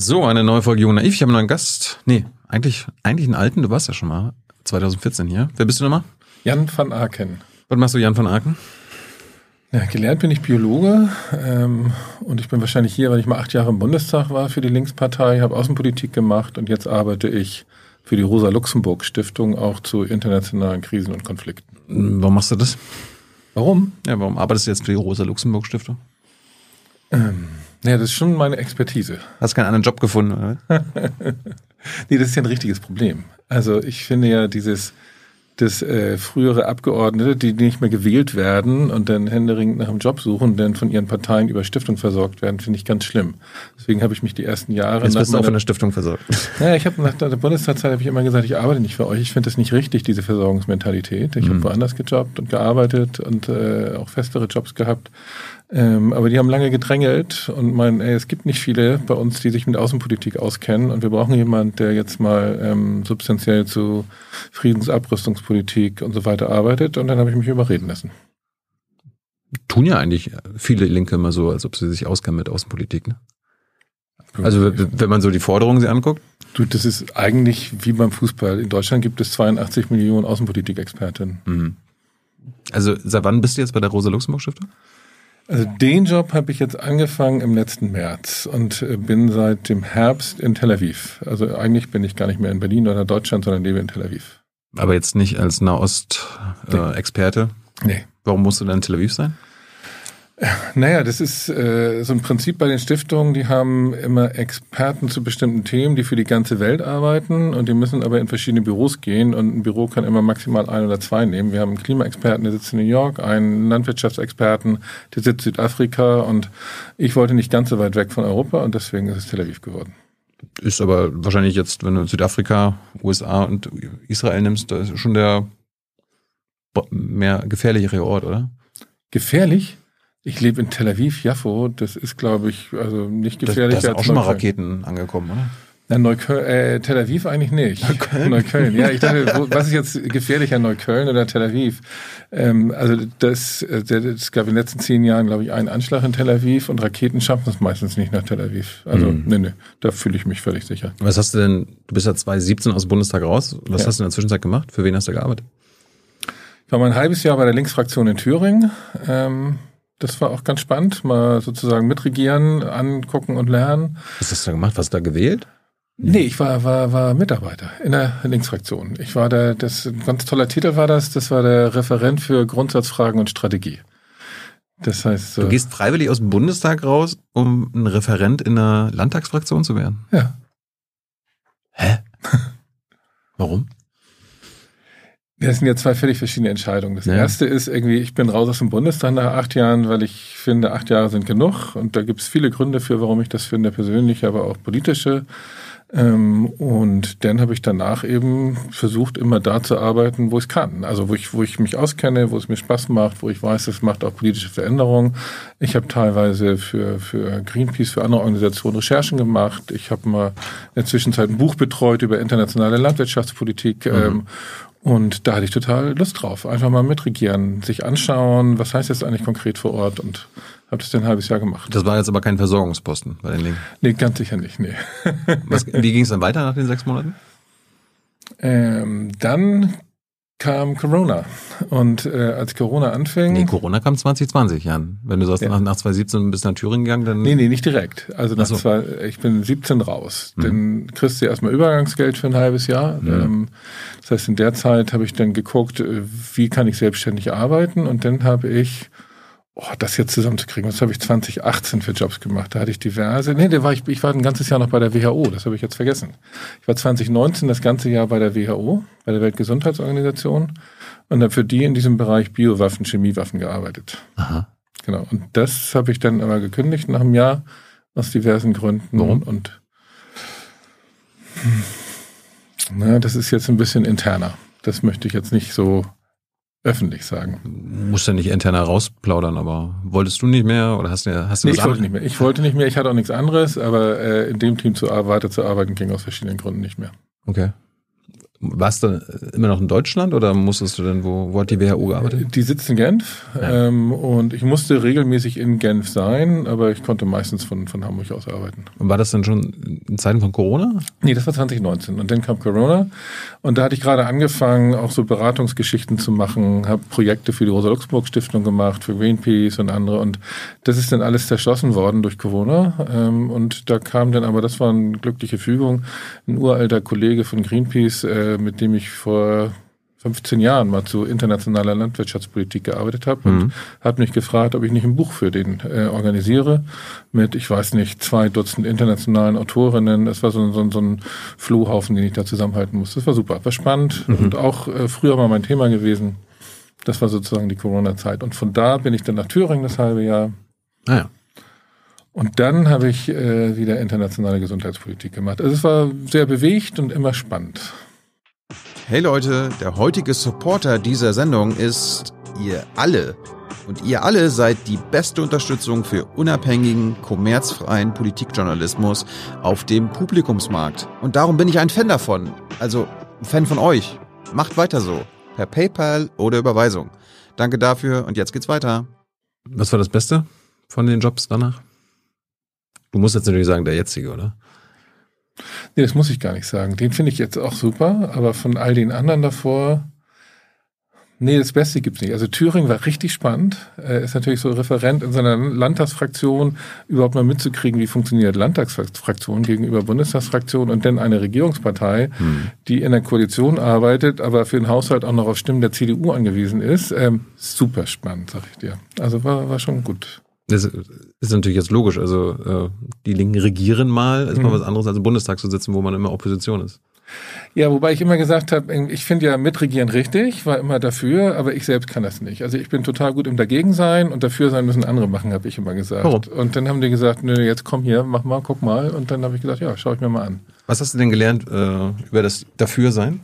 So, eine neue Folge Jung Naiv. Ich habe einen neuen Gast. Nee, eigentlich, eigentlich einen alten. Du warst ja schon mal 2014 hier. Wer bist du nochmal? Jan van Aken. Was machst du, Jan van Aken? Ja, gelernt bin ich Biologe ähm, und ich bin wahrscheinlich hier, weil ich mal acht Jahre im Bundestag war für die Linkspartei, habe Außenpolitik gemacht und jetzt arbeite ich für die Rosa-Luxemburg-Stiftung auch zu internationalen Krisen und Konflikten. Warum machst du das? Warum? Ja, warum arbeitest du jetzt für die Rosa-Luxemburg-Stiftung? Ähm, ja, das ist schon meine Expertise. Hast keinen anderen Job gefunden, oder? nee, das ist ja ein richtiges Problem. Also ich finde ja dieses dass äh, frühere Abgeordnete, die nicht mehr gewählt werden und dann händeringend nach einem Job suchen, dann von ihren Parteien über Stiftung versorgt werden, finde ich ganz schlimm. Deswegen habe ich mich die ersten Jahre Jetzt bist du auch von der Stiftung versorgt. Ja, ich habe nach der Bundestagszeit habe ich immer gesagt, ich arbeite nicht für euch. Ich finde das nicht richtig, diese Versorgungsmentalität. Ich habe woanders gejobbt und gearbeitet und äh, auch festere Jobs gehabt. Ähm, aber die haben lange gedrängelt und meinen, ey, es gibt nicht viele bei uns, die sich mit Außenpolitik auskennen und wir brauchen jemanden, der jetzt mal ähm, substanziell zu Friedensabrüstungspolitik und so weiter arbeitet. Und dann habe ich mich überreden lassen. Tun ja eigentlich viele Linke immer so, als ob sie sich auskennen mit Außenpolitik. Ne? Also wenn man so die Forderungen sie anguckt. Du, das ist eigentlich wie beim Fußball. In Deutschland gibt es 82 Millionen Außenpolitik-Expertinnen. Mhm. Also seit wann bist du jetzt bei der Rosa-Luxemburg-Stiftung? Also den Job habe ich jetzt angefangen im letzten März und äh, bin seit dem Herbst in Tel Aviv. Also eigentlich bin ich gar nicht mehr in Berlin oder Deutschland, sondern lebe in Tel Aviv. Aber jetzt nicht als Nahost-Experte. Nee. Warum musst du dann in Tel Aviv sein? Naja, das ist äh, so ein Prinzip bei den Stiftungen, die haben immer Experten zu bestimmten Themen, die für die ganze Welt arbeiten und die müssen aber in verschiedene Büros gehen und ein Büro kann immer maximal ein oder zwei nehmen. Wir haben einen Klimaexperten, der sitzt in New York, einen Landwirtschaftsexperten, der sitzt in Südafrika und ich wollte nicht ganz so weit weg von Europa und deswegen ist es Tel Aviv geworden. Ist aber wahrscheinlich jetzt, wenn du Südafrika, USA und Israel nimmst, da ist schon der mehr gefährlichere Ort, oder? Gefährlich? Ich lebe in Tel Aviv, Jaffo. Das ist, glaube ich, also nicht Da, da gefährlicher sind auch als schon mal. Raketen angekommen, oder? Na, Neukölln, äh, Tel Aviv eigentlich nicht. Neukölln. Neukölln. Ja, ich dachte, wo, was ist jetzt gefährlicher, Neukölln oder Tel Aviv? Ähm, also das, äh, es gab in den letzten zehn Jahren, glaube ich, einen Anschlag in Tel Aviv und Raketen schaffen es meistens nicht nach Tel Aviv. Also, Mhm. nee, nee, da fühle ich mich völlig sicher. Was hast du denn, du bist ja 2017 aus dem Bundestag raus. Was Ja. hast du in der Zwischenzeit gemacht? Für wen hast du gearbeitet? Ich war mal ein halbes Jahr bei der Linksfraktion in Thüringen. Ähm, das war auch ganz spannend, mal sozusagen mitregieren, angucken und lernen. Was hast du da gemacht? Was da gewählt? Nee, ich war, war, war Mitarbeiter in der Linksfraktion. Ich war der, das, ein ganz toller Titel war das, das war der Referent für Grundsatzfragen und Strategie. Das heißt, so, Du gehst freiwillig aus dem Bundestag raus, um ein Referent in einer Landtagsfraktion zu werden. ja. Hä? Warum? Das sind ja zwei völlig verschiedene Entscheidungen. Das Ja. erste ist irgendwie, ich bin raus aus dem Bundestag nach acht Jahren, weil ich finde, acht Jahre sind genug. Und da gibt es viele Gründe für, warum ich das finde, persönliche, aber auch politische. Ähm, und dann habe ich danach eben versucht, immer da zu arbeiten, wo ich kann. Also wo ich, wo ich mich auskenne, wo es mir Spaß macht, wo ich weiß, es macht auch politische Veränderungen. Ich habe teilweise für, für Greenpeace, für andere Organisationen Recherchen gemacht. Ich habe mal in der Zwischenzeit ein Buch betreut über internationale Landwirtschaftspolitik. Ähm, und da hatte ich total Lust drauf. Einfach mal mitregieren, sich anschauen, was heißt das eigentlich konkret vor Ort und habe das dann ein halbes Jahr gemacht. Das war jetzt aber kein Versorgungsposten bei den Linken. Nee, ganz sicher nicht, nee. Was, wie ging es dann weiter nach den sechs Monaten? Ähm, dann kam Corona. Und äh, als Corona anfing. Nee, Corona kam 2020, Jan. Wenn du sagst, Ja. nach, nach 2017 bist du nach Thüringen gegangen, dann. Nee, nee, nicht direkt. Also nach Ach so. zwei, ich bin 17 raus. Mhm. Dann kriegst du erstmal Übergangsgeld für ein halbes Jahr. Ja. Ähm, das heißt, in der Zeit habe ich dann geguckt, äh, wie kann ich selbstständig arbeiten. Und dann habe ich, oh, das jetzt zusammenzukriegen, was habe ich 2018 für Jobs gemacht? Da hatte ich diverse. Nee, da war ich, ich war ein ganzes Jahr noch bei der WHO, das habe ich jetzt vergessen. Ich war 2019 das ganze Jahr bei der WHO, bei der Weltgesundheitsorganisation. Und habe für die in diesem Bereich Biowaffen, Chemiewaffen gearbeitet. Aha. Genau. Und das habe ich dann aber gekündigt nach einem Jahr aus diversen Gründen. Warum? Und hm, na, das ist jetzt ein bisschen interner. Das möchte ich jetzt nicht so öffentlich sagen. Musst ja nicht intern rausplaudern, aber wolltest du nicht mehr oder hast du, hast du Nee, ich wollte nicht mehr. Ich wollte nicht mehr. Ich hatte auch nichts anderes, aber äh, in dem Team zu ar- weiterzuarbeiten ging aus verschiedenen Gründen nicht mehr. Okay. Warst du immer noch in Deutschland oder musstest du denn, wo, wo hat die WHO gearbeitet? Die sitzt in Genf ja. ähm, und ich musste regelmäßig in Genf sein, aber ich konnte meistens von, von Hamburg aus arbeiten. Und war das denn schon in Zeiten von Corona? Nee, das war 2019 und dann kam Corona und da hatte ich gerade angefangen, auch so Beratungsgeschichten zu machen, habe Projekte für die Rosa-Luxemburg-Stiftung gemacht, für Greenpeace und andere und das ist dann alles zerschlossen worden durch Corona ähm, und da kam dann aber, das war eine glückliche Fügung, ein uralter Kollege von Greenpeace, äh, äh, mit dem ich vor 15 Jahren mal zu internationaler Landwirtschaftspolitik gearbeitet habe und mhm. hat mich gefragt, ob ich nicht ein Buch für den äh, organisiere mit, ich weiß nicht, zwei Dutzend internationalen Autorinnen. Das war so, so, so ein Flohhaufen, den ich da zusammenhalten musste. Das war super, war spannend mhm. und auch äh, früher mal mein Thema gewesen. Das war sozusagen die Corona-Zeit. Und von da bin ich dann nach Thüringen das halbe Jahr. Ah ja. Und dann habe ich äh, wieder internationale Gesundheitspolitik gemacht. Also es war sehr bewegt und immer spannend. Hey Leute, der heutige Supporter dieser Sendung ist ihr alle. Und ihr alle seid die beste Unterstützung für unabhängigen, kommerzfreien Politikjournalismus auf dem Publikumsmarkt. Und darum bin ich ein Fan davon. Also ein Fan von euch. Macht weiter so. Per PayPal oder Überweisung. Danke dafür und jetzt geht's weiter. Was war das Beste von den Jobs danach? Du musst jetzt natürlich sagen, der jetzige, oder? Nee, das muss ich gar nicht sagen. Den finde ich jetzt auch super, aber von all den anderen davor, nee, das Beste gibt's nicht. Also Thüringen war richtig spannend. Er ist natürlich so Referent in seiner Landtagsfraktion, überhaupt mal mitzukriegen, wie funktioniert Landtagsfraktion gegenüber Bundestagsfraktion und dann eine Regierungspartei, hm. die in der Koalition arbeitet, aber für den Haushalt auch noch auf Stimmen der CDU angewiesen ist. Ähm, super spannend, sag ich dir. Also war, war schon gut. Das ist natürlich jetzt logisch. Also äh, die Linken regieren mal, ist mhm. mal was anderes als im Bundestag zu sitzen, wo man immer Opposition ist. Ja, wobei ich immer gesagt habe, ich finde ja mitregieren richtig, war immer dafür, aber ich selbst kann das nicht. Also ich bin total gut im Dagegen-Sein und dafür sein müssen andere machen, habe ich immer gesagt. Warum? Und dann haben die gesagt, nö, jetzt komm hier, mach mal, guck mal. Und dann habe ich gesagt, ja, schau ich mir mal an. Was hast du denn gelernt äh, über das Dafür-Sein?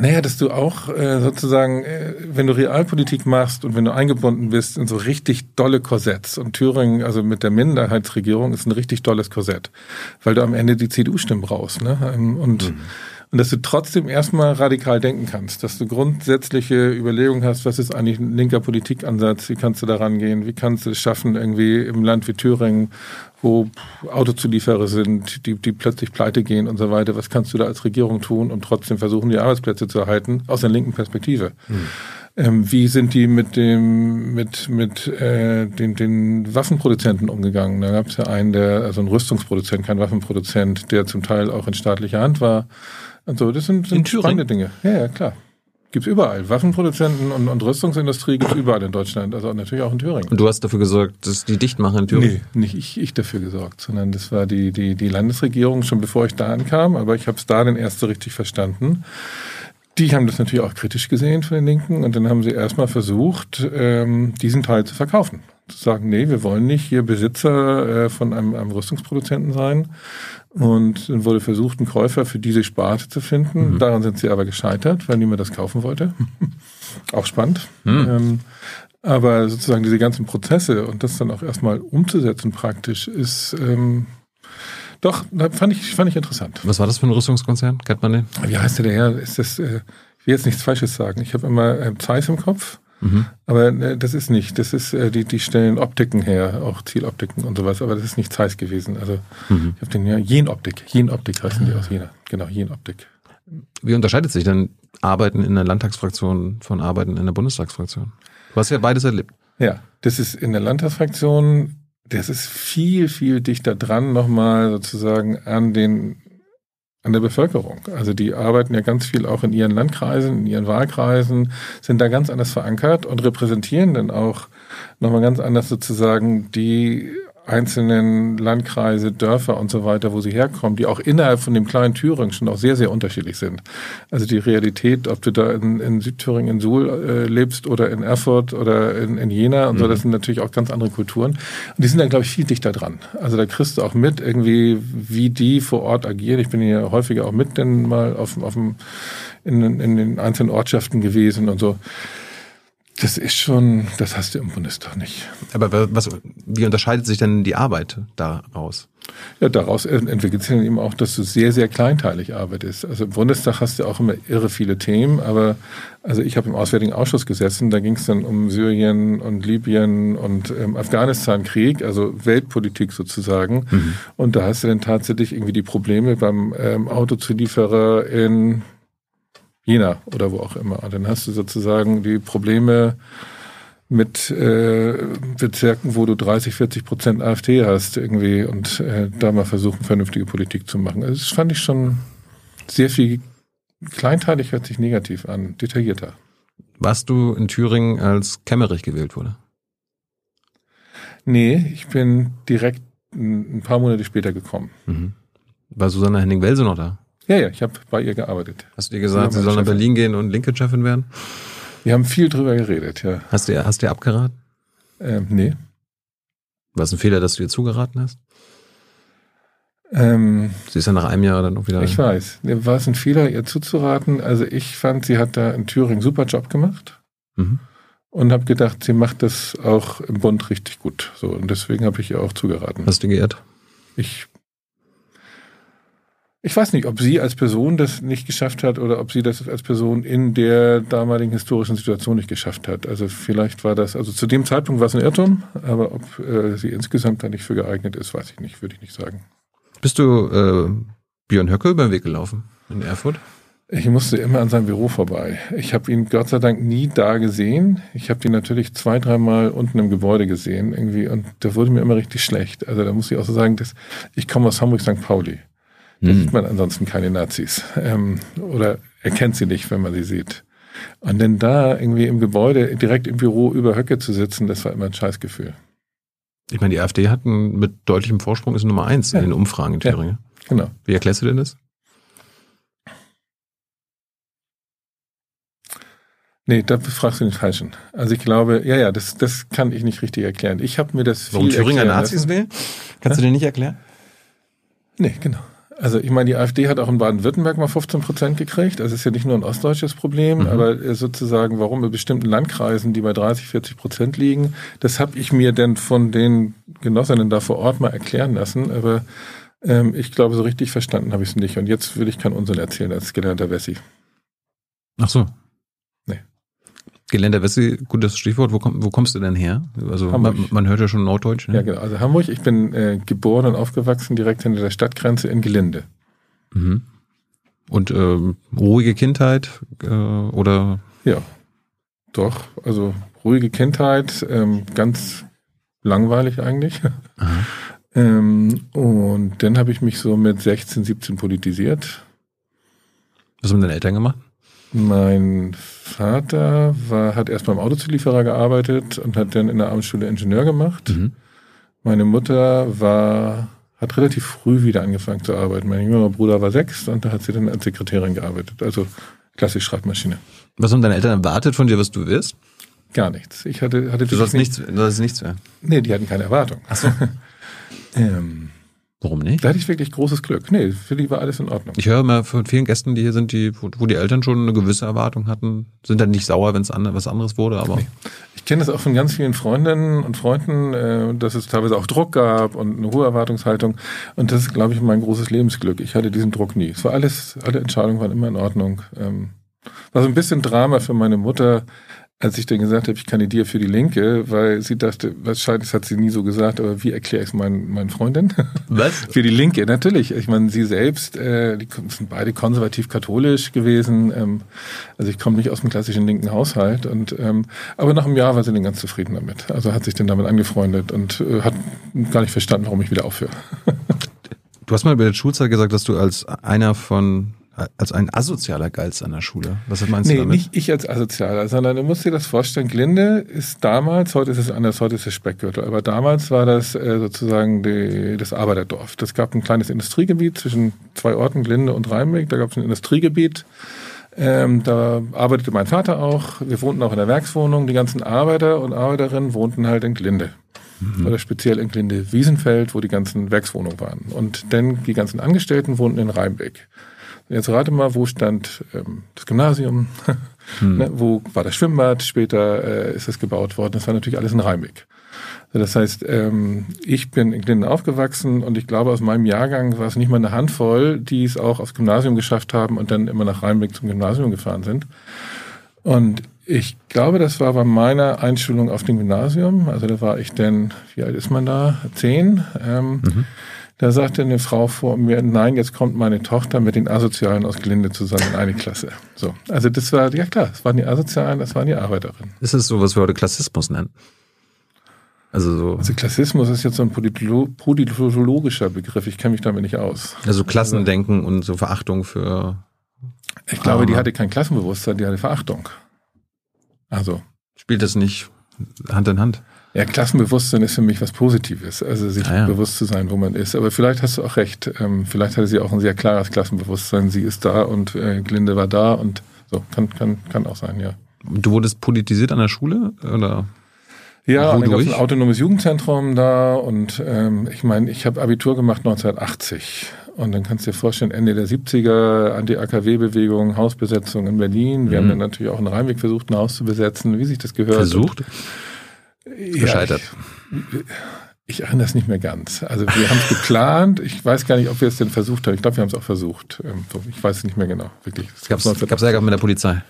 Naja, dass du auch äh, sozusagen, äh, wenn du Realpolitik machst und wenn du eingebunden bist in so richtig dolle Korsetts und Thüringen, also mit der Minderheitsregierung, ist ein richtig dolles Korsett, weil du am Ende die CDU-Stimmen brauchst. Ne? Ähm, und mhm und dass du trotzdem erstmal radikal denken kannst, dass du grundsätzliche Überlegungen hast, was ist eigentlich ein linker Politikansatz, wie kannst du da rangehen, wie kannst du es schaffen, irgendwie im Land wie Thüringen, wo Autozulieferer sind, die, die plötzlich pleite gehen und so weiter, was kannst du da als Regierung tun und trotzdem versuchen, die Arbeitsplätze zu erhalten, aus der linken Perspektive. Mhm. Ähm, wie sind die mit dem mit mit äh, den, den Waffenproduzenten umgegangen? Da gab es ja einen, der also ein Rüstungsproduzent, kein Waffenproduzent, der zum Teil auch in staatlicher Hand war also das sind, sind spannende Dinge. Ja, ja, klar. Gibt's überall. Waffenproduzenten und, und Rüstungsindustrie gibt's überall in Deutschland, also natürlich auch in Thüringen. Und du hast dafür gesorgt, dass die dicht machen in Thüringen? Nee, nicht ich, ich dafür gesorgt, sondern das war die, die, die Landesregierung schon bevor ich da ankam, aber ich habe es da dann erst so richtig verstanden. Die haben das natürlich auch kritisch gesehen von den Linken und dann haben sie erstmal versucht, ähm, diesen Teil zu verkaufen. Zu sagen, nee, wir wollen nicht hier Besitzer äh, von einem, einem Rüstungsproduzenten sein, und dann wurde versucht, einen Käufer für diese Sparte zu finden. Mhm. Daran sind sie aber gescheitert, weil niemand das kaufen wollte. auch spannend. Mhm. Ähm, aber sozusagen diese ganzen Prozesse und das dann auch erstmal umzusetzen praktisch ist ähm, doch, fand ich, fand ich interessant. Was war das für ein Rüstungskonzern? Kennt man den? Wie heißt der daher? Ist das, äh, ich will jetzt nichts Falsches sagen. Ich habe immer äh, Zeiss im Kopf. Mhm. Aber äh, das ist nicht, das ist, äh, die, die stellen Optiken her, auch Zieloptiken und sowas, aber das ist nicht Zeiss gewesen. Also mhm. ich habe den ja Jenoptik, Jenoptik heißen die aus Jena. Genau, Jenoptik. Wie unterscheidet sich denn Arbeiten in der Landtagsfraktion von Arbeiten in der Bundestagsfraktion? Du hast ja beides erlebt. Ja, das ist in der Landtagsfraktion, das ist viel, viel dichter dran nochmal sozusagen an den an der Bevölkerung. Also die arbeiten ja ganz viel auch in ihren Landkreisen, in ihren Wahlkreisen, sind da ganz anders verankert und repräsentieren dann auch nochmal ganz anders sozusagen die einzelnen Landkreise, Dörfer und so weiter, wo sie herkommen, die auch innerhalb von dem kleinen Thüringen schon auch sehr, sehr unterschiedlich sind. Also die Realität, ob du da in, in Südthüringen in Suhl äh, lebst oder in Erfurt oder in, in Jena und mhm. so, das sind natürlich auch ganz andere Kulturen. Und die sind da, glaube ich, viel dichter dran. Also da kriegst du auch mit, irgendwie, wie die vor Ort agieren. Ich bin hier häufiger auch mit denn mal auf, auf dem, in, in den einzelnen Ortschaften gewesen und so Das ist schon, das hast du im Bundestag nicht. Aber was, wie unterscheidet sich denn die Arbeit daraus? Ja, daraus entwickelt sich dann eben auch, dass du sehr, sehr kleinteilig arbeitest. Also im Bundestag hast du auch immer irre viele Themen, aber also ich habe im Auswärtigen Ausschuss gesessen, da ging es dann um Syrien und Libyen und ähm, Afghanistan-Krieg, also Weltpolitik sozusagen. Mhm. Und da hast du dann tatsächlich irgendwie die Probleme beim ähm, Autozulieferer in Jena oder wo auch immer. Und dann hast du sozusagen die Probleme mit äh, Bezirken, wo du 30, 40 Prozent AfD hast irgendwie und äh, da mal versuchen, vernünftige Politik zu machen. Also das fand ich schon sehr viel kleinteilig, hört sich negativ an, detaillierter. Warst du in Thüringen, als Kemmerich gewählt wurde? Nee, ich bin direkt ein paar Monate später gekommen. Mhm. War Susanne Henning-Welse noch da? Ja, ja, ich habe bei ihr gearbeitet. Hast du ihr gesagt, sie soll nach Berlin gehen und Linke-Chefin werden? Wir haben viel drüber geredet, ja. Hast du, hast du ihr abgeraten? Ähm, nee. War es ein Fehler, dass du ihr zugeraten hast? Ähm, sie ist ja nach einem Jahr dann auch wieder. Ich weiß. War es ein Fehler, ihr zuzuraten? Also ich fand, sie hat da in Thüringen super Job gemacht. Mhm. Und habe gedacht, sie macht das auch im Bund richtig gut. So, und deswegen habe ich ihr auch zugeraten. Hast du geehrt? Ich ich weiß nicht, ob sie als Person das nicht geschafft hat oder ob sie das als Person in der damaligen historischen Situation nicht geschafft hat. Also vielleicht war das, also zu dem Zeitpunkt war es ein Irrtum, aber ob äh, sie insgesamt da nicht für geeignet ist, weiß ich nicht, würde ich nicht sagen. Bist du äh, Björn Höcke über den Weg gelaufen in Erfurt? Ich musste immer an seinem Büro vorbei. Ich habe ihn Gott sei Dank nie da gesehen. Ich habe ihn natürlich zwei, dreimal unten im Gebäude gesehen irgendwie und da wurde mir immer richtig schlecht. Also da muss ich auch so sagen, dass ich komme aus Hamburg St. Pauli. Da hm. sieht man ansonsten keine Nazis. Ähm, oder erkennt sie nicht, wenn man sie sieht. Und dann da irgendwie im Gebäude, direkt im Büro über Höcke zu sitzen, das war immer ein Scheißgefühl. Ich meine, die AfD hat mit deutlichem Vorsprung ist Nummer eins ja. in den Umfragen in Thüringen. Ja, genau. Wie erklärst du denn das? Nee, da fragst du den Falschen. Also ich glaube, ja, ja, das, das kann ich nicht richtig erklären. Ich habe mir das Warum Thüringer Nazis wählen? Kannst ja? du dir nicht erklären? Nee, genau. Also ich meine, die AfD hat auch in Baden-Württemberg mal 15 Prozent gekriegt. Das ist ja nicht nur ein ostdeutsches Problem, mhm. aber sozusagen, warum in bestimmten Landkreisen, die bei 30, 40 Prozent liegen, das habe ich mir denn von den Genossinnen da vor Ort mal erklären lassen. Aber ähm, ich glaube, so richtig verstanden habe ich es nicht. Und jetzt will ich keinen Unsinn erzählen als gelernter Wessi. Ach so. Geländer Wessel, gutes Stichwort. Wo, komm, wo kommst du denn her? Also man, man, hört ja schon Norddeutsch. Ne? Ja, genau. Also Hamburg. Ich bin äh, geboren und aufgewachsen direkt hinter der Stadtgrenze in Gelinde. Mhm. Und ähm, ruhige Kindheit äh, oder? Ja, doch. Also ruhige Kindheit, ähm, ganz langweilig eigentlich. ähm, und dann habe ich mich so mit 16, 17 politisiert. Was haben deine Eltern gemacht? Mein Vater war, hat erst beim Autozulieferer gearbeitet und hat dann in der Abendschule Ingenieur gemacht. Mhm. Meine Mutter war, hat relativ früh wieder angefangen zu arbeiten. Mein jüngerer Bruder war sechs und da hat sie dann als Sekretärin gearbeitet. Also klassisch Schreibmaschine. Was haben deine Eltern erwartet von dir, was du wirst? Gar nichts. Ich hatte, hatte du sollst nichts, du sollst nichts werden. Nee, die hatten keine Erwartung. Ach so. ähm, Warum nicht? Da hatte ich wirklich großes Glück. Nee, für die war alles in Ordnung. Ich höre immer von vielen Gästen, die hier sind, die, wo die Eltern schon eine gewisse Erwartung hatten, sind dann nicht sauer, wenn es was anderes wurde, aber. Nee. Ich kenne das auch von ganz vielen Freundinnen und Freunden, äh, dass es teilweise auch Druck gab und eine hohe Erwartungshaltung. Und das ist, glaube ich, mein großes Lebensglück. Ich hatte diesen Druck nie. Es war alles, alle Entscheidungen waren immer in Ordnung. Ähm, war so ein bisschen Drama für meine Mutter, als ich dann gesagt habe, ich kandidiere für die Linke, weil sie dachte, wahrscheinlich hat sie nie so gesagt, aber wie erkläre ich es meinen, meinen Freundinnen? Was? für die Linke, natürlich. Ich meine, sie selbst, äh, die sind beide konservativ-katholisch gewesen. Ähm, also ich komme nicht aus dem klassischen linken Haushalt. Und ähm, aber nach einem Jahr war sie dann ganz zufrieden damit. Also hat sich dann damit angefreundet und äh, hat gar nicht verstanden, warum ich wieder aufhöre. du hast mal über die Schulzeit gesagt, dass du als einer von als ein Asozialer galtst an der Schule. Was meinst nee, du damit? nicht ich als Asozialer, sondern du musst dir das vorstellen, Glinde ist damals, heute ist es anders, heute ist es Speckgürtel, aber damals war das äh, sozusagen die, das Arbeiterdorf. Das gab ein kleines Industriegebiet zwischen zwei Orten, Glinde und Rheinbeck, da gab es ein Industriegebiet, ähm, da arbeitete mein Vater auch, wir wohnten auch in der Werkswohnung, die ganzen Arbeiter und Arbeiterinnen wohnten halt in Glinde. Mhm. Oder speziell in Glinde-Wiesenfeld, wo die ganzen Werkswohnungen waren. Und dann die ganzen Angestellten wohnten in Rheinbeck. Jetzt rate mal, wo stand ähm, das Gymnasium, hm. ne, wo war das Schwimmbad, später äh, ist es gebaut worden. Das war natürlich alles in Rheinbeck. Das heißt, ähm, ich bin in Glinden aufgewachsen und ich glaube, aus meinem Jahrgang war es nicht mal eine Handvoll, die es auch aufs Gymnasium geschafft haben und dann immer nach Rheinbeck zum Gymnasium gefahren sind. Und ich glaube, das war bei meiner Einschulung auf dem Gymnasium. Also da war ich denn, wie alt ist man da? Zehn. Ähm, mhm. Da sagte eine Frau vor mir, nein, jetzt kommt meine Tochter mit den Asozialen aus Glinde zusammen in eine Klasse. So. Also das war, ja klar, das waren die Asozialen, das waren die Arbeiterinnen. Ist es so, was wir heute Klassismus nennen? Also, so. also Klassismus ist jetzt so ein politologischer Begriff. Ich kenne mich damit nicht aus. Also Klassendenken und so Verachtung für. Ich glaube, die hatte kein Klassenbewusstsein, die hatte Verachtung. Also. Spielt das nicht Hand in Hand? Ja, Klassenbewusstsein ist für mich was Positives, also sich ah, ja. bewusst zu sein, wo man ist. Aber vielleicht hast du auch recht. Ähm, vielleicht hatte sie auch ein sehr klares Klassenbewusstsein. Sie ist da und äh, Glinde war da und so kann kann kann auch sein, ja. Du wurdest politisiert an der Schule oder? Ja, und dann gab es ein autonomes Jugendzentrum da und ähm, ich meine, ich habe Abitur gemacht 1980 und dann kannst du dir vorstellen, Ende der 70er, Anti-AKW-Bewegung, Hausbesetzung in Berlin. Wir mhm. haben dann natürlich auch in Rheinweg versucht, ein Haus zu besetzen, wie sich das gehört. Versucht? Ja, Gescheitert. Ich, ich erinnere es nicht mehr ganz. Also wir haben es geplant. Ich weiß gar nicht, ob wir es denn versucht haben. Ich glaube, wir haben es auch versucht. Ähm, ich weiß es nicht mehr genau. Wirklich. Gab es Ärger mit der Polizei?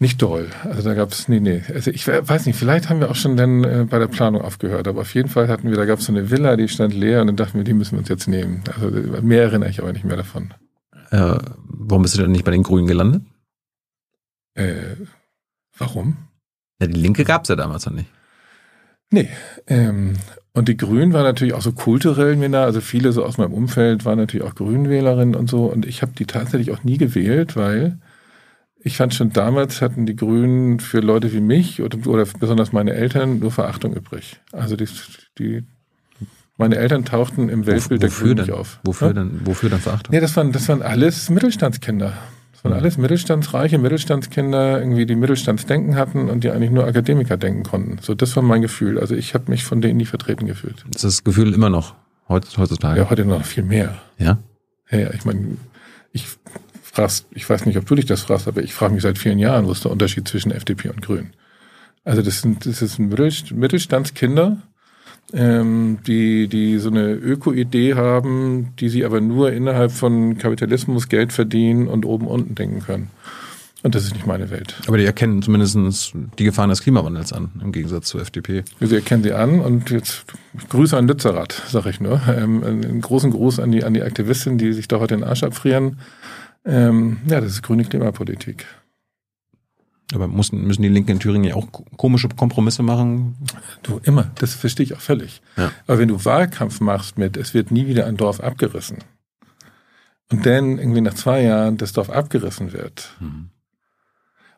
Nicht doll. Also da gab es, nee, nee. Also ich weiß nicht, vielleicht haben wir auch schon dann äh, bei der Planung aufgehört, aber auf jeden Fall hatten wir, da gab es so eine Villa, die stand leer und dann dachten wir, die müssen wir uns jetzt nehmen. Also mehr erinnere ich aber nicht mehr davon. Äh, warum bist du denn nicht bei den Grünen gelandet? Äh, warum? Ja, die Linke gab es ja damals noch nicht. Nee. Ähm, und die Grünen waren natürlich auch so kulturell mir da. Also viele so aus meinem Umfeld waren natürlich auch Grünwählerinnen und so. Und ich habe die tatsächlich auch nie gewählt, weil ich fand schon damals hatten die Grünen für Leute wie mich oder, oder besonders meine Eltern nur Verachtung übrig. Also die, die meine Eltern tauchten im Weltbild der Grünen nicht auf. Wofür, ja? denn, wofür dann Verachtung? Nee, das waren, das waren alles Mittelstandskinder. Das waren alles mittelstandsreiche Mittelstandskinder, irgendwie die Mittelstandsdenken hatten und die eigentlich nur Akademiker denken konnten. So, das war mein Gefühl. Also ich habe mich von denen nie vertreten gefühlt. Das ist das Gefühl immer noch heutzutage? Ja, heute noch viel mehr. Ja? Ja, ja ich meine, ich fragst, ich weiß nicht, ob du dich das fragst, aber ich frage mich seit vielen Jahren, wo ist der Unterschied zwischen FDP und Grün? Also das sind, das ist ein Mittelstandskinder, ähm, die, die so eine Öko-Idee haben, die sie aber nur innerhalb von Kapitalismus Geld verdienen und oben unten denken können. Und das ist nicht meine Welt. Aber die erkennen zumindest die Gefahren des Klimawandels an, im Gegensatz zur FDP. Sie erkennen sie an und jetzt Grüße an Lützerath, sag ich nur. Ähm, einen großen Gruß an die, an die Aktivistinnen, die sich da heute den Arsch abfrieren ähm, ja, das ist grüne Klimapolitik. Aber müssen, müssen die Linken in Thüringen ja auch komische Kompromisse machen? Du, immer. Das verstehe ich auch völlig. Ja. Aber wenn du Wahlkampf machst mit, es wird nie wieder ein Dorf abgerissen und dann irgendwie nach zwei Jahren das Dorf abgerissen wird, mhm.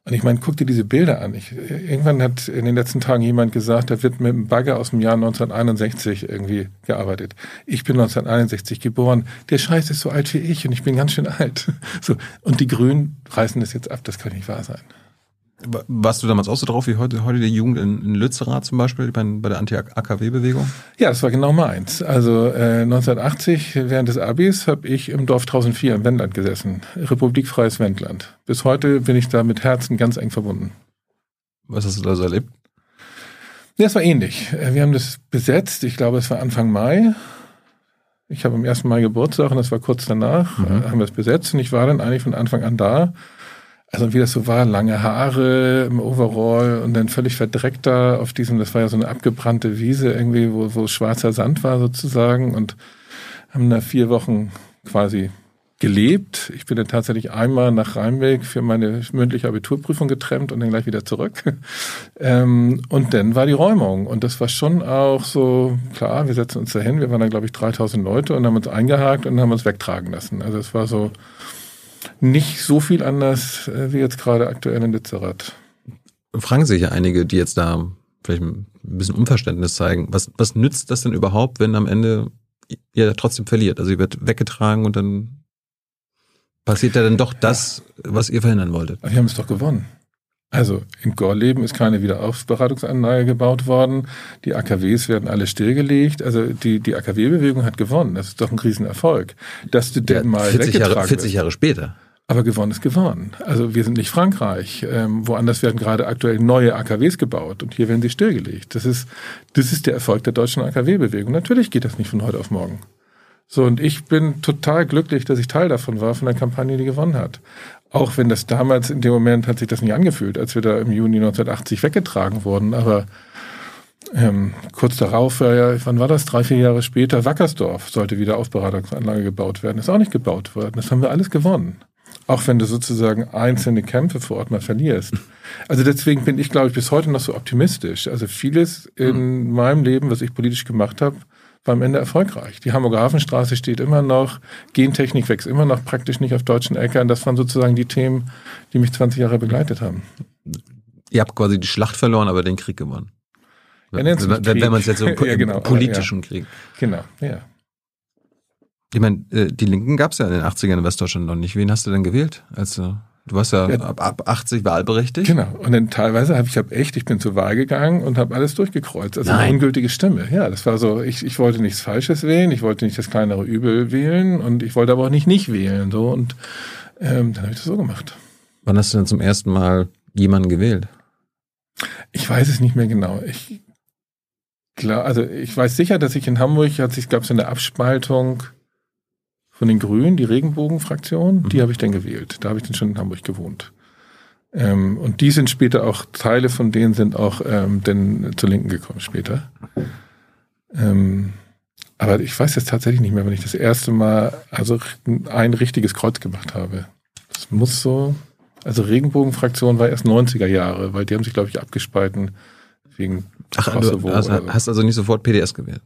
Und ich meine, guck dir diese Bilder an. Ich, irgendwann hat in den letzten Tagen jemand gesagt, da wird mit einem Bagger aus dem Jahr 1961 irgendwie gearbeitet. Ich bin 1961 geboren. Der Scheiß ist so alt wie ich und ich bin ganz schön alt. So. Und die Grünen reißen das jetzt ab. Das kann nicht wahr sein. Warst du damals auch so drauf wie heute, heute die Jugend in, in Lützerath zum Beispiel bei, bei der Anti-AKW-Bewegung? Ja, das war genau meins. Also äh, 1980 während des Abis habe ich im Dorf 1004 im Wendland gesessen. Republikfreies Wendland. Bis heute bin ich da mit Herzen ganz eng verbunden. Was hast du da so erlebt? Ja, es war ähnlich. Äh, wir haben das besetzt. Ich glaube, es war Anfang Mai. Ich habe am 1. Mai Geburtstag und das war kurz danach. Mhm. Äh, haben wir es besetzt und ich war dann eigentlich von Anfang an da also wie das so war, lange Haare im Overall und dann völlig verdreckt da auf diesem, das war ja so eine abgebrannte Wiese irgendwie, wo, wo schwarzer Sand war sozusagen und haben da vier Wochen quasi gelebt. Ich bin dann tatsächlich einmal nach Rheinweg für meine mündliche Abiturprüfung getrennt und dann gleich wieder zurück. ähm, und dann war die Räumung. Und das war schon auch so, klar, wir setzen uns da hin. Wir waren da, glaube ich, 3000 Leute und haben uns eingehakt und haben uns wegtragen lassen. Also es war so, nicht so viel anders äh, wie jetzt gerade aktuell in Lützerath. Fragen sich ja einige, die jetzt da vielleicht ein bisschen Unverständnis zeigen. Was, was nützt das denn überhaupt, wenn am Ende ihr trotzdem verliert? Also ihr wird weggetragen und dann passiert ja dann doch das, was ihr verhindern wolltet. Wir haben es doch gewonnen. Also in Gorleben ist keine Wiederaufbereitungsanlage gebaut worden. Die AKWs werden alle stillgelegt. Also die, die AKW-Bewegung hat gewonnen. Das ist doch ein Riesenerfolg. Dass du ja, denn mal 40 weggetragen Jahre, 40 Jahre später. Aber gewonnen ist gewonnen. Also wir sind nicht Frankreich. Ähm, woanders werden gerade aktuell neue AKWs gebaut und hier werden sie stillgelegt. Das ist, das ist der Erfolg der deutschen AKW-Bewegung. Natürlich geht das nicht von heute auf morgen. So, und ich bin total glücklich, dass ich Teil davon war, von der Kampagne, die gewonnen hat. Auch wenn das damals in dem Moment hat sich das nicht angefühlt, als wir da im Juni 1980 weggetragen wurden. Aber ähm, kurz darauf, äh, wann war das? Drei, vier Jahre später, Wackersdorf sollte wieder Aufbereitungsanlage gebaut werden. Ist auch nicht gebaut worden. Das haben wir alles gewonnen. Auch wenn du sozusagen einzelne Kämpfe vor Ort mal verlierst. Also deswegen bin ich, glaube ich, bis heute noch so optimistisch. Also vieles in mhm. meinem Leben, was ich politisch gemacht habe, war am Ende erfolgreich. Die Hamburger Hafenstraße steht immer noch, Gentechnik wächst immer noch praktisch nicht auf deutschen Äckern. Das waren sozusagen die Themen, die mich 20 Jahre begleitet haben. Ihr habt quasi die Schlacht verloren, aber den Krieg gewonnen. Ja, wenn wenn, wenn man es jetzt so ja, genau, politischen ja. Krieg. Genau, ja. Ich meine, äh, die Linken gab es ja in den 80ern in Westdeutschland noch nicht. Wen hast du denn gewählt? Also Du warst ja, ja, ab, ab 80 wahlberechtigt. Genau. Und dann teilweise habe ich hab echt, ich bin zur Wahl gegangen und habe alles durchgekreuzt. Also Nein. eine ungültige Stimme. Ja, das war so, ich, ich wollte nichts Falsches wählen, ich wollte nicht das kleinere Übel wählen und ich wollte aber auch nicht nicht wählen. So und ähm, dann habe ich das so gemacht. Wann hast du denn zum ersten Mal jemanden gewählt? Ich weiß es nicht mehr genau. Ich klar, also ich weiß sicher, dass ich in Hamburg, ich gab es eine Abspaltung von den Grünen, die Regenbogenfraktion, mhm. die habe ich dann gewählt. Da habe ich dann schon in Hamburg gewohnt. Ähm, und die sind später auch, Teile von denen sind auch ähm, dann zur Linken gekommen später. Ähm, aber ich weiß jetzt tatsächlich nicht mehr, wenn ich das erste Mal also ein richtiges Kreuz gemacht habe. Das muss so, also Regenbogenfraktion war erst 90er Jahre, weil die haben sich, glaube ich, abgespalten wegen Ach, du hast, hast also nicht sofort PDS gewählt?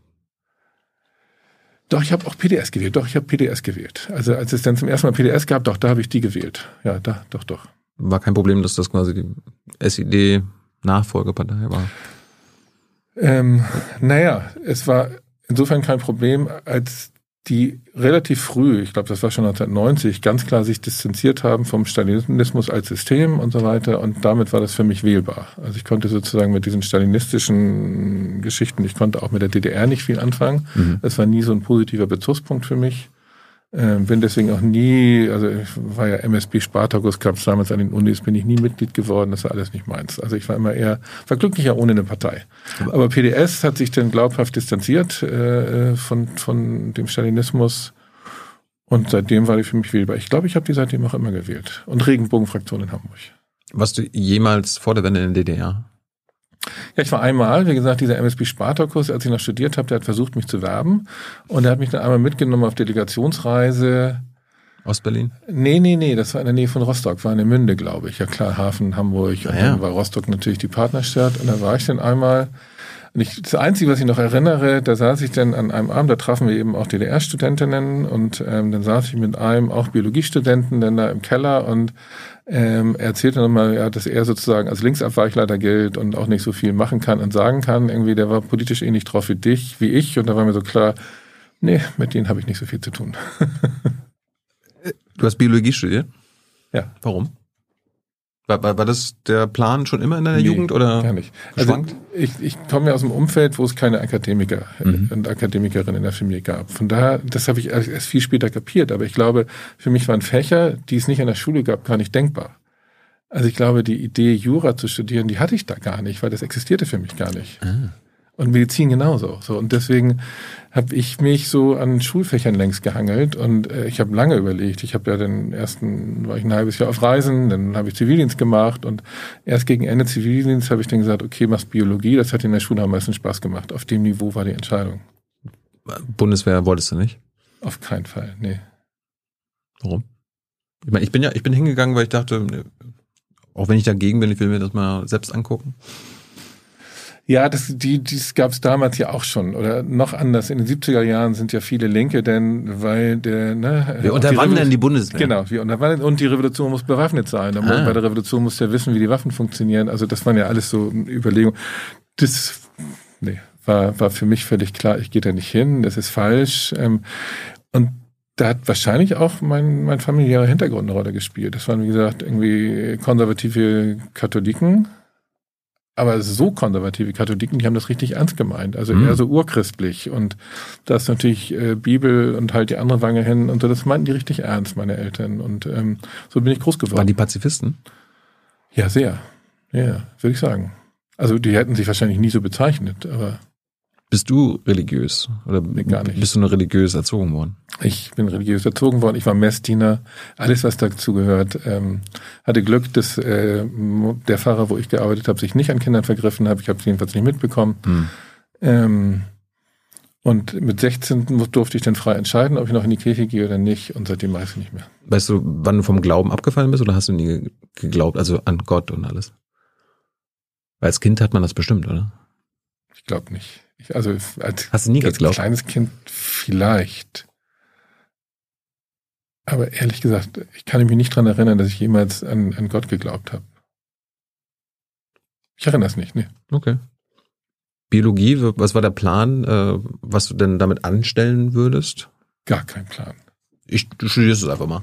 Doch, ich habe auch PDS gewählt. Doch, ich habe PDS gewählt. Also als es dann zum ersten Mal PDS gab, doch, da habe ich die gewählt. Ja, da, doch, doch. War kein Problem, dass das quasi die SID-Nachfolgepartei war? Ähm, naja, es war insofern kein Problem, als die relativ früh, ich glaube, das war schon 1990, ganz klar sich distanziert haben vom Stalinismus als System und so weiter. Und damit war das für mich wählbar. Also ich konnte sozusagen mit diesen stalinistischen Geschichten, ich konnte auch mit der DDR nicht viel anfangen. Mhm. Das war nie so ein positiver Bezugspunkt für mich. Ähm, bin deswegen auch nie, also ich war ja MSB Spartacus, gab es damals an den Unis, bin ich nie Mitglied geworden, das war alles nicht meins. Also ich war immer eher, war glücklicher ohne eine Partei. Aber PDS hat sich dann glaubhaft distanziert äh, von, von dem Stalinismus und seitdem war die für mich wählbar. Ich glaube, ich habe die seitdem auch immer gewählt. Und Regenbogenfraktion in Hamburg. Warst du jemals vor der Wende in der DDR? Ja, ich war einmal, wie gesagt, dieser MSB Spartakurs, als ich noch studiert habe, der hat versucht, mich zu werben. Und er hat mich dann einmal mitgenommen auf Delegationsreise. Ostberlin? Nee, nee, nee, das war in der Nähe von Rostock, war in der Münde, glaube ich. Ja klar, Hafen, Hamburg. Und ah, ja. dann war Rostock natürlich die Partnerstadt. Und da war ich dann einmal. Und ich, das Einzige, was ich noch erinnere, da saß ich dann an einem Abend, da trafen wir eben auch DDR-Studentinnen und ähm, dann saß ich mit einem auch Biologiestudenten dann da im Keller und ähm, er erzählte nochmal, ja, dass er sozusagen als Linksabweichleiter gilt und auch nicht so viel machen kann und sagen kann. Irgendwie, der war politisch ähnlich drauf wie dich, wie ich. Und da war mir so klar, nee, mit denen habe ich nicht so viel zu tun. du hast Biologie studiert? Ja. Warum? War, war, war das der Plan schon immer in deiner nee, Jugend oder? Gar nicht. Also ich, ich komme ja aus einem Umfeld, wo es keine Akademiker mhm. und Akademikerinnen in der Familie gab. Von daher, das habe ich erst viel später kapiert. Aber ich glaube, für mich waren Fächer, die es nicht in der Schule gab, gar nicht denkbar. Also ich glaube, die Idee, Jura zu studieren, die hatte ich da gar nicht, weil das existierte für mich gar nicht. Ah. Und Medizin genauso. So und deswegen habe ich mich so an Schulfächern längst gehangelt und äh, ich habe lange überlegt. Ich habe ja den ersten war ich ein halbes Jahr auf Reisen, dann habe ich Zivildienst gemacht und erst gegen Ende Zivildienst habe ich dann gesagt, okay, machst Biologie. Das hat in der Schule am meisten Spaß gemacht. Auf dem Niveau war die Entscheidung. Bundeswehr wolltest du nicht? Auf keinen Fall, nee. Warum? Ich meine, ich bin ja, ich bin hingegangen, weil ich dachte, auch wenn ich dagegen bin, ich will mir das mal selbst angucken. Ja, das, die, dies gab es damals ja auch schon. Oder noch anders. In den 70er Jahren sind ja viele Linke, denn weil der, ne. Wir unterwandern die, die Bundeswehr. Genau, wir unterwandern und die Revolution muss bewaffnet sein. Ah. Bei der Revolution muss der wissen, wie die Waffen funktionieren. Also das waren ja alles so Überlegungen. Das, nee, war, war für mich völlig klar, ich gehe da nicht hin, das ist falsch. Ähm, und da hat wahrscheinlich auch mein, mein familiärer Hintergrund eine Rolle gespielt. Das waren, wie gesagt, irgendwie konservative Katholiken, aber so konservative Katholiken, die haben das richtig ernst gemeint. Also mhm. eher so urchristlich. Und da ist natürlich äh, Bibel und halt die andere Wange hin und so, das meinten die richtig ernst, meine Eltern. Und ähm, so bin ich groß geworden. Waren die Pazifisten? Ja, sehr. Ja, würde ich sagen. Also die hätten sich wahrscheinlich nie so bezeichnet, aber bist du religiös? Oder gar nicht. bist du nur religiös erzogen worden? Ich bin religiös erzogen worden. Ich war Messdiener. Alles, was dazu gehört. Ähm, hatte Glück, dass äh, der Pfarrer, wo ich gearbeitet habe, sich nicht an Kindern vergriffen hat. Ich habe es jedenfalls nicht mitbekommen. Hm. Ähm, und mit 16 durfte ich dann frei entscheiden, ob ich noch in die Kirche gehe oder nicht. Und seitdem weiß ich nicht mehr. Weißt du, wann du vom Glauben abgefallen bist oder hast du nie geglaubt, also an Gott und alles? Weil als Kind hat man das bestimmt, oder? Ich glaube nicht. Also als, Hast du nie als geglaubt? kleines Kind vielleicht. Aber ehrlich gesagt, ich kann mich nicht dran erinnern, dass ich jemals an, an Gott geglaubt habe. Ich erinnere es nicht, ne. Okay. Biologie, was war der Plan, äh, was du denn damit anstellen würdest? Gar kein Plan. Ich, du studierst es einfach mal.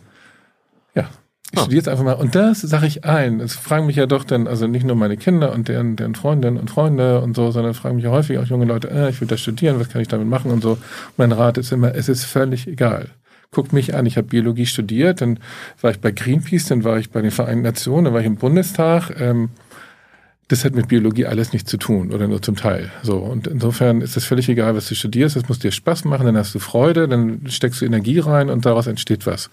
Ja, ich ah. studiere jetzt einfach mal. Und das sage ich ein. Es fragen mich ja doch dann, also nicht nur meine Kinder und deren, deren Freundinnen und Freunde und so, sondern fragen mich ja häufig auch junge Leute, äh, ich will das studieren, was kann ich damit machen und so. Mein Rat ist immer, es ist völlig egal. Guckt mich an, ich habe Biologie studiert, dann war ich bei Greenpeace, dann war ich bei den Vereinten Nationen, dann war ich im Bundestag. Ähm, das hat mit Biologie alles nichts zu tun oder nur zum Teil. So und insofern ist es völlig egal, was du studierst. Es muss dir Spaß machen, dann hast du Freude, dann steckst du Energie rein und daraus entsteht was.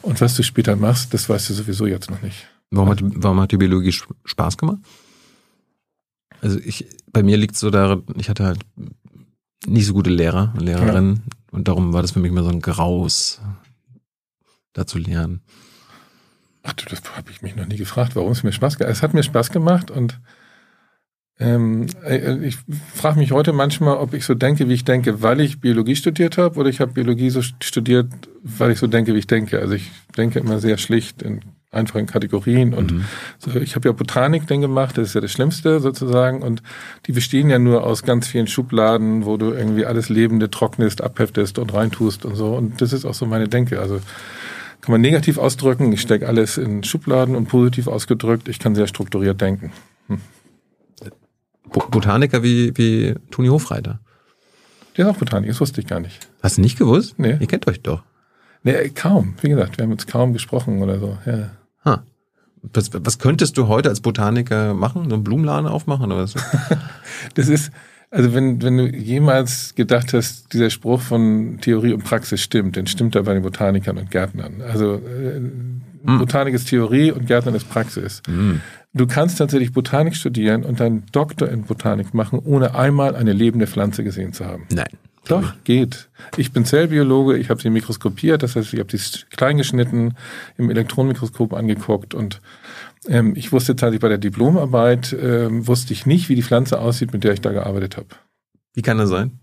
Und was du später machst, das weißt du sowieso jetzt noch nicht. Warum hat, warum hat die Biologie Spaß gemacht? Also ich, bei mir liegt so darin, ich hatte halt nicht so gute Lehrer und Lehrerinnen ja. und darum war das für mich immer so ein Graus, da zu lernen. Ach du, das habe ich mich noch nie gefragt, warum es mir Spaß gemacht Es hat mir Spaß gemacht und ähm, äh, ich frage mich heute manchmal, ob ich so denke, wie ich denke, weil ich Biologie studiert habe, oder ich habe Biologie so studiert, weil ich so denke, wie ich denke. Also ich denke immer sehr schlicht in einfachen Kategorien und mhm. so, ich habe ja Botanik dann gemacht, das ist ja das Schlimmste sozusagen und die bestehen ja nur aus ganz vielen Schubladen, wo du irgendwie alles Lebende trocknest, abheftest und reintust und so und das ist auch so meine Denke. Also kann man negativ ausdrücken, ich stecke alles in Schubladen und positiv ausgedrückt, ich kann sehr strukturiert denken. Hm. Botaniker wie, wie Toni Hofreiter. Der ist auch Botaniker, das wusste ich gar nicht. Hast du nicht gewusst? Nee. Ihr kennt euch doch. Nee, kaum. Wie gesagt, wir haben uns kaum gesprochen oder so. Ja. Ha. Was, was könntest du heute als Botaniker machen? So einen Blumenladen aufmachen oder was? das ist, also wenn, wenn du jemals gedacht hast, dieser Spruch von Theorie und Praxis stimmt, dann stimmt er bei den Botanikern und Gärtnern. Also äh, hm. Botanik ist Theorie und Gärtnern ist Praxis. Hm. Du kannst tatsächlich Botanik studieren und dann Doktor in Botanik machen, ohne einmal eine lebende Pflanze gesehen zu haben. Nein. Doch, geht. Ich bin Zellbiologe, ich habe sie mikroskopiert, das heißt, ich habe sie klein geschnitten, im Elektronenmikroskop angeguckt und ähm, ich wusste tatsächlich bei der Diplomarbeit, ähm, wusste ich nicht, wie die Pflanze aussieht, mit der ich da gearbeitet habe. Wie kann das sein?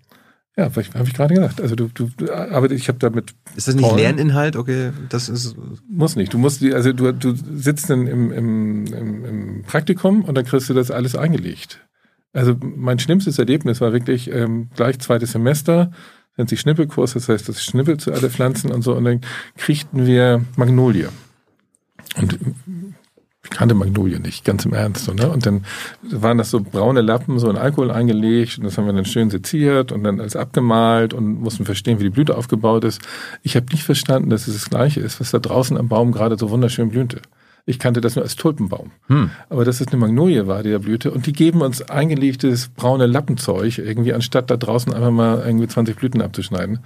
Ja, habe ich gerade gesagt. Also du, du aber ich habe damit. Ist das nicht Paul, Lerninhalt? Okay, das ist. Muss nicht. Du musst also du, du sitzt dann im, im, im, im Praktikum und dann kriegst du das alles eingelegt. Also mein schlimmstes Erlebnis war wirklich ähm, gleich zweites Semester, nennt sich Schnippelkurs, das heißt, das Schnippel zu alle Pflanzen und so, und dann kriegten wir Magnolie. Und ich kannte Magnolie nicht, ganz im Ernst. So, ne? Und dann waren das so braune Lappen, so in Alkohol eingelegt und das haben wir dann schön seziert und dann alles abgemalt und mussten verstehen, wie die Blüte aufgebaut ist. Ich habe nicht verstanden, dass es das Gleiche ist, was da draußen am Baum gerade so wunderschön blühte. Ich kannte das nur als Tulpenbaum. Hm. Aber dass es eine Magnolie war, die da blühte. Und die geben uns eingelegtes braune Lappenzeug, irgendwie, anstatt da draußen einfach mal irgendwie 20 Blüten abzuschneiden.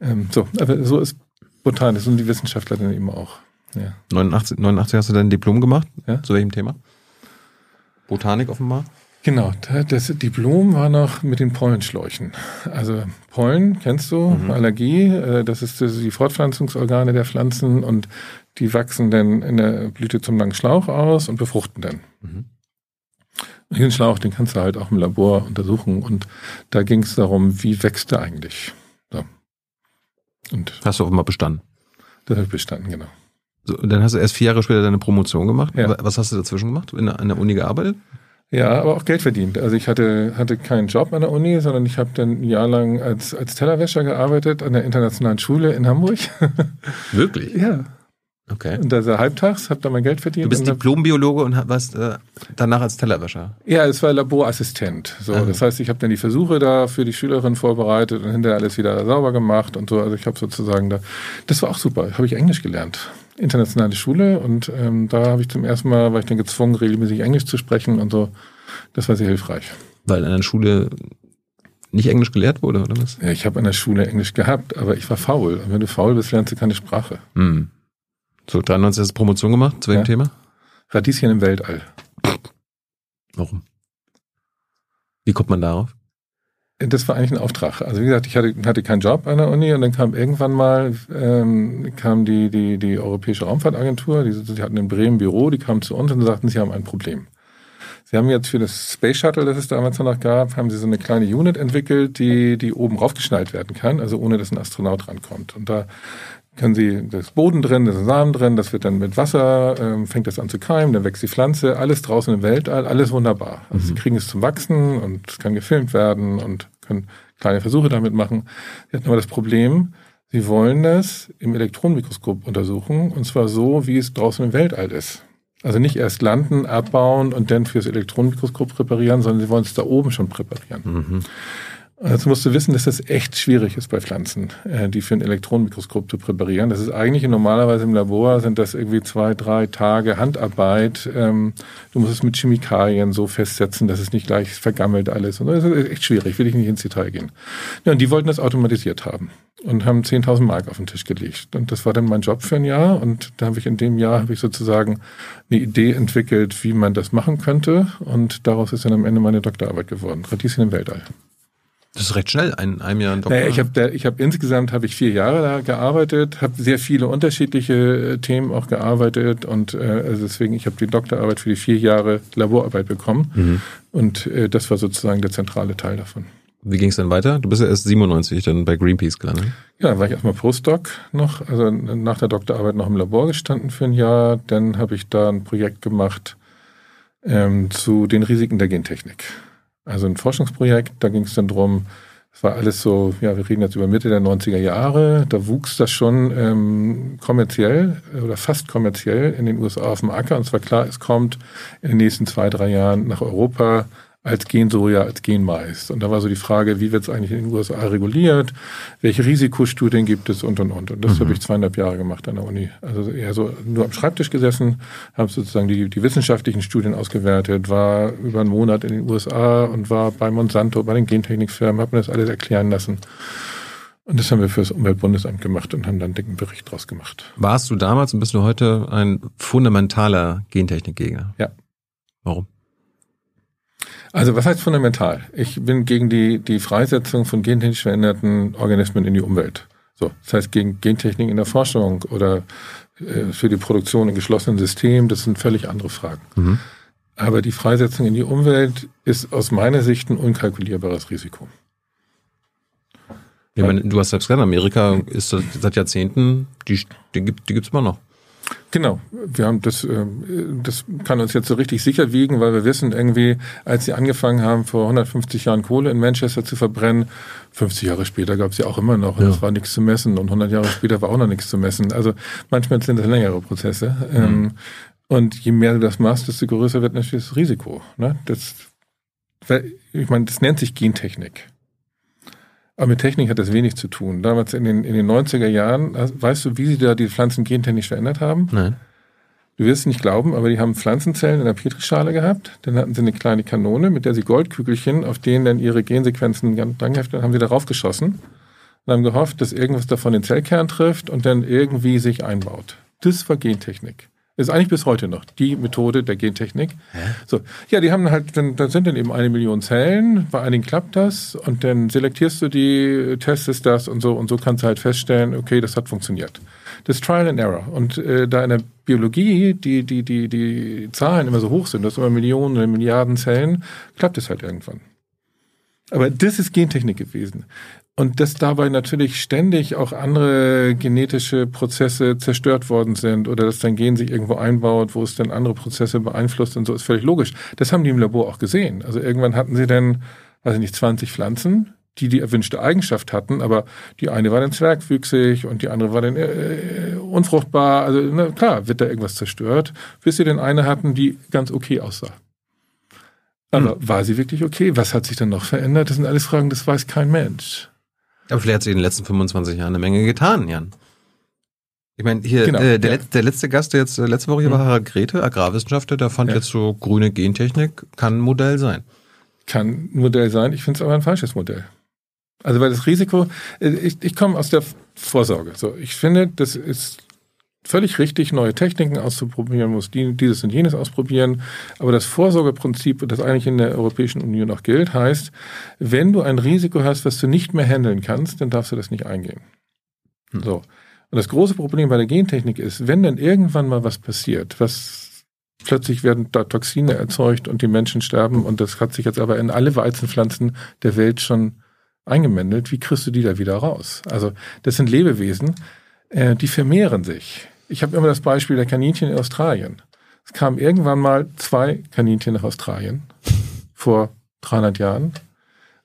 Ähm, so, aber so ist Botanik, sind die Wissenschaftler dann eben auch. Ja. 89, 89 hast du dein Diplom gemacht? Ja. Zu welchem Thema? Botanik offenbar? Genau, das Diplom war noch mit den Pollenschläuchen. Also Pollen kennst du, mhm. Allergie, äh, das ist die Fortpflanzungsorgane der Pflanzen und die wachsen dann in der Blüte zum langen Schlauch aus und befruchten dann. Mhm. Den Schlauch, den kannst du halt auch im Labor untersuchen und da ging es darum, wie wächst der eigentlich. So. Und Hast du offenbar bestanden? Das habe ich bestanden, genau. So, dann hast du erst vier Jahre später deine Promotion gemacht. Ja. Was hast du dazwischen gemacht? In, an der Uni gearbeitet? Ja, aber auch Geld verdient. Also ich hatte, hatte keinen Job an der Uni, sondern ich habe dann ein Jahr lang als, als Tellerwäscher gearbeitet an der internationalen Schule in Hamburg. Wirklich? ja. Okay. Und da war halbtags, habe da mein Geld verdient. Du bist Diplombiologe und warst äh, danach als Tellerwäscher. Ja, es war Laborassistent. So, Ah. das heißt, ich habe dann die Versuche da für die Schülerin vorbereitet und hinterher alles wieder sauber gemacht und so. Also ich habe sozusagen da, das war auch super. Habe ich Englisch gelernt, internationale Schule und ähm, da habe ich zum ersten Mal war ich dann gezwungen, regelmäßig Englisch zu sprechen und so. Das war sehr hilfreich. Weil an der Schule nicht Englisch gelehrt wurde, oder was? Ja, ich habe an der Schule Englisch gehabt, aber ich war faul. Und wenn du faul bist, lernst du keine Sprache. Hm. So, 93 hast du Promotion gemacht zu welchem Ja. Thema? Radieschen im Weltall. Warum? Wie kommt man darauf? Das war eigentlich ein Auftrag. Also wie gesagt, ich hatte, hatte keinen Job an der Uni und dann kam irgendwann mal ähm, kam die, die, die Europäische Raumfahrtagentur, die, die hatten in Bremen ein Büro, die kamen zu uns und sagten, sie haben ein Problem. Sie haben jetzt für das Space Shuttle, das es damals noch gab, haben sie so eine kleine Unit entwickelt, die, die oben raufgeschnallt werden kann, also ohne dass ein Astronaut rankommt. Und da können Sie, da ist Boden drin, da ist Samen drin, das wird dann mit Wasser, ähm, fängt das an zu keimen, dann wächst die Pflanze, alles draußen im Weltall, alles wunderbar. Also Sie kriegen es zum Wachsen und es kann gefilmt werden und können kleine Versuche damit machen. Sie hatten aber das Problem, Sie wollen das im Elektronenmikroskop untersuchen und zwar so, wie es draußen im Weltall ist. Also nicht erst landen, abbauen und dann fürs Elektronenmikroskop präparieren, sondern Sie wollen es da oben schon präparieren. Mhm. Dazu musst du wissen, dass das echt schwierig ist bei Pflanzen, äh, die für ein Elektronenmikroskop zu präparieren. Das ist eigentlich normalerweise im Labor sind das irgendwie zwei, drei Tage Handarbeit. Ähm, Du musst es mit Chemikalien so festsetzen, dass es nicht gleich vergammelt alles. Und das ist echt schwierig, will ich nicht ins Detail gehen. Ja, und die wollten das automatisiert haben und haben 10.000 Mark auf den Tisch gelegt. Und das war dann mein Job für ein Jahr. Und da habe ich in dem Jahr habe ich sozusagen eine Idee entwickelt, wie man das machen könnte. Und daraus ist dann am Ende meine Doktorarbeit geworden. Radieschen im Weltall. Das ist recht schnell, ein, einem Jahr ein Doktor. Naja, ich habe ich hab insgesamt habe ich vier Jahre da gearbeitet, habe sehr viele unterschiedliche äh, Themen auch gearbeitet und äh, also deswegen ich habe die Doktorarbeit für die vier Jahre Laborarbeit bekommen Mhm. und äh, das war sozusagen der zentrale Teil davon. Wie ging es dann weiter? Du bist ja erst 97 dann bei Greenpeace gelandet. Ja, dann war ich erstmal Postdoc noch, also nach der Doktorarbeit noch im Labor gestanden für ein Jahr. Dann habe ich da ein Projekt gemacht ähm, zu den Risiken der Gentechnik. Also ein Forschungsprojekt, da ging es dann drum. es war alles so, ja, wir reden jetzt über Mitte der 90er Jahre, da wuchs das schon ähm, kommerziell oder fast kommerziell in den USA auf dem Acker. Und es war klar, es kommt in den nächsten zwei, drei Jahren nach Europa als Gensoja, als Genmais. Und da war so die Frage, wie wird es eigentlich in den USA reguliert? Welche Risikostudien gibt es und und und. Und das habe ich zweieinhalb Jahre gemacht an der Uni. Also eher so nur am Schreibtisch gesessen, habe sozusagen die, die wissenschaftlichen Studien ausgewertet, war über einen Monat in den USA und war bei Monsanto, bei den Gentechnikfirmen, habe mir das alles erklären lassen. Und das haben wir für das Umweltbundesamt gemacht und haben dann einen dicken Bericht draus gemacht. Warst du damals und bist du heute ein fundamentaler Gentechnikgegner? Ja. Warum? Also was heißt fundamental? Ich bin gegen die, die Freisetzung von gentechnisch veränderten Organismen in die Umwelt. So, das heißt gegen Gentechnik in der Forschung oder äh, für die Produktion in geschlossenen Systemen, das sind völlig andere Fragen. Mhm. Aber die Freisetzung in die Umwelt ist aus meiner Sicht ein unkalkulierbares Risiko. Ich meine, du hast selbst gesagt, Amerika ist seit Jahrzehnten, die, die gibt gibt's immer noch. Genau, wir haben das, ähm, das kann uns jetzt so richtig sicher wiegen, weil wir wissen irgendwie, als sie angefangen haben, vor 150 Jahren Kohle in Manchester zu verbrennen, 50 Jahre später gab es ja auch immer noch und Ja. es war nichts zu messen und 100 Jahre später war auch noch nichts zu messen. Also manchmal sind das längere Prozesse. Ähm, und je mehr du das machst, desto größer wird natürlich das Risiko. Ne? Das, ich meine, das nennt sich Gentechnik. Aber mit Technik hat das wenig zu tun. Damals in den, in den 90er Jahren, weißt du, wie sie da die Pflanzen gentechnisch verändert haben? Nein. Du wirst es nicht glauben, aber die haben Pflanzenzellen in der Petrischale gehabt. Dann hatten sie eine kleine Kanone, mit der sie Goldkügelchen, auf denen dann ihre Gensequenzen ganz dranheftet, haben sie darauf geschossen und haben gehofft, dass irgendwas davon den Zellkern trifft und dann irgendwie sich einbaut. Das war Gentechnik. Ist eigentlich bis heute noch die Methode der Gentechnik. So, ja, die haben halt, dann, da sind dann eben eine Million Zellen, bei einigen klappt das und dann selektierst du die, testest das und so und so kannst du halt feststellen, okay, das hat funktioniert. Das ist Trial and Error. Und äh, da in der Biologie die, die, die, die Zahlen immer so hoch sind, das sind immer Millionen oder Milliarden Zellen, klappt es halt irgendwann. Aber das ist Gentechnik gewesen. Und dass dabei natürlich ständig auch andere genetische Prozesse zerstört worden sind oder dass dein Gen sich irgendwo einbaut, wo es dann andere Prozesse beeinflusst und so, ist völlig logisch. Das haben die im Labor auch gesehen. Also irgendwann hatten sie dann, weiß ich nicht, 20 Pflanzen, die die erwünschte Eigenschaft hatten, aber die eine war dann zwergwüchsig und die andere war dann äh, unfruchtbar. Also na, klar, wird da irgendwas zerstört, bis sie dann eine hatten, die ganz okay aussah. Aber hm. war sie wirklich okay? Was hat sich dann noch verändert? Das sind alles Fragen, das weiß kein Mensch. Aber vielleicht hat sich in den letzten 25 Jahren eine Menge getan, Jan. Ich meine, hier, genau, äh, der, ja. der, letzte Gast, der jetzt äh, letzte Woche hier mhm. war, Harald Grete, Agrarwissenschaftler, der fand ja. jetzt so grüne Gentechnik kann ein Modell sein. Kann ein Modell sein, ich finde es aber ein falsches Modell. Also weil das Risiko, äh, ich, ich komme aus der Vorsorge. So, ich finde, das ist völlig richtig, neue Techniken auszuprobieren, muss dieses und jenes ausprobieren. Aber das Vorsorgeprinzip, das eigentlich in der Europäischen Union auch gilt, heißt, wenn du ein Risiko hast, was du nicht mehr handeln kannst, dann darfst du das nicht eingehen. Hm. So. Und das große Problem bei der Gentechnik ist, wenn dann irgendwann mal was passiert, was plötzlich werden da Toxine erzeugt und die Menschen sterben und das hat sich jetzt aber in alle Weizenpflanzen der Welt schon eingemendelt, wie kriegst du die da wieder raus? Also das sind Lebewesen, äh, die vermehren sich. Ich habe immer das Beispiel der Kaninchen in Australien. Es kamen irgendwann mal zwei Kaninchen nach Australien vor 300 Jahren.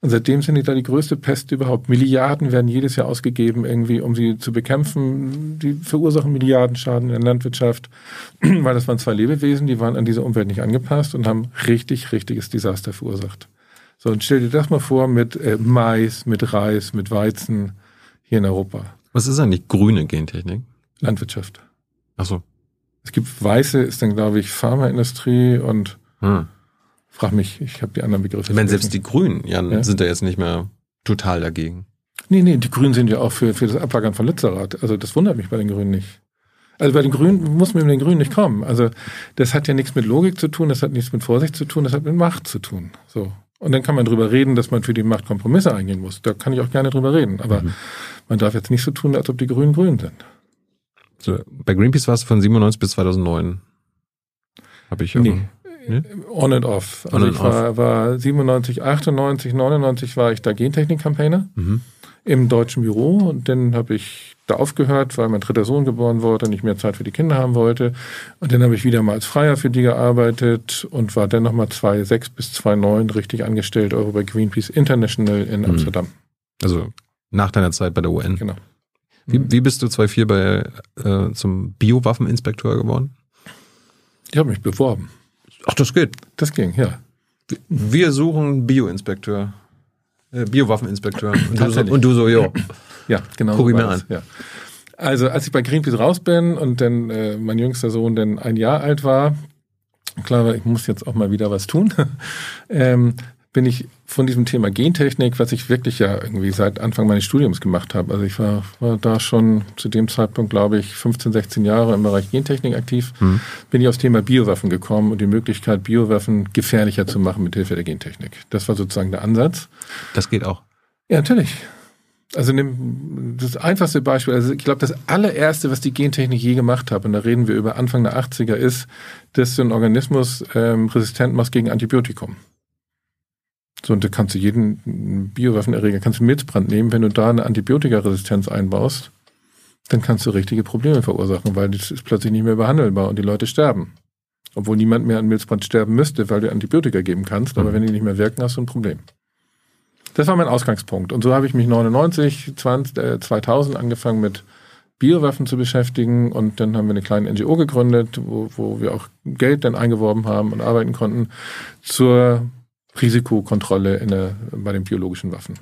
Und seitdem sind die da die größte Pest überhaupt. Milliarden werden jedes Jahr ausgegeben, irgendwie, um sie zu bekämpfen. Die verursachen Milliardenschaden in der Landwirtschaft, weil das waren zwei Lebewesen, die waren an diese Umwelt nicht angepasst und haben richtig, richtiges Desaster verursacht. So, und stell dir das mal vor mit äh, Mais, mit Reis, mit Weizen hier in Europa. Was ist eigentlich grüne Gentechnik? Landwirtschaft. Ach so. Es gibt weiße, ist dann glaube ich Pharmaindustrie und hm. frag mich, ich habe die anderen Begriffe. Ich meine, selbst die Grünen ja, ja, sind da jetzt nicht mehr total dagegen. Nee, nee, die Grünen sind ja auch für, für das Ablagern von Lützerath. Also das wundert mich bei den Grünen nicht. Also bei den Grünen muss man mit den Grünen nicht kommen. Also das hat ja nichts mit Logik zu tun, das hat nichts mit Vorsicht zu tun, das hat mit Macht zu tun. So. Und dann kann man drüber reden, dass man für die Macht Kompromisse eingehen muss. Da kann ich auch gerne drüber reden. Aber mhm. man darf jetzt nicht so tun, als ob die Grünen grün sind. So, bei Greenpeace war es von 97 bis 2009. Habe ich nee. nee. On and off. Also On ich war, off. war 97, 98, 99 war ich da Gentechnik-Campaigner mhm. im deutschen Büro und dann habe ich da aufgehört, weil mein dritter Sohn geboren wurde und ich mehr Zeit für die Kinder haben wollte. Und dann habe ich wieder mal als Freier für die gearbeitet und war dann nochmal 2006 bis 2009 richtig angestellt, Euro bei Greenpeace International in mhm. Amsterdam. Also nach deiner Zeit bei der UN. Genau. Wie, wie bist du 2004 bei, äh, zum Biowaffeninspektor geworden? Ich habe mich beworben. Ach, das geht. Das ging, ja. Wir suchen Bioinspekteur. Äh, Biowaffeninspekteur. Und du so, und du so jo. Ja, genau. Guck so ich mir an. Ja. Also als ich bei Greenpeace raus bin und dann äh, mein jüngster Sohn dann ein Jahr alt war, klar war, ich muss jetzt auch mal wieder was tun, ähm, bin ich von diesem Thema Gentechnik, was ich wirklich ja irgendwie seit Anfang meines Studiums gemacht habe. Also ich war, war da schon zu dem Zeitpunkt, glaube ich, 15, 16 Jahre im Bereich Gentechnik aktiv, mhm. bin ich aufs Thema Biowaffen gekommen und die Möglichkeit, Biowaffen gefährlicher zu machen mit Hilfe der Gentechnik. Das war sozusagen der Ansatz. Das geht auch. Ja, natürlich. Also nimm das einfachste Beispiel, also ich glaube, das allererste, was die Gentechnik je gemacht hat, und da reden wir über Anfang der 80er, ist, dass du einen Organismus ähm, resistent machst gegen Antibiotikum. So, und da kannst du jeden Biowaffenerreger, kannst du Milzbrand nehmen, wenn du da eine Antibiotikaresistenz einbaust, dann kannst du richtige Probleme verursachen, weil das ist plötzlich nicht mehr behandelbar und die Leute sterben. Obwohl niemand mehr an Milzbrand sterben müsste, weil du Antibiotika geben kannst, aber mhm. wenn die nicht mehr wirken, hast du ein Problem. Das war mein Ausgangspunkt. Und so habe ich mich 99, 20, äh, 2000 angefangen mit Biowaffen zu beschäftigen und dann haben wir eine kleine NGO gegründet, wo, wo wir auch Geld dann eingeworben haben und arbeiten konnten zur Risikokontrolle in der, bei den biologischen Waffen.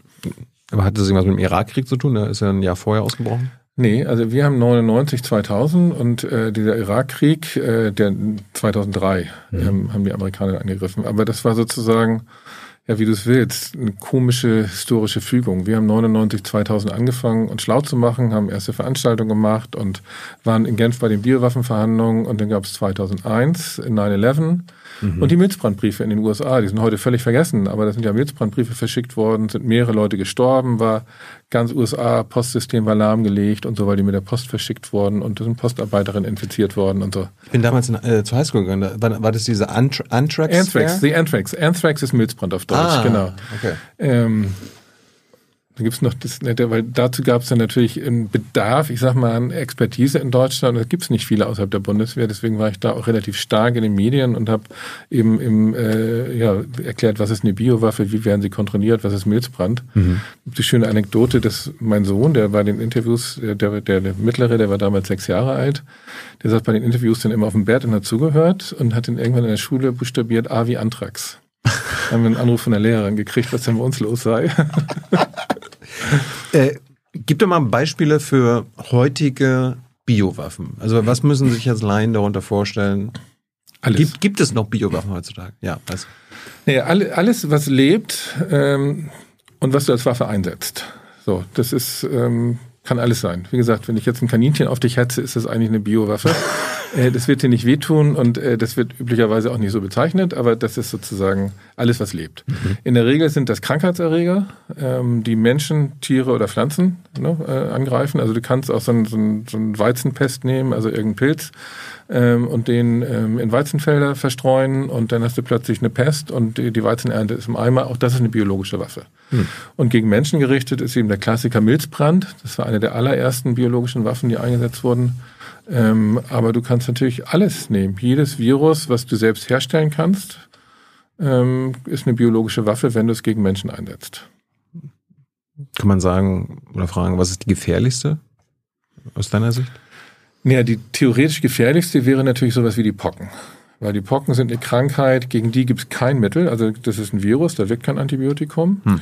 Aber hat das irgendwas mit dem Irakkrieg zu tun? Da ist ja ein Jahr vorher ausgebrochen. Nee, also wir haben 99, 2000 und äh, dieser Irakkrieg, äh, der 2003 mhm. ähm, haben die Amerikaner angegriffen. Aber das war sozusagen ja, wie du es willst, eine komische historische Fügung. Wir haben 99, 2000 angefangen, uns schlau zu machen, haben erste Veranstaltungen gemacht und waren in Genf bei den Biowaffenverhandlungen und dann gab es 2001 9-11 Mhm. Und die Milzbrandbriefe in den USA, die sind heute völlig vergessen, aber da sind ja Milzbrandbriefe verschickt worden, sind mehrere Leute gestorben, war ganz USA, Postsystem war lahmgelegt und so, weil die mit der Post verschickt wurden und da sind Postarbeiterinnen infiziert worden und so. Ich bin damals in, äh, zur Highschool gegangen, war, war das diese Ant Anthrax? Anthrax, die Anthrax. Anthrax ist Milzbrand auf Deutsch, ah, genau. Okay. Ähm, Da gibt's noch das, weil dazu gab es dann natürlich einen Bedarf, ich sag mal, an Expertise in Deutschland. Da gibt's nicht viele außerhalb der Bundeswehr. Deswegen war ich da auch relativ stark in den Medien und habe eben im, äh, ja, erklärt, was ist eine Biowaffe, wie werden sie kontrolliert, was ist Milzbrand. Mhm. Die schöne Anekdote, dass mein Sohn, der bei den Interviews, der, der, der mittlere, der war damals sechs Jahre alt, der saß bei den Interviews dann immer auf dem Bett und hat zugehört und hat dann irgendwann in der Schule buchstabiert A wie Antrax haben wir einen Anruf von der Lehrerin gekriegt, was denn bei uns los sei. äh, gib doch mal Beispiele für heutige Biowaffen. Also was müssen sich jetzt Laien darunter vorstellen? Alles. Gibt, gibt es noch Biowaffen heutzutage? Ja, also. Naja, alles, was lebt ähm, und was du als Waffe einsetzt. So, das ist, ähm, kann alles sein. Wie gesagt, wenn ich jetzt ein Kaninchen auf dich hetze, ist das eigentlich eine Biowaffe. Äh, das wird dir nicht wehtun und äh, das wird üblicherweise auch nicht so bezeichnet, aber das ist sozusagen alles, was lebt. Mhm. In der Regel sind das Krankheitserreger, ähm, die Menschen, Tiere oder Pflanzen ne, äh, angreifen. Also du kannst auch so einen, so einen, so einen Weizenpest nehmen, also irgendeinen Pilz, ähm, und den ähm, in Weizenfelder verstreuen und dann hast du plötzlich eine Pest und die, die Weizenernte ist im Eimer. Auch das ist eine biologische Waffe. Mhm. Und gegen Menschen gerichtet ist eben der Klassiker Milzbrand. Das war eine der allerersten biologischen Waffen, die eingesetzt wurden. Ähm, aber du kannst natürlich alles nehmen. Jedes Virus, was du selbst herstellen kannst, ähm, ist eine biologische Waffe, wenn du es gegen Menschen einsetzt. Kann man sagen oder fragen, was ist die gefährlichste aus deiner Sicht? Naja, die theoretisch gefährlichste wäre natürlich sowas wie die Pocken. Weil die Pocken sind eine Krankheit, gegen die gibt es kein Mittel. Also das ist ein Virus, da wirkt kein Antibiotikum. Hm.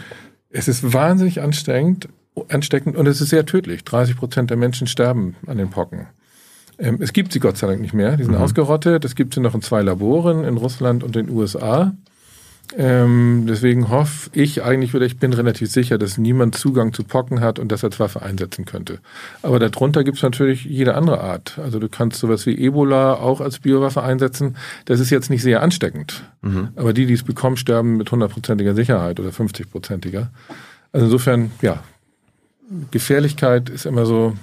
Es ist wahnsinnig anstrengend, ansteckend und es ist sehr tödlich. 30 Prozent der Menschen sterben an den Pocken. Ähm, es gibt sie Gott sei Dank nicht mehr. Die sind mhm. ausgerottet. Es gibt sie noch in zwei Laboren in Russland und den USA. Ähm, deswegen hoffe ich eigentlich, oder ich bin relativ sicher, dass niemand Zugang zu Pocken hat und das als Waffe einsetzen könnte. Aber darunter gibt es natürlich jede andere Art. Also du kannst sowas wie Ebola auch als Biowaffe einsetzen. Das ist jetzt nicht sehr ansteckend. Mhm. Aber die, die es bekommen, sterben mit hundertprozentiger Sicherheit oder 50-prozentiger. Also insofern, ja, Gefährlichkeit ist immer so,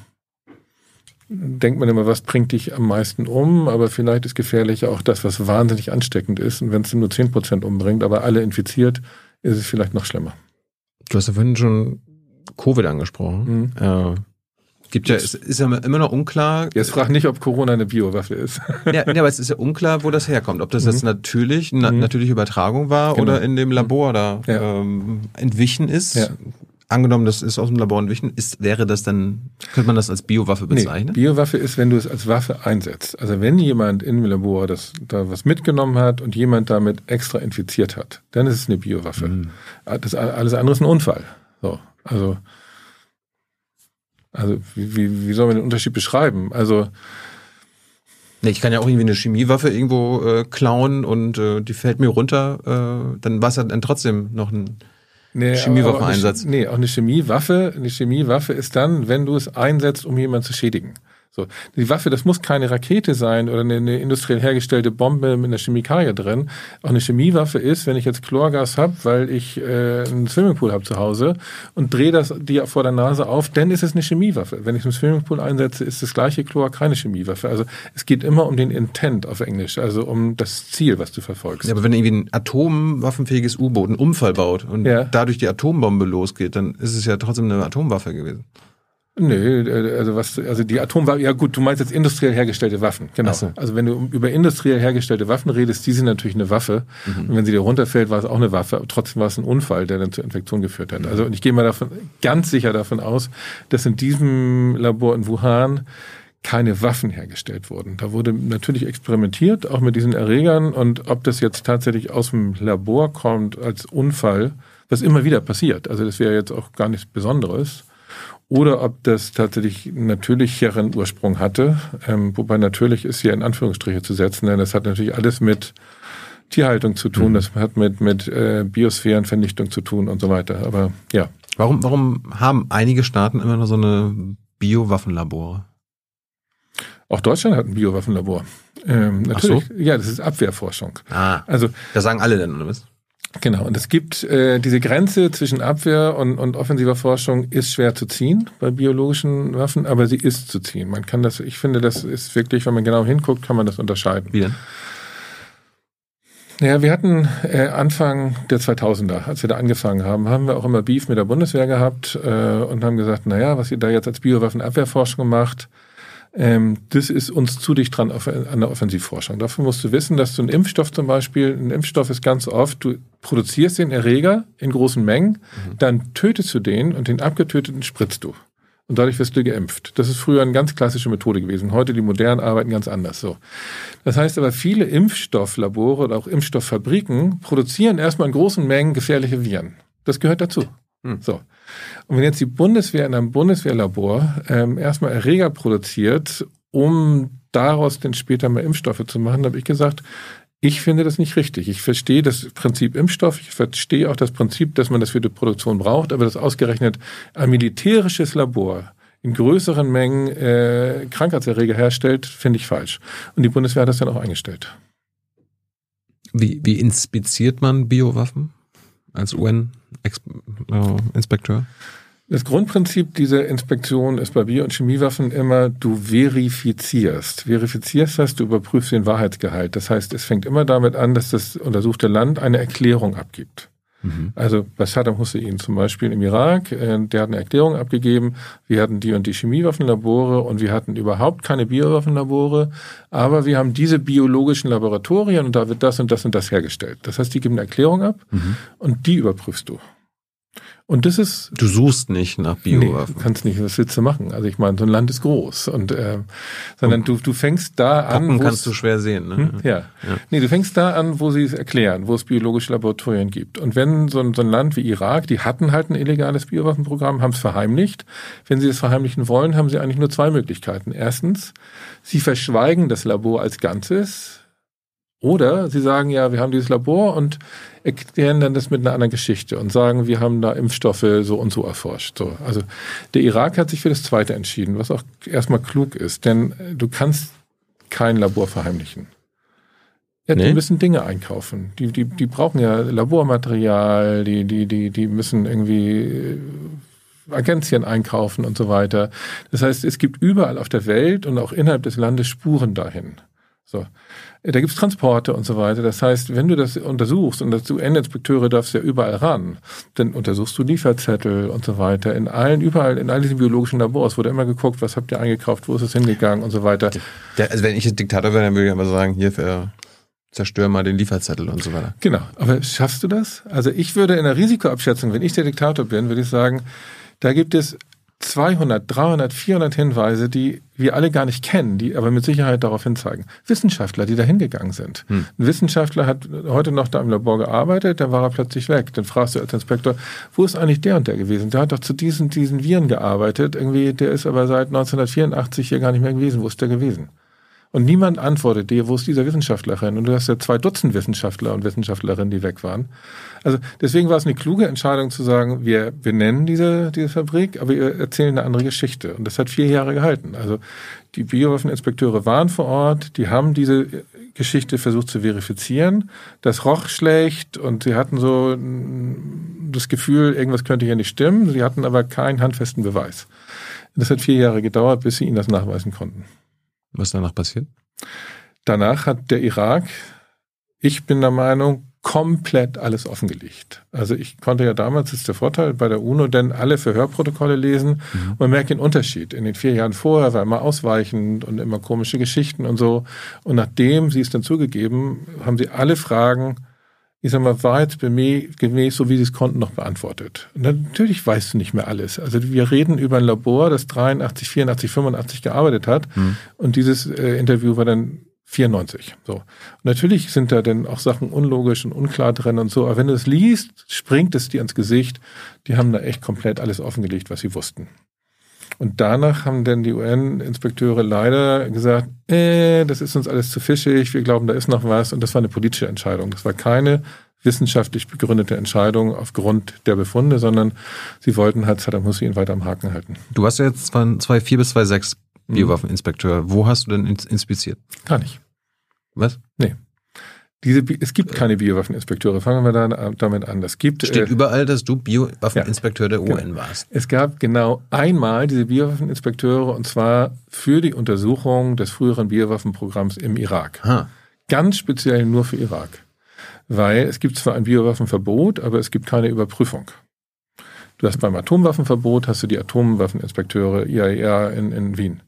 denkt man immer, was bringt dich am meisten um, aber vielleicht ist gefährlicher auch das, was wahnsinnig ansteckend ist. Und wenn es nur 10% umbringt, aber alle infiziert, ist es vielleicht noch schlimmer. Du hast ja vorhin schon Covid angesprochen. Mhm. Äh, gibt ja, es ist ja immer noch unklar. Jetzt frag nicht, ob Corona eine Biowaffe ist. ja, ja, aber es ist ja unklar, wo das herkommt. Ob das mhm. jetzt natürlich, na, mhm. natürliche Übertragung war genau. oder in dem Labor da ja. ähm, entwichen ist. Ja angenommen, das ist aus dem Labor entwichen, ist, wäre das dann, könnte man das als Biowaffe bezeichnen? Nee, Biowaffe ist, wenn du es als Waffe einsetzt. Also wenn jemand im Labor das, da was mitgenommen hat und jemand damit extra infiziert hat, dann ist es eine Biowaffe. Mhm. Das, alles andere ist ein Unfall. So, also, also wie, wie, soll man den Unterschied beschreiben? Also Nee, ich kann ja auch irgendwie eine Chemiewaffe irgendwo äh, klauen und äh, die fällt mir runter, äh, dann war es ja dann trotzdem noch ein Nee, Chemiewaffeneinsatz. Nee, auch eine Chemiewaffe. Eine Chemiewaffe ist dann, wenn du es einsetzt, um jemanden zu schädigen. So, die Waffe, das muss keine Rakete sein oder eine, eine industriell hergestellte Bombe mit einer Chemikalie drin. Auch eine Chemiewaffe ist, wenn ich jetzt Chlorgas habe, weil ich äh, einen Swimmingpool habe zu Hause und drehe das dir vor der Nase auf, dann ist es eine Chemiewaffe. Wenn ich einen Swimmingpool einsetze, ist das gleiche Chlor keine Chemiewaffe. Also es geht immer um den Intent auf Englisch, also um das Ziel, was du verfolgst. Ja, aber wenn irgendwie ein atomwaffenfähiges U-Boot einen Unfall baut und ja. dadurch die Atombombe losgeht, dann ist es ja trotzdem eine Atomwaffe gewesen. Nö, äh, also was, also die Atomwaffen, ja gut, du meinst jetzt industriell hergestellte Waffen, genau. So. Also wenn du über industriell hergestellte Waffen redest, die sind natürlich eine Waffe. Mhm. Und wenn sie dir runterfällt, war es auch eine Waffe, aber trotzdem war es ein Unfall, der dann zur Infektion geführt hat. Mhm. Also und ich gehe mal davon, ganz sicher davon aus, dass in diesem Labor in Wuhan keine Waffen hergestellt wurden. Da wurde natürlich experimentiert, auch mit diesen Erregern und ob das jetzt tatsächlich aus dem Labor kommt als Unfall, was immer wieder passiert. Also das wäre jetzt auch gar nichts Besonderes oder ob das tatsächlich natürlicheren Ursprung hatte. Ähm, wobei natürlich ist hier in Anführungsstriche zu setzen, denn das hat natürlich alles mit Tierhaltung zu tun, mhm. das hat mit, mit äh, Biosphärenvernichtung zu tun und so weiter. Aber ja. Warum, warum haben einige Staaten immer noch so eine Biowaffenlabore? Auch Deutschland hat ein Biowaffenlabor. Ähm, natürlich. So? Ja, das ist Abwehrforschung. Ah, also, das sagen alle denn, oder was? Genau, und es gibt äh, diese Grenze zwischen Abwehr und, und offensiver Forschung ist schwer zu ziehen bei biologischen Waffen, aber sie ist zu ziehen. Man kann das, ich finde, das ist wirklich, wenn man genau hinguckt, kann man das unterscheiden. Wie denn? Naja, wir hatten äh, Anfang der 2000er, als wir da angefangen haben, haben wir auch immer Beef mit der Bundeswehr gehabt äh, und haben gesagt, naja, was ihr da jetzt als Biowaffenabwehrforschung macht, ähm, das ist uns zu dicht dran auf, an der Offensivforschung. Dafür musst du wissen, dass du einen Impfstoff zum Beispiel, ein Impfstoff ist ganz oft, du produzierst den Erreger in großen Mengen, mhm. dann tötest du den und den abgetöteten spritzt du. Und dadurch wirst du geimpft. Das ist früher eine ganz klassische Methode gewesen. Heute die modernen arbeiten ganz anders. So. Das heißt aber, viele Impfstofflabore oder auch Impfstofffabriken produzieren erstmal in großen Mengen gefährliche Viren. Das gehört dazu. Hm. So. Und wenn jetzt die Bundeswehr in einem Bundeswehrlabor ähm, erstmal Erreger produziert, um daraus dann später mal Impfstoffe zu machen, habe ich gesagt, ich finde das nicht richtig. Ich verstehe das Prinzip Impfstoff, ich verstehe auch das Prinzip, dass man das für die Produktion braucht, aber das ausgerechnet ein militärisches Labor in größeren Mengen äh, Krankheitserreger herstellt, finde ich falsch. Und die Bundeswehr hat das dann auch eingestellt. Wie, wie inspiziert man Biowaffen als UN-Inspekteur? Das Grundprinzip dieser Inspektion ist bei Bio- und Chemiewaffen immer, du verifizierst. Verifizierst heißt, du überprüfst den Wahrheitsgehalt. Das heißt, es fängt immer damit an, dass das untersuchte Land eine Erklärung abgibt. Mhm. Also bei Saddam Hussein zum Beispiel im Irak, äh, der hat eine Erklärung abgegeben, wir hatten die und die Chemiewaffenlabore und wir hatten überhaupt keine Biowaffenlabore, aber wir haben diese biologischen Laboratorien und da wird das und das und das hergestellt. Das heißt, die geben eine Erklärung ab mhm. und die überprüfst du. Und das ist. Du suchst nicht nach Biowaffen. Nee, du kannst nicht, was willst du machen? Also ich meine, so ein Land ist groß und äh, sondern du, du fängst da Poppen an. kannst du schwer sehen, ne? Hm? Ja. ja. Nee, du fängst da an, wo sie es erklären, wo es biologische Laboratorien gibt. Und wenn so ein, so ein Land wie Irak, die hatten halt ein illegales Biowaffenprogramm, haben es verheimlicht. Wenn sie es verheimlichen wollen, haben sie eigentlich nur zwei Möglichkeiten. Erstens, sie verschweigen das Labor als Ganzes oder sie sagen ja, wir haben dieses Labor und erklären dann das mit einer anderen Geschichte und sagen, wir haben da Impfstoffe so und so erforscht. So, also der Irak hat sich für das Zweite entschieden, was auch erstmal klug ist, denn du kannst kein Labor verheimlichen. Ja, nee. Die müssen Dinge einkaufen. Die, die, die brauchen ja Labormaterial, die, die, die, die müssen irgendwie äh, Agenzien einkaufen und so weiter. Das heißt, es gibt überall auf der Welt und auch innerhalb des Landes Spuren dahin. So. Da gibt's Transporte und so weiter. Das heißt, wenn du das untersuchst und dazu UN-Inspekteure darfst ja überall ran, dann untersuchst du Lieferzettel und so weiter. In allen, überall, in all diesen biologischen Labors wurde immer geguckt, was habt ihr eingekauft, wo ist es hingegangen und so weiter. Der, also wenn ich ein Diktator wäre, dann würde ich immer sagen, hier für zerstör mal den Lieferzettel und so weiter. Genau. Aber schaffst du das? Also ich würde in der Risikoabschätzung, wenn ich der Diktator bin, würde ich sagen, da gibt es 200, 300, 400 Hinweise, die wir alle gar nicht kennen, die aber mit Sicherheit darauf hinzeigen. Wissenschaftler, die da hingegangen sind. Hm. Ein Wissenschaftler hat heute noch da im Labor gearbeitet, dann war er plötzlich weg. Dann fragst du als Inspektor, wo ist eigentlich der und der gewesen? Der hat doch zu diesen, diesen Viren gearbeitet. Irgendwie, der ist aber seit 1984 hier gar nicht mehr gewesen. Wo ist der gewesen? Und niemand antwortet dir, wo ist dieser Wissenschaftlerin? Und du hast ja zwei Dutzend Wissenschaftler und Wissenschaftlerinnen, die weg waren. Also deswegen war es eine kluge Entscheidung zu sagen, wir benennen diese, diese Fabrik, aber wir erzählen eine andere Geschichte. Und das hat vier Jahre gehalten. Also die Biowaffeninspekteure waren vor Ort, die haben diese Geschichte versucht zu verifizieren. Das roch schlecht und sie hatten so das Gefühl, irgendwas könnte hier nicht stimmen. Sie hatten aber keinen handfesten Beweis. Das hat vier Jahre gedauert, bis sie ihnen das nachweisen konnten. Was danach passiert? Danach hat der Irak, ich bin der Meinung, komplett alles offengelegt. Also ich konnte ja damals, das ist der Vorteil bei der UNO, denn alle Verhörprotokolle lesen. Mhm. Man merkt den Unterschied. In den vier Jahren vorher war immer ausweichend und immer komische Geschichten und so. Und nachdem sie es dann zugegeben, haben sie alle Fragen, ich sag mal, wahrheitsgemäß, so wie sie es konnten, noch beantwortet. Und natürlich weißt du nicht mehr alles. Also wir reden über ein Labor, das 83, 84, 85 gearbeitet hat. Mhm. Und dieses äh, Interview war dann 94. So. Und natürlich sind da dann auch Sachen unlogisch und unklar drin und so. Aber wenn du es liest, springt es dir ins Gesicht. Die haben da echt komplett alles offengelegt, was sie wussten. Und danach haben dann die UN-Inspekteure leider gesagt, äh, das ist uns alles zu fischig, wir glauben, da ist noch was. Und das war eine politische Entscheidung. Das war keine wissenschaftlich begründete Entscheidung aufgrund der Befunde, sondern sie wollten halt Saddam Hussein weiter am Haken halten. Du hast ja jetzt von 2,4 bis 2,6 Mhm. Biowaffeninspekteur. Wo hast du denn inspiziert? Gar nicht. Was? Nee. Diese, es gibt keine Biowaffeninspekteure. Fangen wir da, damit an. Es gibt, Steht äh, überall, dass du Biowaffeninspekteur ja, der UN genau. warst. Es gab genau einmal diese Biowaffeninspekteure und zwar für die Untersuchung des früheren Biowaffenprogramms im Irak. Ha. Ganz speziell nur für Irak. weil es gibt zwar ein Biowaffenverbot, aber es gibt keine Überprüfung. Du hast beim Atomwaffenverbot hast du die Atomwaffeninspekteure IAEA in, in Wien.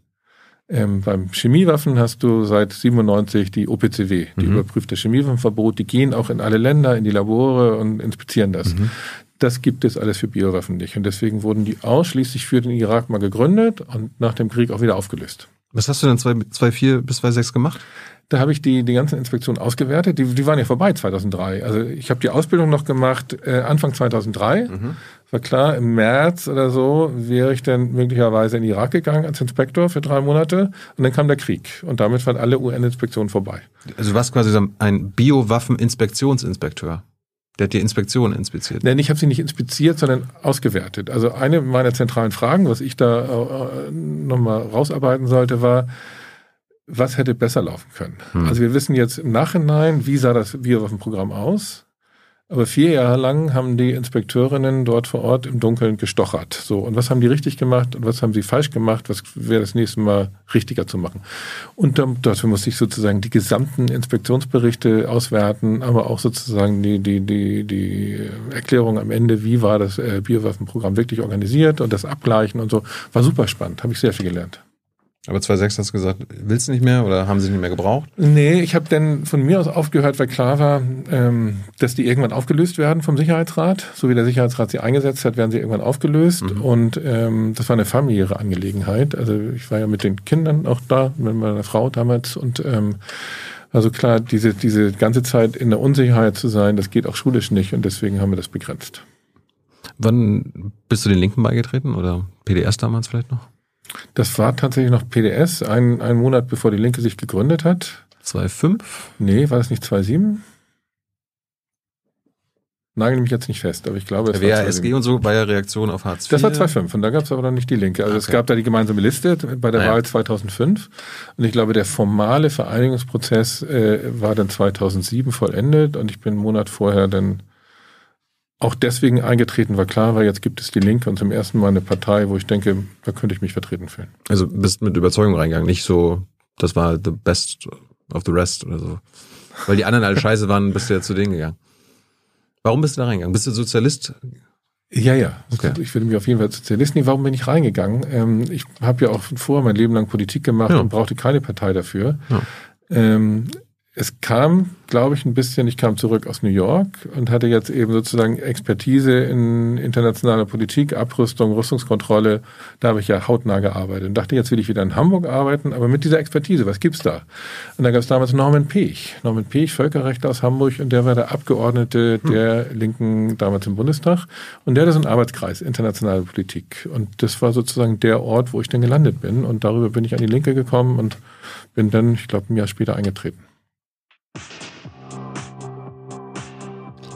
Ähm, beim Chemiewaffen hast du seit 97 die OPCW, die Mhm. überprüft das Chemiewaffenverbot. Die gehen auch in alle Länder, in die Labore und inspizieren das. Mhm. Das gibt es alles für Biowaffen nicht. Und deswegen wurden die ausschließlich für den Irak mal gegründet und nach dem Krieg auch wieder aufgelöst. Was hast du denn 2,4 bis 2,6 gemacht? Da habe ich die, die ganzen Inspektionen ausgewertet. Die, die waren ja vorbei 2003. Also ich habe die Ausbildung noch gemacht äh, Anfang 2003. War klar, im März oder so wäre ich dann möglicherweise in den Irak gegangen als Inspektor für drei Monate. Und dann kam der Krieg. Und damit waren alle UN-Inspektionen vorbei. Also du warst quasi so ein Biowaffen-Inspektionsinspekteur. Der hat die Inspektionen inspiziert. Denn ich habe sie nicht inspiziert, sondern ausgewertet. Also eine meiner zentralen Fragen, was ich da äh, nochmal rausarbeiten sollte, war, was hätte besser laufen können? Hm. Also wir wissen jetzt im Nachhinein, wie sah das Biowaffenprogramm aus? Aber vier Jahre lang haben die Inspekteurinnen dort vor Ort im Dunkeln gestochert. So, und was haben die richtig gemacht und was haben sie falsch gemacht? Was wäre das nächste Mal richtiger zu machen? Und dafür musste ich sozusagen die gesamten Inspektionsberichte auswerten, aber auch sozusagen die, die, die, die Erklärung am Ende, wie war das äh, Biowaffenprogramm wirklich organisiert und das Abgleichen und so. War super spannend, habe ich sehr viel gelernt. Aber 2,6 hast du gesagt, willst du nicht mehr oder haben sie nicht mehr gebraucht? Nee, ich habe dann von mir aus aufgehört, weil klar war, ähm, dass die irgendwann aufgelöst werden vom Sicherheitsrat. So wie der Sicherheitsrat sie eingesetzt hat, werden sie irgendwann aufgelöst. Mhm. Und ähm, das war eine familiäre Angelegenheit. Also ich war ja mit den Kindern auch da, mit meiner Frau damals. Und ähm, also klar, diese, diese ganze Zeit in der Unsicherheit zu sein, das geht auch schulisch nicht. Und deswegen haben wir das begrenzt. Wann bist du den Linken beigetreten oder PDS damals vielleicht noch? Das war tatsächlich noch PDS, ein, ein Monat bevor die Linke sich gegründet hat. 2,5? Nee, war das nicht 2.7? Nagel mich jetzt nicht fest, aber ich glaube, es Der war 2.7. WASG und so war ja Reaktion auf Hartz IV. Das war 2.5 und da gab es aber noch nicht die Linke. Also es Okay. gab da die gemeinsame Liste bei der Ah, ja. Wahl 2005 und ich glaube, der formale Vereinigungsprozess äh, war dann 2007 vollendet und ich bin einen Monat vorher dann auch deswegen eingetreten, war klar, weil jetzt gibt es die Linke und zum ersten Mal eine Partei, wo ich denke, da könnte ich mich vertreten fühlen. Also bist mit Überzeugung reingegangen, nicht so, das war the best of the rest oder so. Weil die anderen alle scheiße waren, bist du ja zu denen gegangen. Warum bist du da reingegangen? Bist du Sozialist? Ja, ja. Okay. Ich würde mich auf jeden Fall Sozialist nehmen. Warum bin ich reingegangen? Ähm, ich habe ja auch vorher mein Leben lang Politik gemacht Ja. und brauchte keine Partei dafür. Ja. Ähm, es kam, glaube ich, ein bisschen, ich kam zurück aus New York und hatte jetzt eben sozusagen Expertise in internationaler Politik, Abrüstung, Rüstungskontrolle. Da habe ich ja hautnah gearbeitet und dachte, jetzt will ich wieder in Hamburg arbeiten, aber mit dieser Expertise, was gibt's da? Und da gab es damals Norman Pech. Norman Pech, Völkerrechtler aus Hamburg und der war der Abgeordnete der Linken damals im Bundestag und der hatte so einen Arbeitskreis, internationale Politik. Und das war sozusagen der Ort, wo ich dann gelandet bin und darüber bin ich an die Linke gekommen und bin dann, ich glaube, ein Jahr später eingetreten.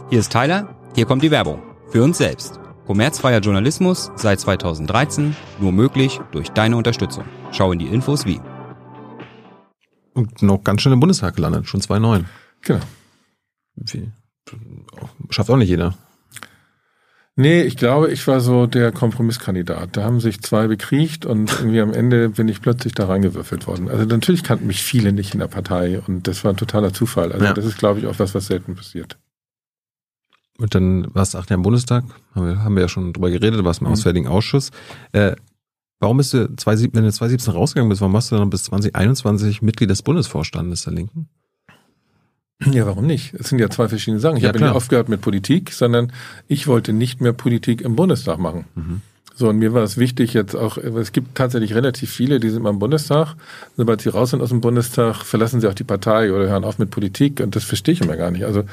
Hier ist Tyler, hier kommt die Werbung. Für uns selbst. Kommerzfreier Journalismus seit 2013, nur möglich durch deine Unterstützung. Schau in die Infos wie. Und noch ganz schön im Bundestag gelandet, schon 2,9. Genau. Wie? Schafft auch nicht jeder. Nee, ich glaube, ich war so der Kompromisskandidat. Da haben sich zwei bekriegt und irgendwie am Ende bin ich plötzlich da reingewürfelt worden. Also natürlich kannten mich viele nicht in der Partei und das war ein totaler Zufall. Also Ja. das ist, glaube ich, auch was, was selten passiert. Und dann warst du acht Jahre im Bundestag, haben wir, haben wir ja schon drüber geredet, warst im Mhm. Auswärtigen Ausschuss. Äh, warum bist du, 20, wenn du 2017 rausgegangen bist, warum warst du dann bis 2021 Mitglied des Bundesvorstandes der Linken? Ja, warum nicht? Es sind ja zwei verschiedene Sachen. Ich Ja, habe nicht aufgehört mit Politik, sondern ich wollte nicht mehr Politik im Bundestag machen. Mhm. So, und mir war es wichtig jetzt auch, es gibt tatsächlich relativ viele, die sind mal im Bundestag. Sobald sie raus sind aus dem Bundestag, verlassen sie auch die Partei oder hören auf mit Politik. Und das verstehe ich immer gar nicht. Also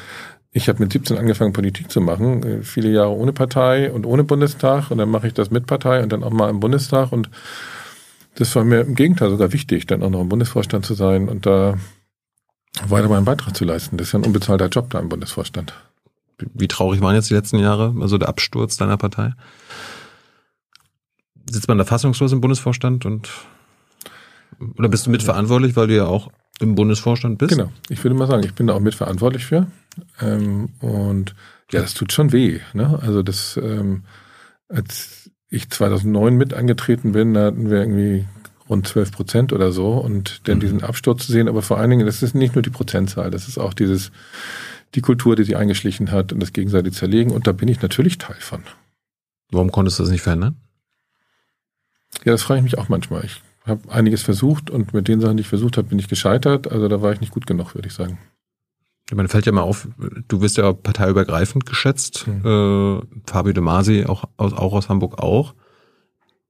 ich habe mit 17 angefangen, Politik zu machen. äh, Viele Jahre ohne Partei und ohne Bundestag. Und dann mache ich das mit Partei und dann auch mal im Bundestag. Und das war mir im Gegenteil sogar wichtig, dann auch noch im Bundesvorstand zu sein und da weiter meinen Beitrag zu leisten. Das ist ja ein unbezahlter Job da im Bundesvorstand. Wie traurig waren jetzt die letzten Jahre, also der Absturz deiner Partei? Sitzt man da fassungslos im Bundesvorstand und oder bist du mitverantwortlich, weil du ja auch im Bundesvorstand bist? Genau. Ich würde mal sagen, ich bin da auch mitverantwortlich für. Ähm, und ja, das tut schon weh. Ne? Also das, ähm, als ich 2009 mit angetreten bin, da hatten wir irgendwie rund 12 Prozent oder so und dann Mhm. diesen Absturz zu sehen, aber vor allen Dingen, das ist nicht nur die Prozentzahl, das ist auch dieses, die Kultur, die sich eingeschlichen hat und das gegenseitig zerlegen. Und da bin ich natürlich Teil von. Warum konntest du das nicht verändern? Ja, das frage ich mich auch manchmal. Ich habe einiges versucht und mit den Sachen, die ich versucht habe, bin ich gescheitert. Also da war ich nicht gut genug, würde ich sagen. Man fällt ja mal auf, du wirst ja parteiübergreifend geschätzt. Mhm. Äh, Fabio De Masi, auch aus, auch aus Hamburg auch.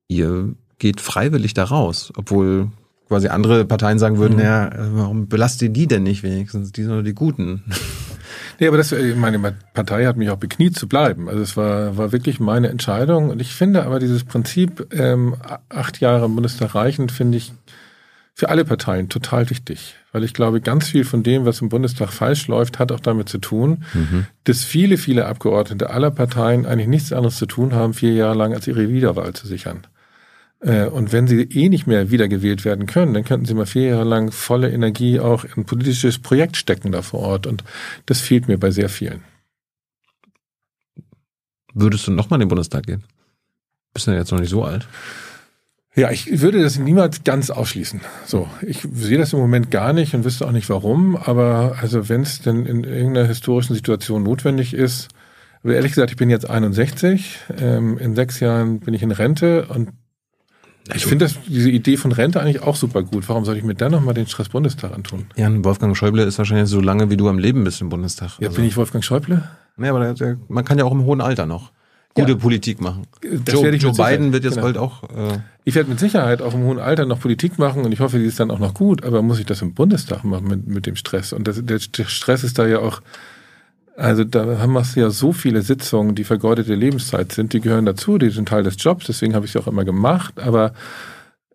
Ihr geht freiwillig da raus, obwohl quasi andere Parteien sagen würden, mhm. ja, warum belastet ihr die denn nicht wenigstens? Die sind nur die Guten. Nee, aber das, äh, meine Partei hat mich auch bekniet zu bleiben. Also es war, war wirklich meine Entscheidung. Und ich finde aber dieses Prinzip, ähm, acht Jahre im Bundestag reichen, finde ich für alle Parteien total wichtig. Weil ich glaube, ganz viel von dem, was im Bundestag falsch läuft, hat auch damit zu tun, mhm. dass viele, viele Abgeordnete aller Parteien eigentlich nichts anderes zu tun haben, vier Jahre lang als ihre Wiederwahl zu sichern. Äh, und wenn sie eh nicht mehr wiedergewählt werden können, dann könnten sie mal vier Jahre lang volle Energie auch in ein politisches Projekt stecken da vor Ort. Und das fehlt mir bei sehr vielen. Würdest du nochmal in den Bundestag gehen? Bist du ja jetzt noch nicht so alt. Ja, ich würde das niemals ganz ausschließen. So, ich sehe das im Moment gar nicht und wüsste auch nicht warum, aber also wenn es denn in irgendeiner historischen Situation notwendig ist, aber ehrlich gesagt, ich bin jetzt 61, ähm, in sechs Jahren bin ich in Rente und ich finde diese Idee von Rente eigentlich auch super gut. Warum soll ich mir dann nochmal den Stress Bundestag antun? Ja, Wolfgang Schäuble ist wahrscheinlich so lange, wie du am Leben bist im Bundestag. Ja, also. bin ich Wolfgang Schäuble? Nee, aber der, der, man kann ja auch im hohen Alter noch gute ja. Politik machen. Das Joe, Joe Biden wird jetzt genau. bald auch. Äh ich werde mit Sicherheit auch im hohen Alter noch Politik machen und ich hoffe, die ist dann auch noch gut, aber muss ich das im Bundestag machen mit, mit dem Stress? Und das, der, der Stress ist da ja auch also da haben wir ja so viele Sitzungen, die vergeudete Lebenszeit sind, die gehören dazu, die sind Teil des Jobs, deswegen habe ich sie auch immer gemacht, aber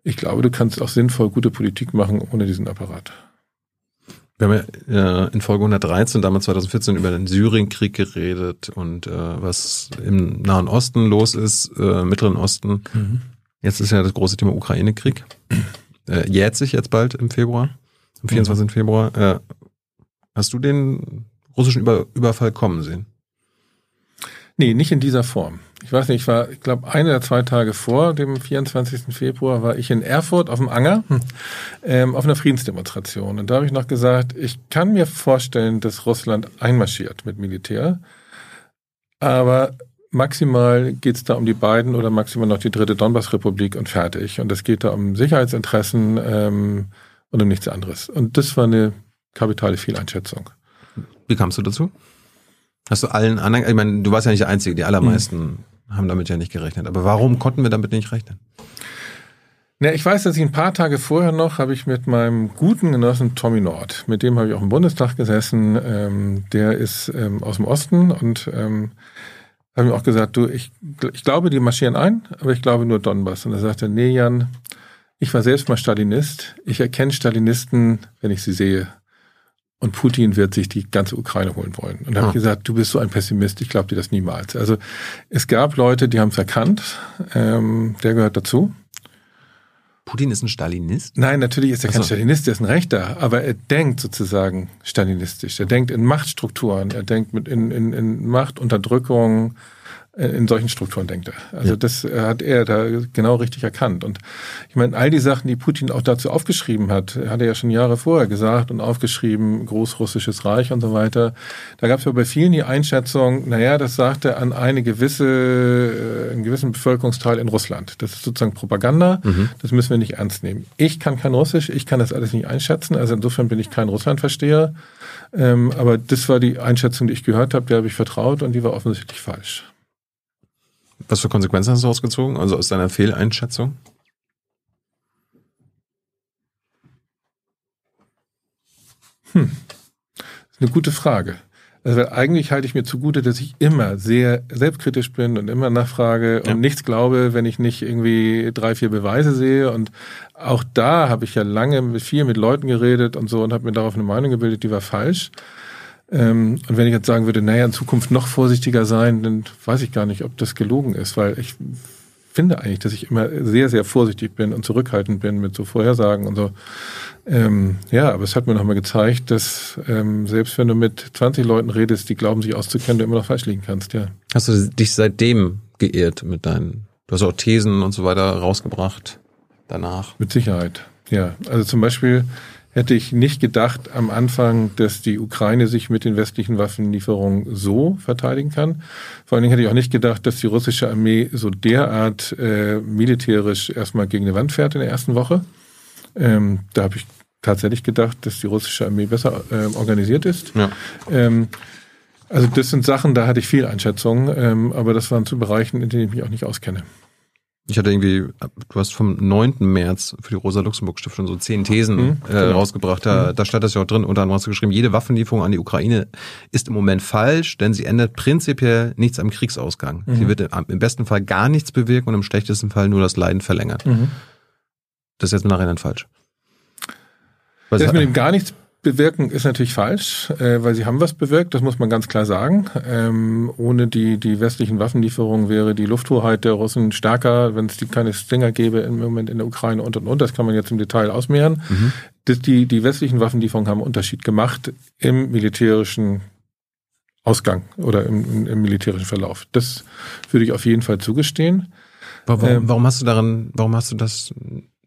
ich glaube, du kannst auch sinnvoll gute Politik machen ohne diesen Apparat. Wir haben ja äh, in Folge 113, damals 2014, über den Syrienkrieg geredet und äh, was im Nahen Osten los ist, äh, Mittleren Osten. Mhm. Jetzt ist ja das große Thema Ukraine-Krieg. Äh, jährt sich jetzt bald im Februar, am 24. Mhm. Februar. Äh, hast du den russischen Über Überfall kommen sehen? Nee, nicht in dieser Form. Ich weiß nicht, ich war, ich glaube, eine oder zwei Tage vor dem 24. Februar war ich in Erfurt auf dem Anger ähm, auf einer Friedensdemonstration. Und da habe ich noch gesagt, ich kann mir vorstellen, dass Russland einmarschiert mit Militär. Aber maximal geht es da um die beiden oder maximal noch die dritte Donbass-Republik und fertig. Und es geht da um Sicherheitsinteressen ähm, und um nichts anderes. Und das war eine kapitale Fehleinschätzung. Wie kamst du dazu? Hast du allen anderen, ich meine, du warst ja nicht der Einzige, die allermeisten mhm. haben damit ja nicht gerechnet. Aber warum konnten wir damit nicht rechnen? Na, ich weiß, dass ich ein paar Tage vorher noch habe ich mit meinem guten Genossen Tommy Nord, mit dem habe ich auch im Bundestag gesessen. Ähm, der ist ähm, aus dem Osten und ähm, habe mir auch gesagt, du, ich, ich glaube, die marschieren ein, aber ich glaube nur Donbass. Und er sagte, nee, Jan, ich war selbst mal Stalinist. Ich erkenne Stalinisten, wenn ich sie sehe und Putin wird sich die ganze Ukraine holen wollen. Und da habe ich gesagt, du bist so ein Pessimist, ich glaube dir das niemals. Also es gab Leute, die haben es erkannt, ähm, der gehört dazu. Putin ist ein Stalinist? Nein, natürlich ist er kein Stalinist, der ist ein Rechter, aber er denkt sozusagen stalinistisch. Er denkt in Machtstrukturen, er denkt mit in, in, in Machtunterdrückung, in solchen Strukturen denkt er. Also ja. das äh, hat er da genau richtig erkannt. Und ich meine, all die Sachen, die Putin auch dazu aufgeschrieben hat, hat er ja schon Jahre vorher gesagt und aufgeschrieben, Großrussisches Reich und so weiter. Da gab es ja bei vielen die Einschätzung, naja, das sagt er an eine gewisse, äh, einen gewissen Bevölkerungsteil in Russland. Das ist sozusagen Propaganda, mhm. das müssen wir nicht ernst nehmen. Ich kann kein Russisch, ich kann das alles nicht einschätzen, also insofern bin ich kein Russlandversteher. Ähm, aber das war die Einschätzung, die ich gehört habe, der habe ich vertraut und die war offensichtlich falsch. Was für Konsequenzen hast du ausgezogen? Also aus deiner Fehleinschätzung? Hm. Das ist eine gute Frage. Also eigentlich halte ich mir zugute, dass ich immer sehr selbstkritisch bin und immer nachfrage ja. und nichts glaube, wenn ich nicht irgendwie drei, vier Beweise sehe. Und auch da habe ich ja lange viel mit Leuten geredet und so und habe mir darauf eine Meinung gebildet, die war falsch. Ähm, und wenn ich jetzt sagen würde, naja, in Zukunft noch vorsichtiger sein, dann weiß ich gar nicht, ob das gelogen ist, weil ich finde eigentlich, dass ich immer sehr, sehr vorsichtig bin und zurückhaltend bin mit so Vorhersagen und so. Ähm, ja, aber es hat mir nochmal gezeigt, dass ähm, selbst wenn du mit 20 Leuten redest, die glauben, sich auszukennen, du immer noch falsch liegen kannst, ja. Hast du dich seitdem geirrt mit deinen, du hast auch Thesen und so weiter rausgebracht danach? Mit Sicherheit, ja. Also zum Beispiel hätte ich nicht gedacht am Anfang, dass die Ukraine sich mit den westlichen Waffenlieferungen so verteidigen kann. Vor allen Dingen hätte ich auch nicht gedacht, dass die russische Armee so derart äh, militärisch erstmal gegen eine Wand fährt in der ersten Woche. Ähm, da habe ich tatsächlich gedacht, dass die russische Armee besser äh, organisiert ist. Ja. Ähm, also das sind Sachen, da hatte ich viel Einschätzung, ähm, aber das waren zu Bereichen, in denen ich mich auch nicht auskenne. Ich hatte irgendwie, du hast vom 9. März für die Rosa-Luxemburg-Stiftung so zehn Thesen Mhm, äh, genau. rausgebracht. Da, da stand das ja auch drin. Unter anderem hast du geschrieben, jede Waffenlieferung an die Ukraine ist im Moment falsch, denn sie ändert prinzipiell nichts am Kriegsausgang. Mhm. Sie wird im, im besten Fall gar nichts bewirken und im schlechtesten Fall nur das Leiden verlängern. Mhm. Das ist jetzt im Nachhinein falsch. Was, Das mit dem gar nichts bewirken ist natürlich falsch, äh, weil sie haben was bewirkt, das muss man ganz klar sagen. Ähm, ohne die, die westlichen Waffenlieferungen wäre die Lufthoheit der Russen stärker, wenn es die keine Stinger gäbe im Moment in der Ukraine und und und. Das kann man jetzt im Detail ausmehren. Mhm. Das, die, die westlichen Waffenlieferungen haben einen Unterschied gemacht im militärischen Ausgang oder im, im, im militärischen Verlauf. Das würde ich auf jeden Fall zugestehen. warum, ähm, warum hast du daran, warum hast du das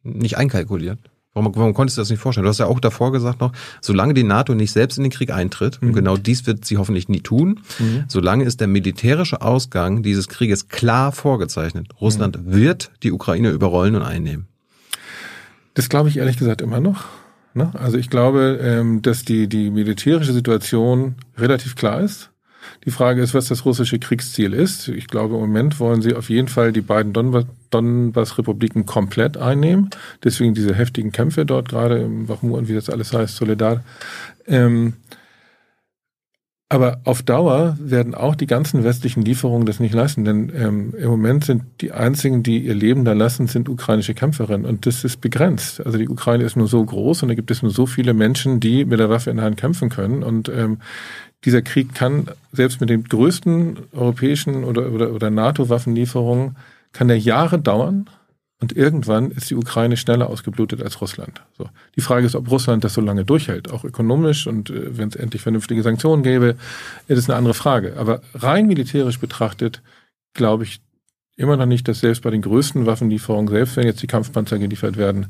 nicht einkalkuliert? Warum, warum konntest du das nicht vorstellen? Du hast ja auch davor gesagt noch, solange die NATO nicht selbst in den Krieg eintritt, und Mhm. genau dies wird sie hoffentlich nie tun, solange ist der militärische Ausgang dieses Krieges klar vorgezeichnet. Russland wird die Ukraine überrollen und einnehmen. Das glaube ich ehrlich gesagt immer noch. Ne? Also ich glaube, ähm, dass die, die militärische Situation relativ klar ist. Die Frage ist, was das russische Kriegsziel ist. Ich glaube, im Moment wollen sie auf jeden Fall die beiden Donba- Donbass-Republiken komplett einnehmen. Deswegen diese heftigen Kämpfe dort gerade im Bachmut und wie das alles heißt, Soledar. Ähm, aber auf Dauer werden auch die ganzen westlichen Lieferungen das nicht leisten, denn ähm, im Moment sind die einzigen, die ihr Leben da lassen, sind ukrainische Kämpferinnen und das ist begrenzt. Also die Ukraine ist nur so groß und da gibt es nur so viele Menschen, die mit der Waffe in der Hand kämpfen können und ähm, dieser Krieg kann selbst mit den größten europäischen oder, oder, oder NATO-Waffenlieferungen kann der Jahre dauern und irgendwann ist die Ukraine schneller ausgeblutet als Russland. So. Die Frage ist, ob Russland das so lange durchhält, auch ökonomisch und äh, wenn es endlich vernünftige Sanktionen gäbe, ist es eine andere Frage. Aber rein militärisch betrachtet glaube ich immer noch nicht, dass selbst bei den größten Waffenlieferungen, selbst wenn jetzt die Kampfpanzer geliefert werden,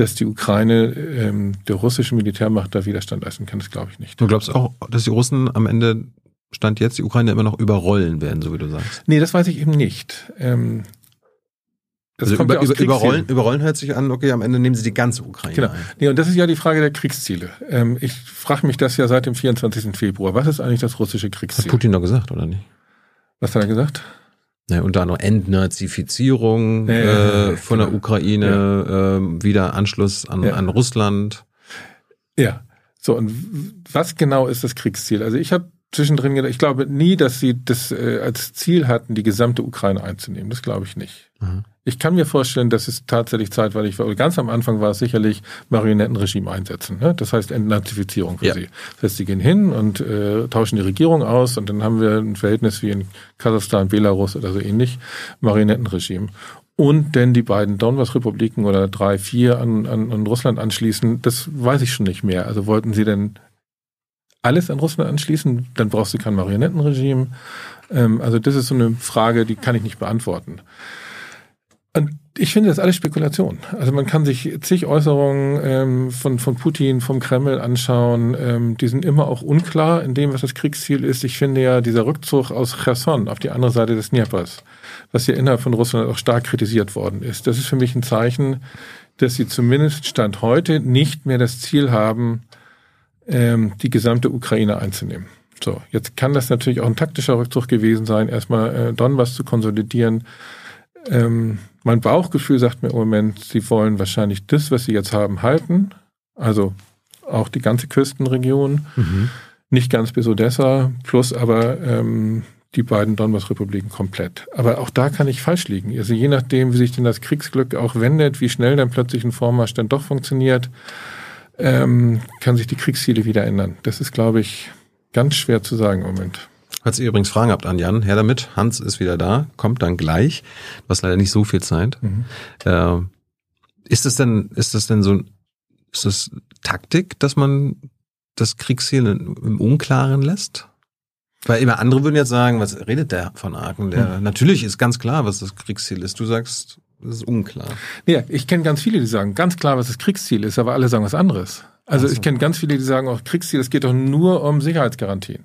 dass die Ukraine ähm, der russischen Militärmacht da Widerstand leisten kann. Das glaube ich nicht. Du glaubst auch, dass die Russen am Ende Stand jetzt die Ukraine immer noch überrollen werden, so wie du sagst. Nee, das weiß ich eben nicht. Ähm, das Also kommt über, ja überrollen, überrollen hört sich an, okay, am Ende nehmen sie die ganze Ukraine Genau. ein. Nee, und das ist ja die Frage der Kriegsziele. Ähm, ich frage mich das ja seit dem 24. Februar. Was ist eigentlich das russische Hat Kriegsziel? Putin doch gesagt, oder nicht? Was hat er gesagt? Ja, unter anderem Entnazifizierung Ja, äh, von der genau. Ukraine, ähm, wieder Anschluss an, an Russland. Ja. So, und was genau ist das Kriegsziel? Also ich habe zwischendrin gedacht, ich glaube nie, dass sie das äh, als Ziel hatten, die gesamte Ukraine einzunehmen. Das glaube ich nicht. Mhm. Ich kann mir vorstellen, dass es tatsächlich zeitweilig war. Ganz am Anfang war es sicherlich Marionettenregime einsetzen. Ne? Das heißt Entnazifizierung für Ja. sie. Das heißt, sie gehen hin und äh, tauschen die Regierung aus und dann haben wir ein Verhältnis wie in Kasachstan, Belarus oder so ähnlich, Marionettenregime. Und denn die beiden Donbass-Republiken oder drei, vier an, an, an Russland anschließen, das weiß ich schon nicht mehr. Also wollten sie denn alles an Russland anschließen, dann brauchst du kein Marionettenregime. Ähm, also das ist so eine Frage, die kann ich nicht beantworten. Und ich finde das alles Spekulation. Also man kann sich zig Äußerungen ähm, von, von Putin, vom Kreml anschauen. Ähm, die sind immer auch unklar in dem, was das Kriegsziel ist. Ich finde ja dieser Rückzug aus Cherson auf die andere Seite des Dnipers, was ja innerhalb von Russland auch stark kritisiert worden ist, das ist für mich ein Zeichen, dass sie zumindest Stand heute nicht mehr das Ziel haben, ähm, die gesamte Ukraine einzunehmen. So, jetzt kann das natürlich auch ein taktischer Rückzug gewesen sein, erstmal äh, Donbass zu konsolidieren. Ähm, mein Bauchgefühl sagt mir im Moment, sie wollen wahrscheinlich das, was sie jetzt haben, halten. Also auch die ganze Küstenregion, nicht ganz bis Odessa, plus aber ähm, die beiden Donbass-Republiken komplett. Aber auch da kann ich falsch liegen. Also je nachdem, wie sich denn das Kriegsglück auch wendet, wie schnell dann plötzlich ein Vormarsch dann doch funktioniert, ähm, kann sich die Kriegsziele wieder ändern. Das ist, glaube ich, ganz schwer zu sagen im Moment. Falls ihr übrigens Fragen habt an Jan, her damit. Hans ist wieder da, kommt dann gleich. Du hast leider nicht so viel Zeit. Äh, ist das denn, ist das denn so, ist das Taktik, dass man das Kriegsziel im Unklaren lässt? Weil immer andere würden jetzt sagen, was redet der von Arken? Der, Natürlich ist ganz klar, was das Kriegsziel ist. Du sagst, es ist unklar. Ja, ich kenne ganz viele, die sagen ganz klar, was das Kriegsziel ist, aber alle sagen was anderes. Also so. ich kenne ganz viele, die sagen auch Kriegsziel, es geht doch nur um Sicherheitsgarantien.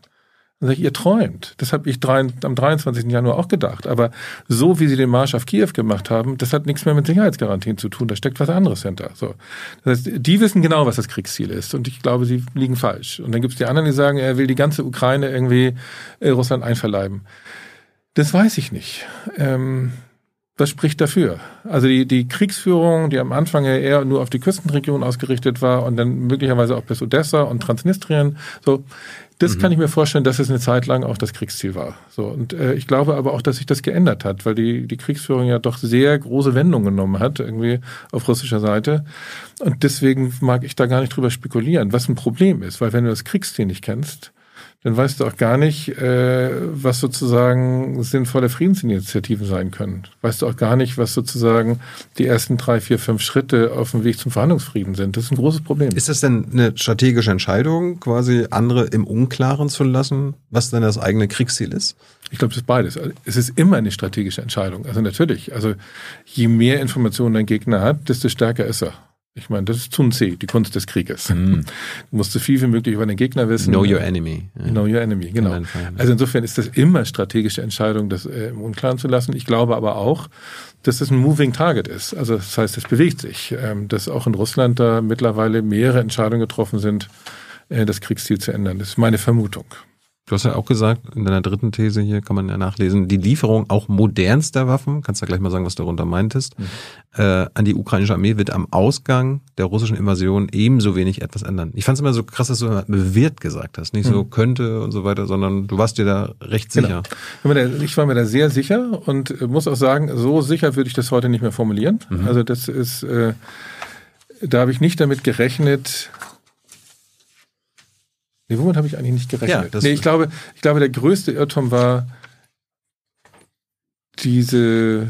Dann sage ich, ihr träumt. Das habe ich drei, am 23. Januar auch gedacht. Aber so wie sie den Marsch auf Kiew gemacht haben, das hat nichts mehr mit Sicherheitsgarantien zu tun. Da steckt was anderes hinter. So. Das heißt, die wissen genau, was das Kriegsziel ist. Und ich glaube, sie liegen falsch. Und dann gibt es die anderen, die sagen, er will die ganze Ukraine irgendwie äh, Russland einverleiben. Das weiß ich nicht. Ähm, was spricht dafür? Also die, die Kriegsführung, die am Anfang ja eher nur auf die Küstenregion ausgerichtet war und dann möglicherweise auch bis Odessa und Transnistrien, so, das kann ich mir vorstellen, dass es eine Zeit lang auch das Kriegsziel war. So und äh, ich glaube aber auch, dass sich das geändert hat, weil die die Kriegsführung ja doch sehr große Wendungen genommen hat irgendwie auf russischer Seite und deswegen mag ich da gar nicht drüber spekulieren, was ein Problem ist, weil wenn du das Kriegsziel nicht kennst, dann weißt du auch gar nicht, äh, was sozusagen sinnvolle Friedensinitiativen sein können. Weißt du auch gar nicht, was sozusagen die ersten drei, vier, fünf Schritte auf dem Weg zum Verhandlungsfrieden sind. Das ist ein großes Problem. Ist das denn eine strategische Entscheidung, quasi andere im Unklaren zu lassen, was denn das eigene Kriegsziel ist? Ich glaube, es ist beides. Es ist immer eine strategische Entscheidung. Also natürlich, also je mehr Informationen dein Gegner hat, desto stärker ist er. Ich meine, das ist Tun C, die Kunst des Krieges. Du musst so viel wie möglich über den Gegner wissen. Know your enemy. Ja. Know your enemy, genau. Also insofern ist das immer strategische Entscheidung, das äh, im Unklaren zu lassen. Ich glaube aber auch, dass das ein moving target ist. Also das heißt, es bewegt sich. Ähm, dass auch in Russland da mittlerweile mehrere Entscheidungen getroffen sind, äh, das Kriegsziel zu ändern. Das ist meine Vermutung. Du hast ja auch gesagt, in deiner dritten These hier kann man ja nachlesen, die Lieferung auch modernster Waffen, kannst du ja gleich mal sagen, was du darunter meintest, äh, an die ukrainische Armee wird am Ausgang der russischen Invasion ebenso wenig etwas ändern. Ich fand es immer so krass, dass du immer wird gesagt hast, nicht so könnte und so weiter, sondern du warst dir da recht sicher. Ich war mir da- Ich war mir da sehr sicher und äh, muss auch sagen, so sicher würde ich das heute nicht mehr formulieren. Also das ist, äh, da habe ich nicht damit gerechnet. Nee, womit habe ich eigentlich nicht gerechnet? Ja, nee, ich glaube, ich glaube, der größte Irrtum war diese,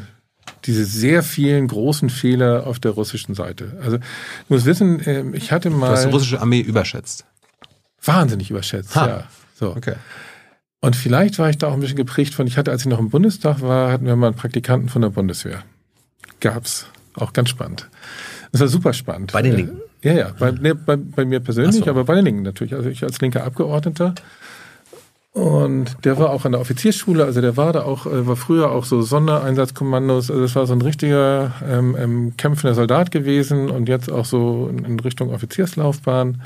diese sehr vielen großen Fehler auf der russischen Seite. Also, du musst wissen, ähm, ich hatte Du hast die mal russische Armee überschätzt. wahnsinnig überschätzt, Ha. ja. So. Okay. Und vielleicht war ich da auch ein bisschen geprägt von, ich hatte, als ich noch im Bundestag war, hatten wir mal einen Praktikanten von der Bundeswehr. Gab's. Auch ganz spannend. Das war super spannend. Bei den Linken? Ja, ja. Bei, ne, bei, bei mir persönlich, so. aber bei den Linken natürlich. Also ich als linker Abgeordneter. Und der war auch an der Offiziersschule, also der war da auch, äh, war früher auch so Sondereinsatzkommandos, also das war so ein richtiger ähm, ähm, kämpfender Soldat gewesen und jetzt auch so in, in Richtung Offizierslaufbahn.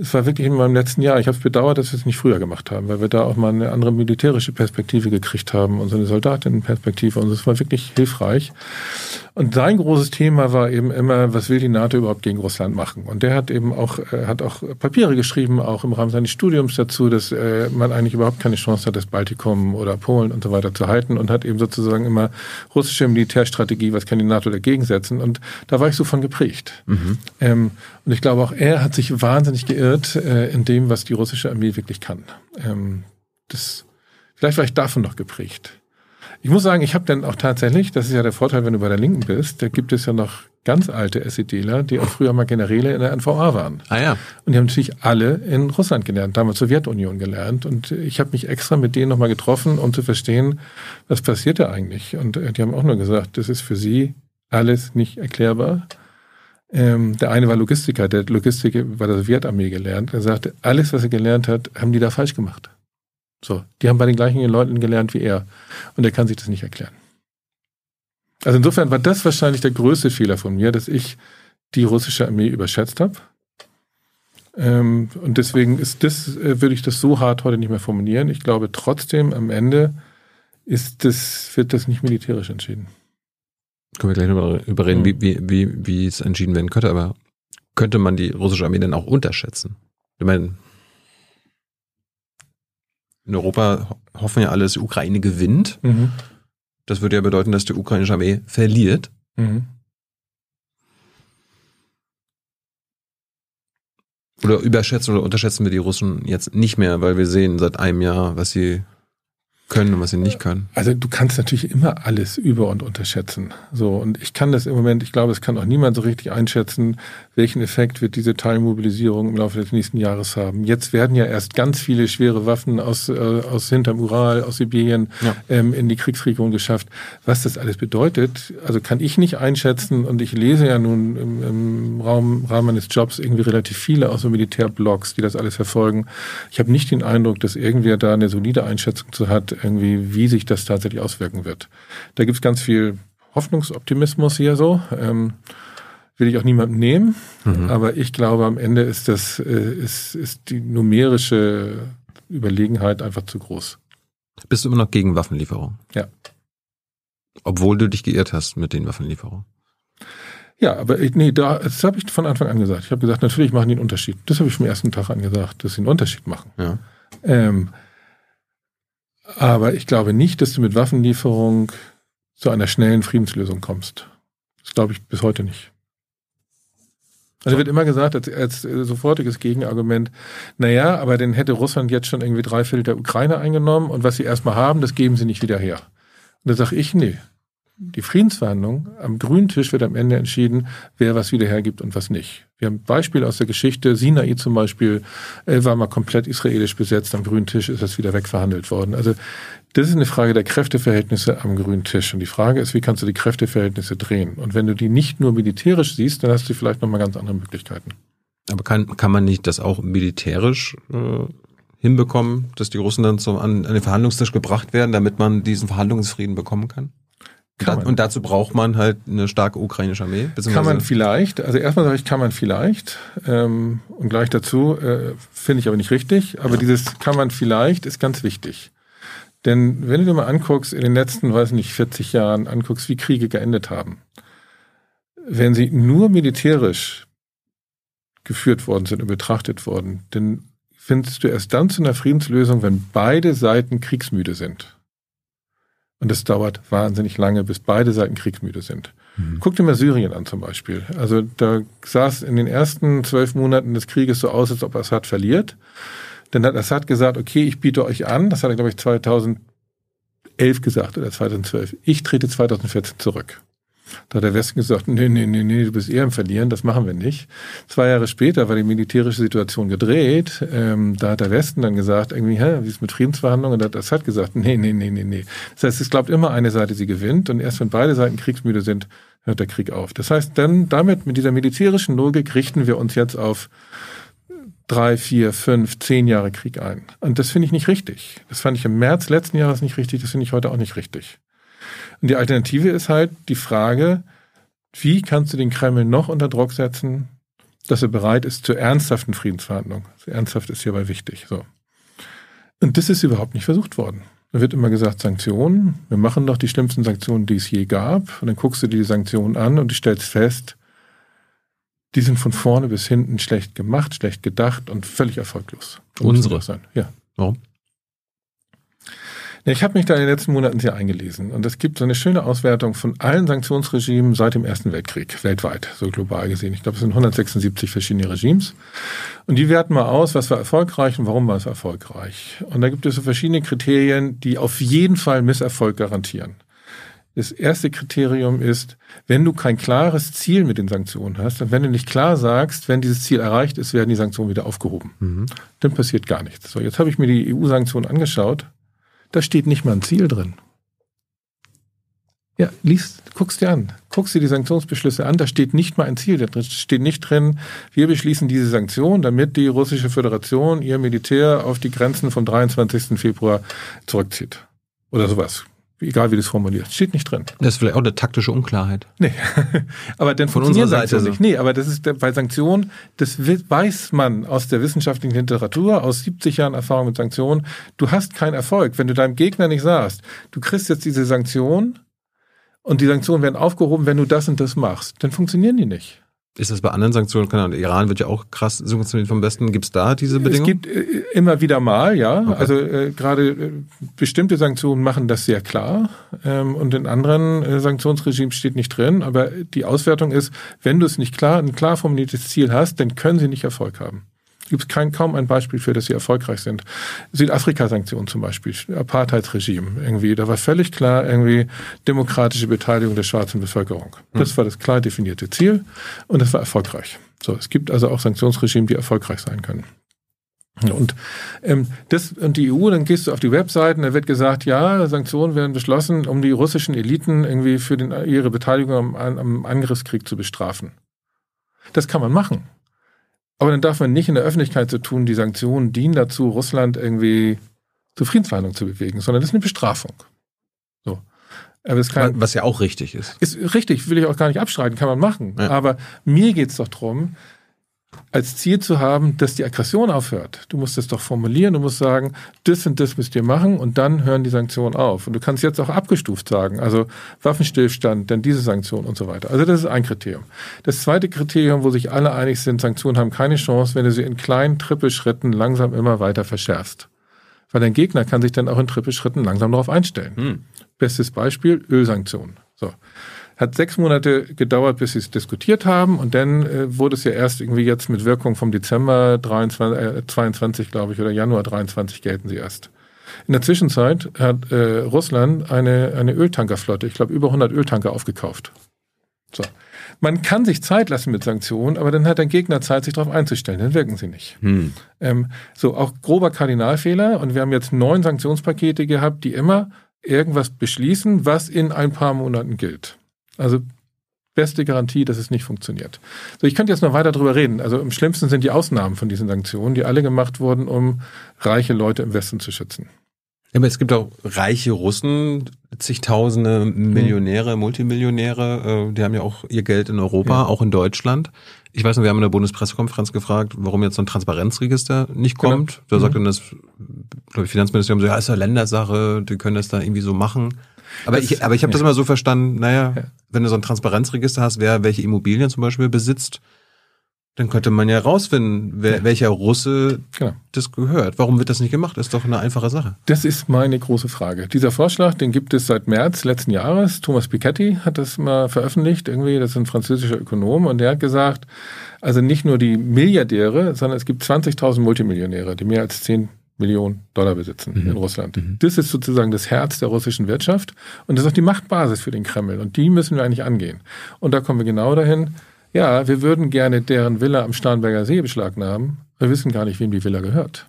Es war wirklich in meinem letzten Jahr. Ich habe es bedauert, dass wir es nicht früher gemacht haben, weil wir da auch mal eine andere militärische Perspektive gekriegt haben und so eine Soldatinnenperspektive. Und es war wirklich hilfreich. Und sein großes Thema war eben immer, was will die NATO überhaupt gegen Russland machen? Und der hat eben auch, äh, hat auch Papiere geschrieben, auch im Rahmen seines Studiums dazu, dass äh, man eigentlich überhaupt keine Chance hat, das Baltikum oder Polen und so weiter zu halten und hat eben sozusagen immer russische Militärstrategie, was kann die NATO dagegen setzen? Und da war ich so von geprägt. Ähm, und ich glaube, auch er hat sich wahnsinnig geirrt äh, in dem, was die russische Armee wirklich kann. Ähm, das, vielleicht war ich davon noch geprägt. Ich muss sagen, ich habe dann auch tatsächlich, das ist ja der Vorteil, wenn du bei der Linken bist, da gibt es ja noch ganz alte SEDler, die auch früher mal Generäle in der NVA waren. Ah ja. Und die haben natürlich alle in Russland gelernt, damals Sowjetunion gelernt. Und ich habe mich extra mit denen nochmal getroffen, um zu verstehen, was passiert da eigentlich. Und äh, die haben auch nur gesagt, das ist für sie alles nicht erklärbar. Ähm, der eine war Logistiker, der hat Logistik bei der Sowjetarmee gelernt. Er sagte, alles, was er gelernt hat, haben die da falsch gemacht. So, die haben bei den gleichen Leuten gelernt wie er. Und er kann sich das nicht erklären. Also insofern war das wahrscheinlich der größte Fehler von mir, dass ich die russische Armee überschätzt habe. Ähm, und deswegen ist das, äh, würde ich das so hart heute nicht mehr formulieren. Ich glaube trotzdem, am Ende ist das, wird das nicht militärisch entschieden. Können wir gleich noch überreden, Mhm. wie, wie, wie, wie es entschieden werden könnte, aber könnte man die russische Armee denn auch unterschätzen? Ich meine, in Europa ho- hoffen ja alle, dass die Ukraine gewinnt. Mhm. Das würde ja bedeuten, dass die ukrainische Armee verliert. Mhm. Oder überschätzen oder unterschätzen wir die Russen jetzt nicht mehr, weil wir sehen seit einem Jahr, was sie können und was sie nicht können. Also du kannst natürlich immer alles über- und unterschätzen. So, und ich kann das im Moment, ich glaube, es kann auch niemand so richtig einschätzen, welchen Effekt wird diese Teilmobilisierung im Laufe des nächsten Jahres haben. Jetzt werden ja erst ganz viele schwere Waffen aus, äh, aus hinterm Ural, aus Sibirien Ja. ähm, in die Kriegsregion geschafft. Was das alles bedeutet, also kann ich nicht einschätzen und ich lese ja nun im, im Raum, Rahmen meines Jobs irgendwie relativ viele aus so Militärblogs, die das alles verfolgen. Ich habe nicht den Eindruck, dass irgendwer da eine solide Einschätzung zu hat, irgendwie, wie sich das tatsächlich auswirken wird. Da gibt es ganz viel Hoffnungsoptimismus hier so. Ähm, will ich auch niemandem nehmen, aber ich glaube, am Ende ist das, äh, ist, ist die numerische Überlegenheit einfach zu groß. Bist du immer noch gegen Waffenlieferung? Ja. Obwohl du dich geirrt hast mit den Waffenlieferungen. Ja, aber ich, nee, da, das habe ich von Anfang an gesagt. Ich habe gesagt, natürlich machen die einen Unterschied. Das habe ich vom ersten Tag an gesagt, dass sie einen Unterschied machen. Ja. Ähm, aber ich glaube nicht, dass du mit Waffenlieferung zu einer schnellen Friedenslösung kommst. Das glaube ich bis heute nicht. Also wird immer gesagt, als, als sofortiges Gegenargument, naja, aber dann hätte Russland jetzt schon irgendwie drei Viertel der Ukraine eingenommen und was sie erstmal haben, das geben sie nicht wieder her. Und da sage ich, nee. Die Friedensverhandlungen am grünen Tisch wird am Ende entschieden, wer was wieder hergibt und was nicht. Wir haben Beispiele aus der Geschichte. Sinai zum Beispiel äh, war mal komplett israelisch besetzt. Am grünen Tisch ist das wieder wegverhandelt worden. Also das ist eine Frage der Kräfteverhältnisse am grünen Tisch. Und die Frage ist, wie kannst du die Kräfteverhältnisse drehen? Und wenn du die nicht nur militärisch siehst, dann hast du vielleicht nochmal ganz andere Möglichkeiten. Aber kann, kann man nicht das auch militärisch äh, hinbekommen, dass die Russen dann zum, an, an den Verhandlungstisch gebracht werden, damit man diesen Verhandlungsfrieden bekommen kann? Da-. Und dazu braucht man halt eine starke ukrainische Armee. Kann man vielleicht, also erstmal sage ich, kann man vielleicht, ähm, und gleich dazu äh, finde ich aber nicht richtig, aber dieses kann man vielleicht ist ganz wichtig. Denn wenn du dir mal anguckst, in den letzten, weiß nicht, 40 Jahren anguckst, wie Kriege geendet haben, wenn sie nur militärisch geführt worden sind und betrachtet worden, dann findest du erst dann zu einer Friedenslösung, wenn beide Seiten kriegsmüde sind. Und das dauert wahnsinnig lange, bis beide Seiten kriegsmüde sind. Guck dir mal Syrien an zum Beispiel. Also da sah es in den ersten zwölf Monaten des Krieges so aus, als ob Assad verliert. Dann hat Assad gesagt, okay, ich biete euch an. Das hat er, glaube ich, 2011 gesagt oder 2012. Ich trete 2014 zurück. Da hat der Westen gesagt, nee, nee, nee, nee, du bist eher im Verlieren, das machen wir nicht. Zwei Jahre später war die militärische Situation gedreht. Ähm, da hat der Westen dann gesagt, irgendwie, hä, wie ist mit Friedensverhandlungen? Und da hat gesagt, nee, nee, nee, nee, nee. Das heißt, es glaubt immer eine Seite, sie gewinnt. Und erst wenn beide Seiten kriegsmüde sind, hört der Krieg auf. Das heißt, dann damit, mit dieser militärischen Logik richten wir uns jetzt auf drei, vier, fünf, zehn Jahre Krieg ein. Und das finde ich nicht richtig. Das fand ich im März letzten Jahres nicht richtig, das finde ich heute auch nicht richtig. Und die Alternative ist halt die Frage, wie kannst du den Kreml noch unter Druck setzen, dass er bereit ist zu ernsthaften Friedensverhandlungen. Also ernsthaft ist hierbei wichtig. So. Und das ist überhaupt nicht versucht worden. Da wird immer gesagt, Sanktionen. Wir machen doch die schlimmsten Sanktionen, die es je gab. Und dann guckst du dir die Sanktionen an und du stellst fest, die sind von vorne bis hinten schlecht gemacht, schlecht gedacht und völlig erfolglos. Unsere? Sein. Ja. Warum? Ich habe mich da in den letzten Monaten sehr eingelesen und es gibt so eine schöne Auswertung von allen Sanktionsregimen seit dem Ersten Weltkrieg, weltweit, so global gesehen. Ich glaube, es sind 176 verschiedene Regimes und die werten mal aus, was war erfolgreich und warum war es erfolgreich. Und da gibt es so verschiedene Kriterien, die auf jeden Fall Misserfolg garantieren. Das erste Kriterium ist, wenn du kein klares Ziel mit den Sanktionen hast und wenn du nicht klar sagst, wenn dieses Ziel erreicht ist, werden die Sanktionen wieder aufgehoben. Dann passiert gar nichts. So, jetzt habe ich mir die EU-Sanktionen angeschaut. Da steht nicht mal ein Ziel drin. Ja, liest, guckst dir an. Guckst dir die Sanktionsbeschlüsse an, da steht nicht mal ein Ziel. Da steht nicht drin, wir beschließen diese Sanktion, damit die russische Föderation ihr Militär auf die Grenzen vom 23. Februar zurückzieht. Oder sowas. Egal wie du es formulierst. Steht nicht drin. Das ist vielleicht auch eine taktische Unklarheit. Nee, aber dann Von unserer Seite so. nicht. Nee, aber das ist der- bei Sanktionen, das weiß man aus der wissenschaftlichen Literatur, aus 70 Jahren Erfahrung mit Sanktionen. Du hast keinen Erfolg, wenn du deinem Gegner nicht sagst, du kriegst jetzt diese Sanktion und die Sanktionen werden aufgehoben, wenn du das und das machst. Dann funktionieren die nicht. Ist das bei anderen Sanktionen? Keine Ahnung, Iran wird ja auch krass sanktioniert vom Westen. Gibt es da diese Es Bedingungen? gibt äh, immer wieder mal, ja. Okay. Also äh, gerade äh, bestimmte Sanktionen machen das sehr klar. Ähm, und in anderen äh, Sanktionsregimes steht nicht drin. Aber die Auswertung ist, wenn du es nicht klar, ein klar formuliertes Ziel hast, dann können sie nicht Erfolg haben. Gibt es kein, kaum ein Beispiel für, dass sie erfolgreich sind. Südafrika-Sanktionen zum Beispiel, Apartheidsregime irgendwie. Da war völlig klar irgendwie demokratische Beteiligung der schwarzen Bevölkerung. Das hm. war das klar definierte Ziel und das war erfolgreich. So, es gibt also auch Sanktionsregime, die erfolgreich sein können. Und ähm, das und die EU, dann gehst du auf die Webseiten, da wird gesagt, ja, Sanktionen werden beschlossen, um die russischen Eliten irgendwie für den, ihre Beteiligung am, am Angriffskrieg zu bestrafen. Das kann man machen. Aber dann darf man nicht in der Öffentlichkeit so tun, die Sanktionen dienen dazu, Russland irgendwie zu Friedensverhandlungen zu bewegen, sondern das ist eine Bestrafung. So. Aber es kann, Was ja auch richtig ist. Ist richtig, will ich auch gar nicht abstreiten, kann man machen. Ja. Aber mir geht es doch darum, als Ziel zu haben, dass die Aggression aufhört. Du musst es doch formulieren, du musst sagen, das und das müsst ihr machen und dann hören die Sanktionen auf. Und du kannst jetzt auch abgestuft sagen, also Waffenstillstand, dann diese Sanktion und so weiter. Also das ist ein Kriterium. Das zweite Kriterium, wo sich alle einig sind, Sanktionen haben keine Chance, wenn du sie in kleinen Trippelschritten langsam immer weiter verschärfst. Weil dein Gegner kann sich dann auch in Trippelschritten langsam darauf einstellen. Hm. Bestes Beispiel, Ölsanktionen. So. Hat sechs Monate gedauert, bis sie es diskutiert haben und dann äh, wurde es ja erst irgendwie jetzt mit Wirkung vom Dezember 23, äh, 22, glaube ich, oder Januar 23 gelten sie erst. In der Zwischenzeit hat äh, Russland eine, eine Öltankerflotte, ich glaube über 100 Öltanker aufgekauft. So. Man kann sich Zeit lassen mit Sanktionen, aber dann hat der Gegner Zeit, sich darauf einzustellen. Dann wirken sie nicht. Hm. Ähm, so, auch grober Kardinalfehler. Und wir haben jetzt neun Sanktionspakete gehabt, die immer irgendwas beschließen, was in ein paar Monaten gilt. Also beste Garantie, dass es nicht funktioniert. So, ich könnte jetzt noch weiter darüber reden. Also im schlimmsten sind die Ausnahmen von diesen Sanktionen, die alle gemacht wurden, um reiche Leute im Westen zu schützen. Ja, aber es gibt auch reiche Russen, zigtausende Millionäre, mhm. Multimillionäre, äh, die haben ja auch ihr Geld in Europa, ja. auch in Deutschland. Ich weiß noch, wir haben in der Bundespressekonferenz gefragt, warum jetzt so ein Transparenzregister nicht genau. kommt. Genau. Da sagt mhm. dann das, glaube ich, Finanzministerium so, ja, ist ja Ländersache, die können das da irgendwie so machen. Aber das, ich, aber ich habe ja. das immer so verstanden, naja, ja. wenn du so ein Transparenzregister hast, wer welche Immobilien zum Beispiel besitzt, dann könnte man ja rausfinden, wer, ja. welcher Russe genau. das gehört. Warum wird das nicht gemacht? Das ist doch eine einfache Sache. Das ist meine große Frage. Dieser Vorschlag, den gibt es seit März letzten Jahres. Thomas Piketty hat das mal veröffentlicht, irgendwie, das ist ein französischer Ökonom, und der hat gesagt, also nicht nur die Milliardäre, sondern es gibt 20.000 Multimillionäre, die mehr als 10 Millionen Dollar besitzen mhm. in Russland. Mhm. Das ist sozusagen das Herz der russischen Wirtschaft und das ist auch die Machtbasis für den Kreml und die müssen wir eigentlich angehen. Und da kommen wir genau dahin, ja, wir würden gerne deren Villa am Starnberger See beschlagnahmen, wir wissen gar nicht, wem die Villa gehört.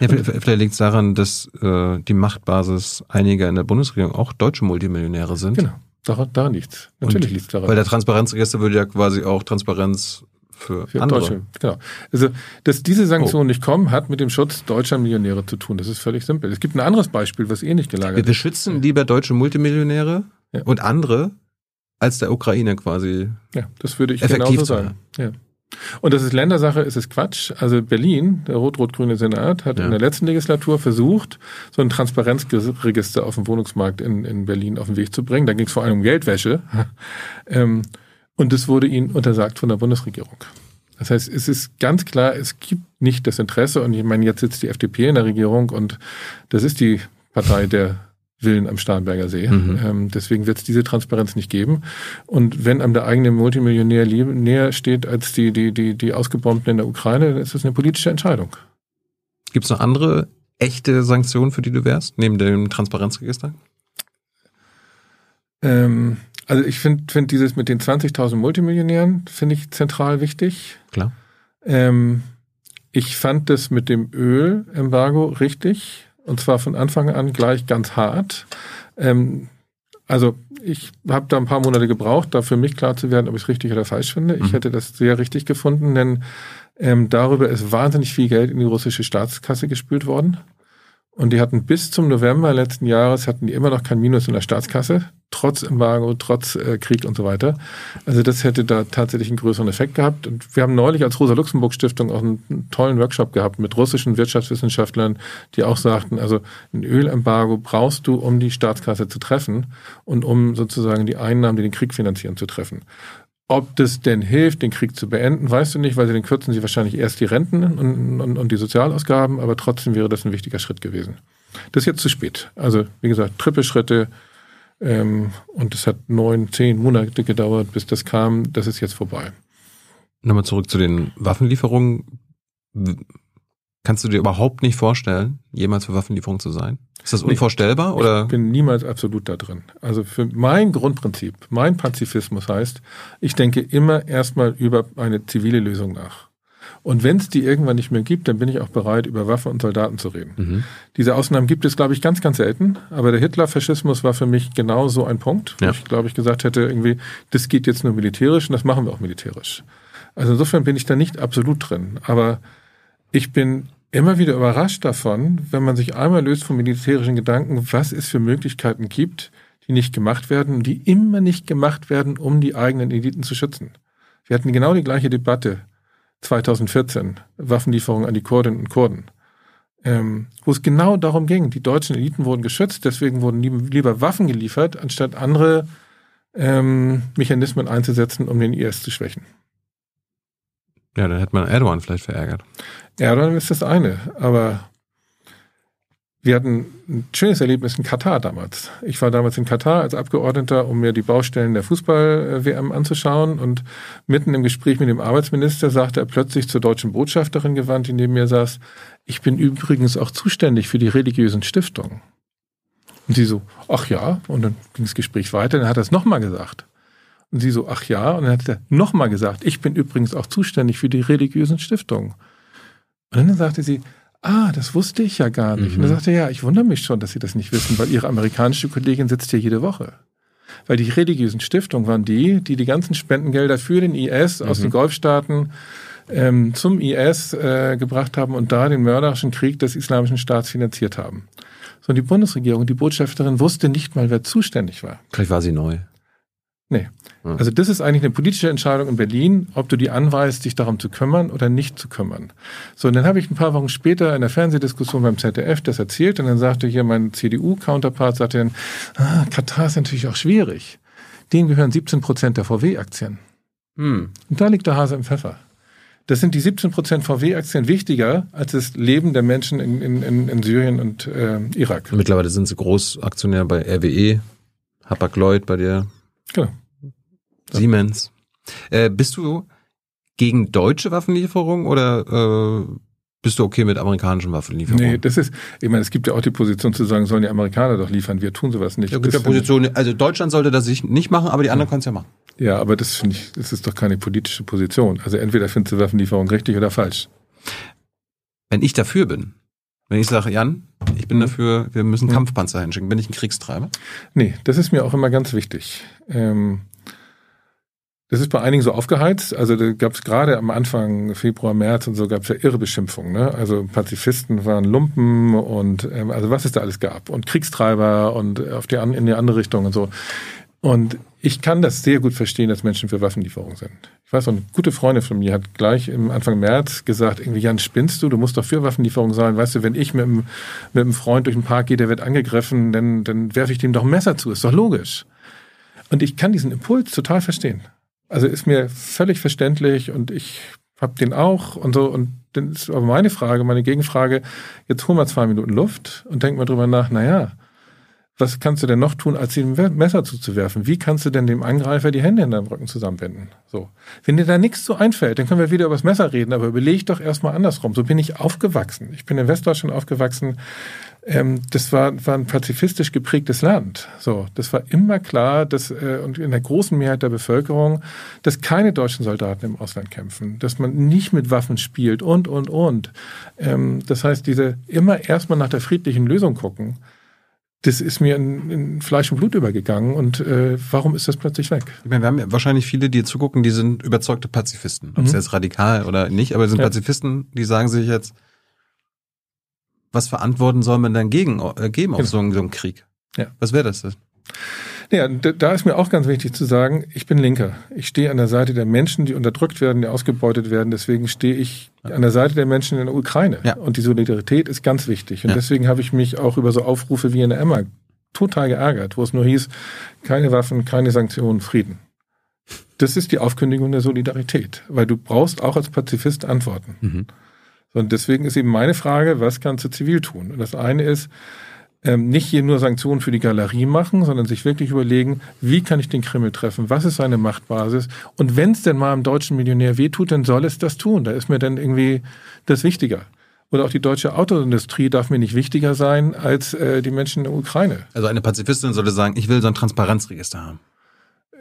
Ja, vielleicht liegt es daran, dass äh, die Machtbasis einiger in der Bundesregierung auch deutsche Multimillionäre sind. Genau, daran, daran liegt Natürlich liegt es daran. Weil der Transparenzregister würde ja quasi auch Transparenz für, für andere. Deutsche. Genau. Also, dass diese Sanktionen oh. nicht kommen, hat mit dem Schutz deutscher Millionäre zu tun. Das ist völlig simpel. Es gibt ein anderes Beispiel, was ähnlich gelagert ist. Wir schützen lieber deutsche Multimillionäre ja. und andere als der Ukraine quasi. Ja, das würde ich genauso sagen. Ja. Und das ist Ländersache, ist es Quatsch. Also Berlin, der rot-rot-grüne Senat, hat ja. in der letzten Legislatur versucht, so ein Transparenzregister auf dem Wohnungsmarkt in, in Berlin auf den Weg zu bringen. Da ging es vor allem um Geldwäsche. ähm, und das wurde ihnen untersagt von der Bundesregierung. Das heißt, es ist ganz klar, es gibt nicht das Interesse. Und ich meine, jetzt sitzt die FDP in der Regierung und das ist die Partei der Willen am Starnberger See. Mhm. Ähm, deswegen wird es diese Transparenz nicht geben. Und wenn einem der eigene Multimillionär näher steht als die, die, die, die Ausgebombten in der Ukraine, dann ist das eine politische Entscheidung. Gibt es noch andere echte Sanktionen, für die du wärst, neben dem Transparenzregister? Ähm, also ich finde find dieses mit den 20.000 Multimillionären, finde ich zentral wichtig. Klar. Ähm, ich fand das mit dem Ölembargo richtig. Und zwar von Anfang an gleich ganz hart. Ähm, also ich habe da ein paar Monate gebraucht, da für mich klar zu werden, ob ich es richtig oder falsch finde. Ich mhm. hätte das sehr richtig gefunden, denn ähm, darüber ist wahnsinnig viel Geld in die russische Staatskasse gespült worden. Und die hatten bis zum November letzten Jahres hatten die immer noch kein Minus in der Staatskasse, trotz Embargo, trotz äh, Krieg und so weiter. Also das hätte da tatsächlich einen größeren Effekt gehabt. Und wir haben neulich als Rosa-Luxemburg-Stiftung auch einen, einen, tollen Workshop gehabt mit russischen Wirtschaftswissenschaftlern, die auch sagten, also ein Ölembargo brauchst du, um die Staatskasse zu treffen und um sozusagen die Einnahmen, die den Krieg finanzieren, zu treffen. Ob das denn hilft, den Krieg zu beenden, weißt du nicht, weil sie dann kürzen sie wahrscheinlich erst die Renten und, und, und die Sozialausgaben, aber trotzdem wäre das ein wichtiger Schritt gewesen. Das ist jetzt zu spät. Also, wie gesagt, Trippelschritte ähm, und es hat neun, zehn Monate gedauert, bis das kam. Das ist jetzt vorbei. Nochmal zurück zu den Waffenlieferungen. Kannst du dir überhaupt nicht vorstellen, jemals für Waffenlieferung zu sein? Ist das unvorstellbar oder? Ich bin niemals absolut da drin. Also für mein Grundprinzip, mein Pazifismus heißt, ich denke immer erstmal über eine zivile Lösung nach. Und wenn es die irgendwann nicht mehr gibt, dann bin ich auch bereit, über Waffen und Soldaten zu reden. Mhm. Diese Ausnahmen gibt es, glaube ich, ganz, ganz selten. Aber der Hitler-Faschismus war für mich genau so ein Punkt, wo Ja. ich, glaube ich, gesagt hätte, irgendwie, das geht jetzt nur militärisch und das machen wir auch militärisch. Also insofern bin ich da nicht absolut drin. Aber ich bin immer wieder überrascht davon, wenn man sich einmal löst von militärischen Gedanken, was es für Möglichkeiten gibt, die nicht gemacht werden und die immer nicht gemacht werden, um die eigenen Eliten zu schützen. Wir hatten genau die gleiche Debatte 2014, Waffenlieferung an die Kurdinnen und Kurden, ähm, wo es genau darum ging, die deutschen Eliten wurden geschützt, deswegen wurden lieb- lieber Waffen geliefert, anstatt andere ähm, Mechanismen einzusetzen, um den IS zu schwächen. Ja, dann hätte man Erdogan vielleicht verärgert. Erdogan ist das eine, aber wir hatten ein schönes Erlebnis in Katar damals. Ich war damals in Katar als Abgeordneter, um mir die Baustellen der Fußball-WM anzuschauen und mitten im Gespräch mit dem Arbeitsminister sagte er plötzlich zur deutschen Botschafterin gewandt, die neben mir saß, ich bin übrigens auch zuständig für die religiösen Stiftungen. Und sie so, ach ja, und dann ging das Gespräch weiter, dann hat er es nochmal gesagt. Und sie so, ach ja, und dann hat er nochmal gesagt, ich bin übrigens auch zuständig für die religiösen Stiftungen. Und dann sagte sie, ah, das wusste ich ja gar nicht. Und dann sagte er, ja, ich wundere mich schon, dass Sie das nicht wissen, weil Ihre amerikanische Kollegin sitzt hier jede Woche. Weil die religiösen Stiftungen waren die, die die ganzen Spendengelder für den IS aus den Golfstaaten ähm, zum IS äh, gebracht haben und da den mörderischen Krieg des Islamischen Staats finanziert haben. So, und die Bundesregierung, die Botschafterin wusste nicht mal, wer zuständig war. Vielleicht war sie neu. Nee. Ja. Also das ist eigentlich eine politische Entscheidung in Berlin, ob du die anweist, dich darum zu kümmern oder nicht zu kümmern. So, und dann habe ich ein paar Wochen später in der Fernsehdiskussion beim ZDF das erzählt und dann sagte hier mein CDU-Counterpart, sagte dann, ah, Katar ist natürlich auch schwierig. Denen gehören 17 Prozent der VW-Aktien. Hm. Und da liegt der Hase im Pfeffer. Das sind die 17 Prozent VW-Aktien wichtiger als das Leben der Menschen in, in, in, in Syrien und äh, Irak. Mittlerweile sind sie Großaktionär bei RWE, Hapag-Lloyd bei dir, Genau. Siemens. Äh, bist du gegen deutsche Waffenlieferung oder äh, bist du okay mit amerikanischen Waffenlieferungen? Nee, das ist, ich meine, es gibt ja auch die Position zu sagen, sollen die Amerikaner doch liefern, wir tun sowas nicht. Ja, gibt ja Position, also Deutschland sollte das sich nicht machen, aber die anderen können es ja machen. Ja, aber das finde ich, das ist doch keine politische Position. Also entweder findest du Waffenlieferung richtig oder falsch. Wenn ich dafür bin, wenn ich sage, Jan, ich bin dafür, wir müssen Mhm. Kampfpanzer hinschicken, bin ich ein Kriegstreiber? Nee, das ist mir auch immer ganz wichtig. Ähm, das ist bei einigen so aufgeheizt. Also da gab es gerade am Anfang, Februar, März und so, gab es ja irre Beschimpfungen. Ne? Also Pazifisten waren Lumpen und ähm, also was es da alles gab. Und Kriegstreiber und auf die, an- in die andere Richtung und so. Und ich kann das sehr gut verstehen, dass Menschen für Waffenlieferung sind. Ich weiß, eine gute Freundin von mir hat gleich im Anfang März gesagt, irgendwie, Jan, spinnst du? Du musst doch für Waffenlieferung sein. Weißt du, wenn ich mit einem, mit einem Freund durch den Park gehe, der wird angegriffen, dann, dann werfe ich dem doch ein Messer zu. Ist doch logisch. Und ich kann diesen Impuls total verstehen. Also ist mir völlig verständlich und ich habe den auch und so. Und dann ist aber meine Frage, meine Gegenfrage, jetzt hol mal zwei Minuten Luft und denk mal drüber nach, naja, was kannst du denn noch tun, als ihm Messer zuzuwerfen? Wie kannst du denn dem Angreifer die Hände in deinem Rücken zusammenbinden? So. Wenn dir da nichts zu einfällt, dann können wir wieder über das Messer reden, aber überleg doch erstmal andersrum. So bin ich aufgewachsen. Ich bin in Westdeutschland aufgewachsen. Ähm, das war, war ein pazifistisch geprägtes Land. So, das war immer klar, dass äh, und in der großen Mehrheit der Bevölkerung, dass keine deutschen Soldaten im Ausland kämpfen, dass man nicht mit Waffen spielt und und und. Ähm, das heißt, diese immer erstmal nach der friedlichen Lösung gucken das ist mir in, in Fleisch und Blut übergegangen und äh, warum ist das plötzlich weg? Ich meine, wir haben ja wahrscheinlich viele, die zugucken, die sind überzeugte Pazifisten. Ob es Mhm. jetzt radikal oder nicht, aber es sind Ja. Pazifisten, die sagen sich jetzt, was für Antworten soll man dann gegen, äh, geben auf Genau. so einen, so einen Krieg? Ja. Was wäre das denn? Ja, da, ist mir auch ganz wichtig zu sagen, ich bin Linker. Ich stehe an der Seite der Menschen, die unterdrückt werden, die ausgebeutet werden. Deswegen stehe ich an der Seite der Menschen in der Ukraine. Ja. Und die Solidarität ist ganz wichtig. Und Ja. deswegen habe ich mich auch über so Aufrufe wie in der Emma total geärgert, wo es nur hieß, keine Waffen, keine Sanktionen, Frieden. Das ist die Aufkündigung der Solidarität, weil du brauchst auch als Pazifist Antworten. Mhm. Und deswegen ist eben meine Frage, was kannst du zivil tun? Und das eine ist, ähm, nicht hier nur Sanktionen für die Galerie machen, sondern sich wirklich überlegen, wie kann ich den Kreml treffen, was ist seine Machtbasis und wenn es denn mal einem deutschen Millionär wehtut, dann soll es das tun. Da ist mir dann irgendwie das wichtiger. Oder auch die deutsche Autoindustrie darf mir nicht wichtiger sein als äh, die Menschen in der Ukraine. Also eine Pazifistin sollte sagen, ich will so ein Transparenzregister haben.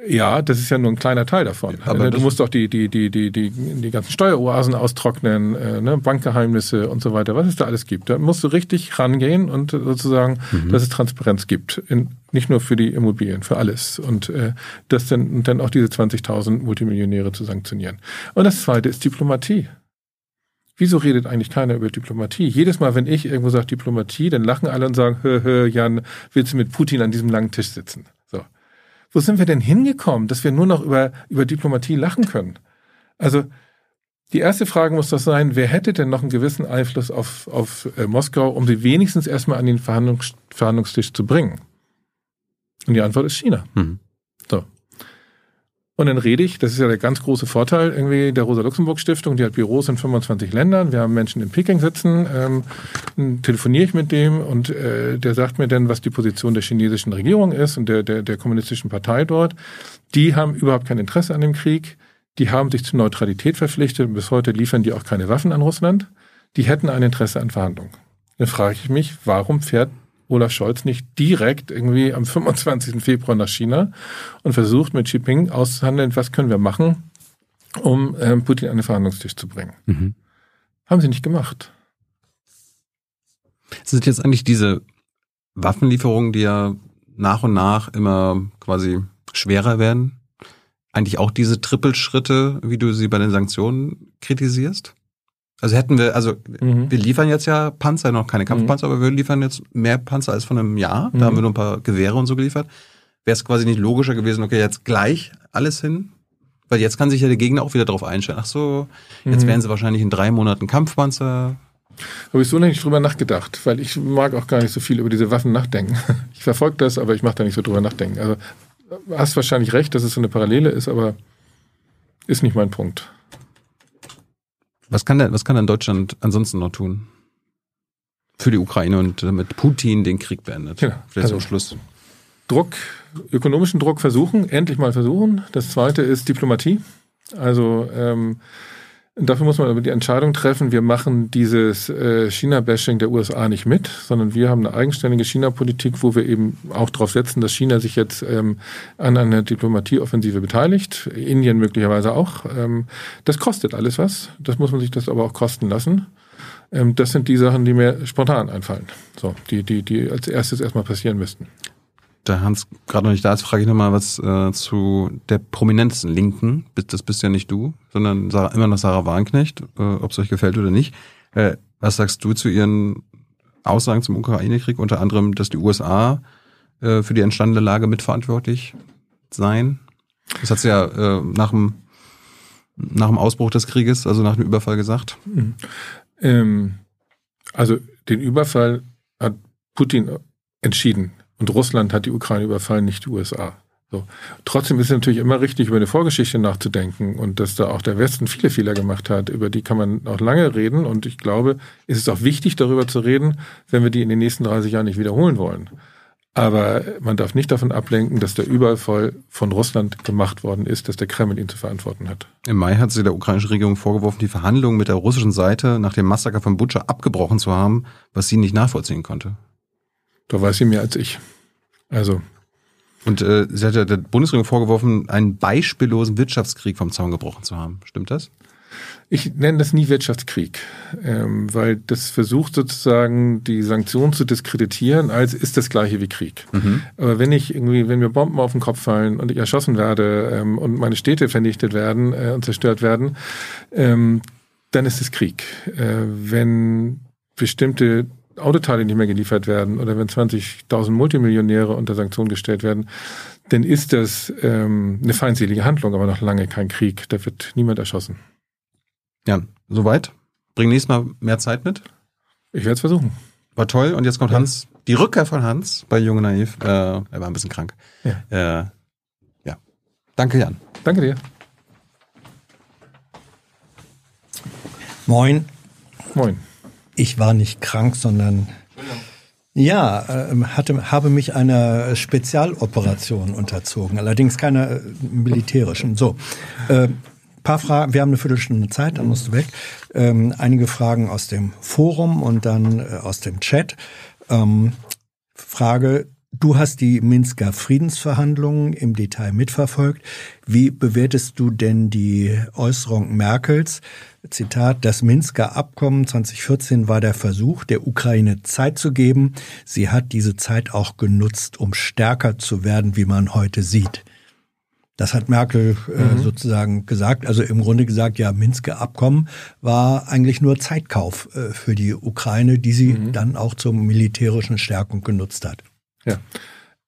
Ja, das ist ja nur ein kleiner Teil davon. Aber du musst doch die, die, die, die, die, die ganzen Steueroasen austrocknen, äh, ne, Bankgeheimnisse und so weiter, was es da alles gibt. Da musst du richtig rangehen und sozusagen, mhm. dass es Transparenz gibt. In, nicht nur für die Immobilien, für alles. Und äh, das dann, dann auch diese 20.000 Multimillionäre zu sanktionieren. Und das zweite ist Diplomatie. Wieso redet eigentlich keiner über Diplomatie? Jedes Mal, wenn ich irgendwo sage Diplomatie, dann lachen alle und sagen, hö, hö, Jan, willst du mit Putin an diesem langen Tisch sitzen? Wo sind wir denn hingekommen, dass wir nur noch über, über Diplomatie lachen können? Also, die erste Frage muss doch sein, wer hätte denn noch einen gewissen Einfluss auf, auf äh, Moskau, um sie wenigstens erstmal an den Verhandlungs Verhandlungstisch zu bringen? Und die Antwort ist China. Mhm. Und dann rede ich, das ist ja der ganz große Vorteil irgendwie der Rosa-Luxemburg-Stiftung, die hat Büros in 25 Ländern, wir haben Menschen in Peking sitzen, ähm, telefoniere ich mit dem und äh, der sagt mir dann, was die Position der chinesischen Regierung ist und der, der, der kommunistischen Partei dort. Die haben überhaupt kein Interesse an dem Krieg, die haben sich zur Neutralität verpflichtet und bis heute liefern die auch keine Waffen an Russland. Die hätten ein Interesse an Verhandlungen. Dann frage ich mich, warum fährt Olaf Scholz nicht direkt irgendwie am 25. Februar nach China und versucht mit Xi Jinping auszuhandeln, was können wir machen, um ähm, Putin an den Verhandlungstisch zu bringen. Mhm. Haben sie nicht gemacht. Sind jetzt eigentlich diese Waffenlieferungen, die ja nach und nach immer quasi schwerer werden, eigentlich auch diese Trippelschritte, wie du sie bei den Sanktionen kritisierst? Also hätten wir, also mhm. wir liefern jetzt ja Panzer, noch keine Kampfpanzer, mhm. aber wir liefern jetzt mehr Panzer als von einem Jahr. Da mhm. haben wir nur ein paar Gewehre und so geliefert. Wäre es quasi nicht logischer gewesen, okay, jetzt gleich alles hin? Weil jetzt kann sich ja der Gegner auch wieder darauf einstellen. Ach so, jetzt mhm. werden sie wahrscheinlich in drei Monaten Kampfpanzer. Habe ich so nicht drüber nachgedacht, weil ich mag auch gar nicht so viel über diese Waffen nachdenken. Ich verfolge das, aber ich mache da nicht so drüber nachdenken. Also hast wahrscheinlich recht, dass es so eine Parallele ist, aber ist nicht mein Punkt. Was kann denn, was kann denn Deutschland ansonsten noch tun? Für die Ukraine und damit Putin den Krieg beendet. Ja, Vielleicht also, Schluss. Druck, ökonomischen Druck versuchen, endlich mal versuchen. Das zweite ist Diplomatie. Also ähm, Dafür muss man aber die Entscheidung treffen, wir machen dieses äh, China-Bashing der USA nicht mit, sondern wir haben eine eigenständige China-Politik, wo wir eben auch darauf setzen, dass China sich jetzt ähm, an einer Diplomatieoffensive beteiligt, Indien möglicherweise auch. Ähm, das kostet alles was, das muss man sich das aber auch kosten lassen. Ähm, das sind die Sachen, die mir spontan einfallen, so, die, die, die als erstes erstmal passieren müssten da Hans gerade noch nicht da ist, frage ich nochmal was äh, zu der prominentesten Linken. Das bist ja nicht du, sondern Sarah, immer noch Sarah Warnknecht, äh, ob es euch gefällt oder nicht. Äh, was sagst du zu ihren Aussagen zum Ukraine-Krieg? Unter anderem, dass die USA äh, für die entstandene Lage mitverantwortlich seien. Das hat sie ja äh, nach, dem, nach dem Ausbruch des Krieges, also nach dem Überfall gesagt. Mhm. Ähm, also den Überfall hat Putin entschieden. Und Russland hat die Ukraine überfallen, nicht die USA. So. Trotzdem ist es natürlich immer richtig, über eine Vorgeschichte nachzudenken und dass da auch der Westen viele Fehler gemacht hat. Über die kann man auch lange reden und ich glaube, es ist auch wichtig, darüber zu reden, wenn wir die in den nächsten 30 Jahren nicht wiederholen wollen. Aber man darf nicht davon ablenken, dass der Überfall von Russland gemacht worden ist, dass der Kreml ihn zu verantworten hat. Im Mai hat sie der ukrainischen Regierung vorgeworfen, die Verhandlungen mit der russischen Seite nach dem Massaker von Butscha abgebrochen zu haben, was sie nicht nachvollziehen konnte. Da weiß sie mehr als ich. Also. Und äh, sie hat ja der Bundesregierung vorgeworfen, einen beispiellosen Wirtschaftskrieg vom Zaun gebrochen zu haben. Stimmt das? Ich nenne das nie Wirtschaftskrieg, ähm, weil das versucht sozusagen die Sanktionen zu diskreditieren, als ist das gleiche wie Krieg. Mhm. Aber wenn ich irgendwie, wenn mir Bomben auf den Kopf fallen und ich erschossen werde ähm, und meine Städte vernichtet werden äh, und zerstört werden, ähm, dann ist es Krieg. Äh, wenn bestimmte Autoteile nicht mehr geliefert werden oder wenn 20.000 Multimillionäre unter Sanktionen gestellt werden, dann ist das ähm, eine feindselige Handlung, aber noch lange kein Krieg. Da wird niemand erschossen. Ja, soweit. Bring nächstes Mal mehr Zeit mit. Ich werde es versuchen. War toll. Und jetzt kommt ja. Hans. Die Rückkehr von Hans bei Junge Naiv. Äh, er war ein bisschen krank. Ja. Äh, ja. Danke, Jan. Danke dir. Moin. Moin ich war nicht krank, sondern Ja, äh, hatte, habe mich einer Spezialoperation unterzogen, allerdings keiner äh, militärischen. So, äh, paar Fragen, wir haben eine Viertelstunde Zeit, dann musst du weg. Ähm, einige Fragen aus dem Forum und dann äh, aus dem Chat. Ähm, Frage, du hast die Minsker Friedensverhandlungen im Detail mitverfolgt. Wie bewertest du denn die Äußerung Merkels? Zitat, das Minsker Abkommen 2014 war der Versuch, der Ukraine Zeit zu geben. Sie hat diese Zeit auch genutzt, um stärker zu werden, wie man heute sieht. Das hat Merkel äh, mhm. sozusagen gesagt. Also im Grunde gesagt, ja, Minsker Abkommen war eigentlich nur Zeitkauf äh, für die Ukraine, die sie mhm. dann auch zur militärischen Stärkung genutzt hat. Ja.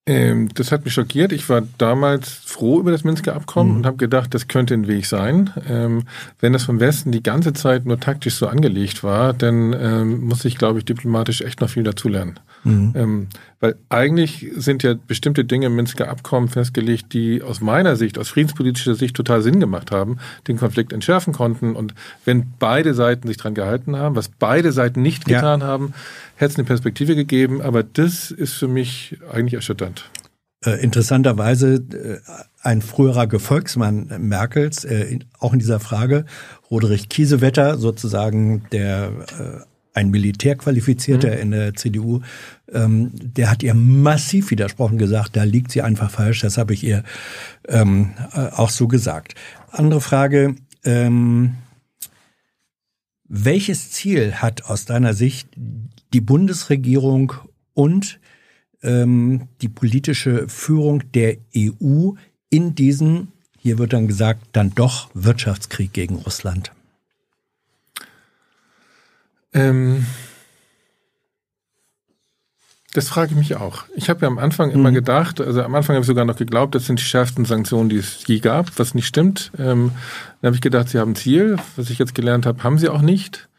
Ähm, das hat mich schockiert. Ich war damals froh über das Minsker Abkommen mhm. und habe gedacht, das könnte ein Weg sein. Ähm, wenn das vom Westen die ganze Zeit nur taktisch so angelegt war, dann ähm, muss ich, glaube ich, diplomatisch echt noch viel dazulernen. Mhm. Ähm, weil eigentlich sind ja bestimmte Dinge im Minsker Abkommen festgelegt, die aus meiner Sicht, aus friedenspolitischer Sicht total Sinn gemacht haben, den Konflikt entschärfen konnten. Und wenn beide Seiten sich dran gehalten haben, was beide Seiten nicht getan ja. haben, hätte es eine Perspektive gegeben. Aber das ist für mich eigentlich erschütternd. Äh, interessanterweise äh, ein früherer Gefolgsmann Merkels, äh, auch in dieser Frage, Roderich Kiesewetter, sozusagen der ein Militärqualifizierter mhm. in der CDU, ähm, der hat ihr massiv widersprochen, gesagt, da liegt sie einfach falsch. Das habe ich ihr ähm, äh, auch so gesagt. Andere Frage. Ähm, welches Ziel hat aus deiner Sicht die Bundesregierung und ähm, die politische Führung der EU in diesen, hier wird dann gesagt, dann doch Wirtschaftskrieg gegen Russland? Ähm, das frage ich mich auch. Ich habe ja am Anfang immer mhm. gedacht, also am Anfang habe ich sogar noch geglaubt, das sind die schärfsten Sanktionen, die es je gab, was nicht stimmt. Ähm, dann habe ich gedacht, sie haben ein Ziel. Was ich jetzt gelernt habe, haben sie auch nicht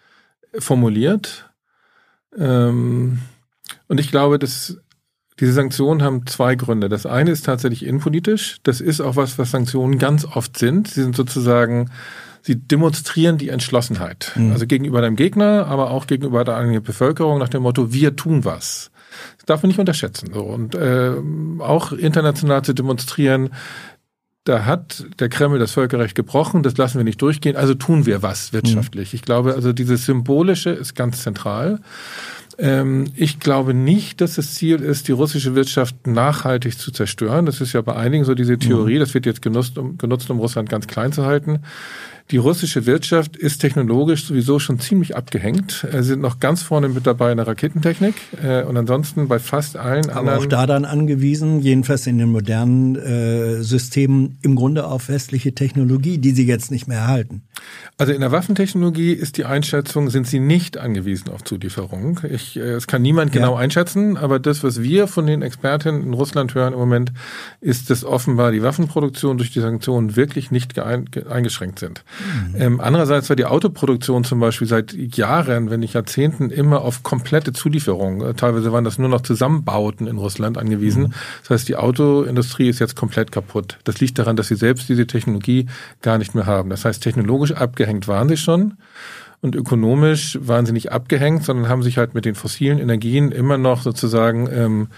formuliert. Ähm, und ich glaube, dass diese Sanktionen haben zwei Gründe. Das eine ist tatsächlich innenpolitisch. Das ist auch was, was Sanktionen ganz oft sind. Sie sind sozusagen sie demonstrieren die Entschlossenheit. Mhm. Also gegenüber deinem Gegner, aber auch gegenüber der eigenen Bevölkerung nach dem Motto, wir tun was. Das darf man nicht unterschätzen. So. Und äh, auch international zu demonstrieren, da hat der Kreml das Völkerrecht gebrochen, das lassen wir nicht durchgehen, also tun wir was wirtschaftlich. Mhm. Ich glaube, also dieses Symbolische ist ganz zentral. Ähm, ich glaube nicht, dass das Ziel ist, die russische Wirtschaft nachhaltig zu zerstören. Das ist ja bei einigen so diese Theorie, mhm. das wird jetzt genutzt, um, genutzt, um Russland ganz klein zu halten. Die russische Wirtschaft ist technologisch sowieso schon ziemlich abgehängt. Sie sind noch ganz vorne mit dabei in der Raketentechnik äh, und ansonsten bei fast allen Aber anderen. auch da dann angewiesen, jedenfalls in den modernen äh, Systemen, im Grunde auf westliche Technologie, die sie jetzt nicht mehr erhalten. Also in der Waffentechnologie ist die Einschätzung, sind sie nicht angewiesen auf Zulieferung. Ich, äh, es kann niemand genau ja. einschätzen, aber das, was wir von den Expertinnen in Russland hören im Moment, ist, dass offenbar die Waffenproduktion durch die Sanktionen wirklich nicht eingeschränkt sind. Mhm. Ähm, andererseits war die Autoproduktion zum Beispiel seit Jahren, wenn nicht Jahrzehnten, immer auf komplette Zulieferung. Äh, teilweise waren das nur noch Zusammenbauten in Russland angewiesen. Mhm. Das heißt, die Autoindustrie ist jetzt komplett kaputt. Das liegt daran, dass sie selbst diese Technologie gar nicht mehr haben. Das heißt, technologisch abgehängt waren sie schon. Und ökonomisch waren sie nicht abgehängt, sondern haben sich halt mit den fossilen Energien immer noch sozusagen ähm,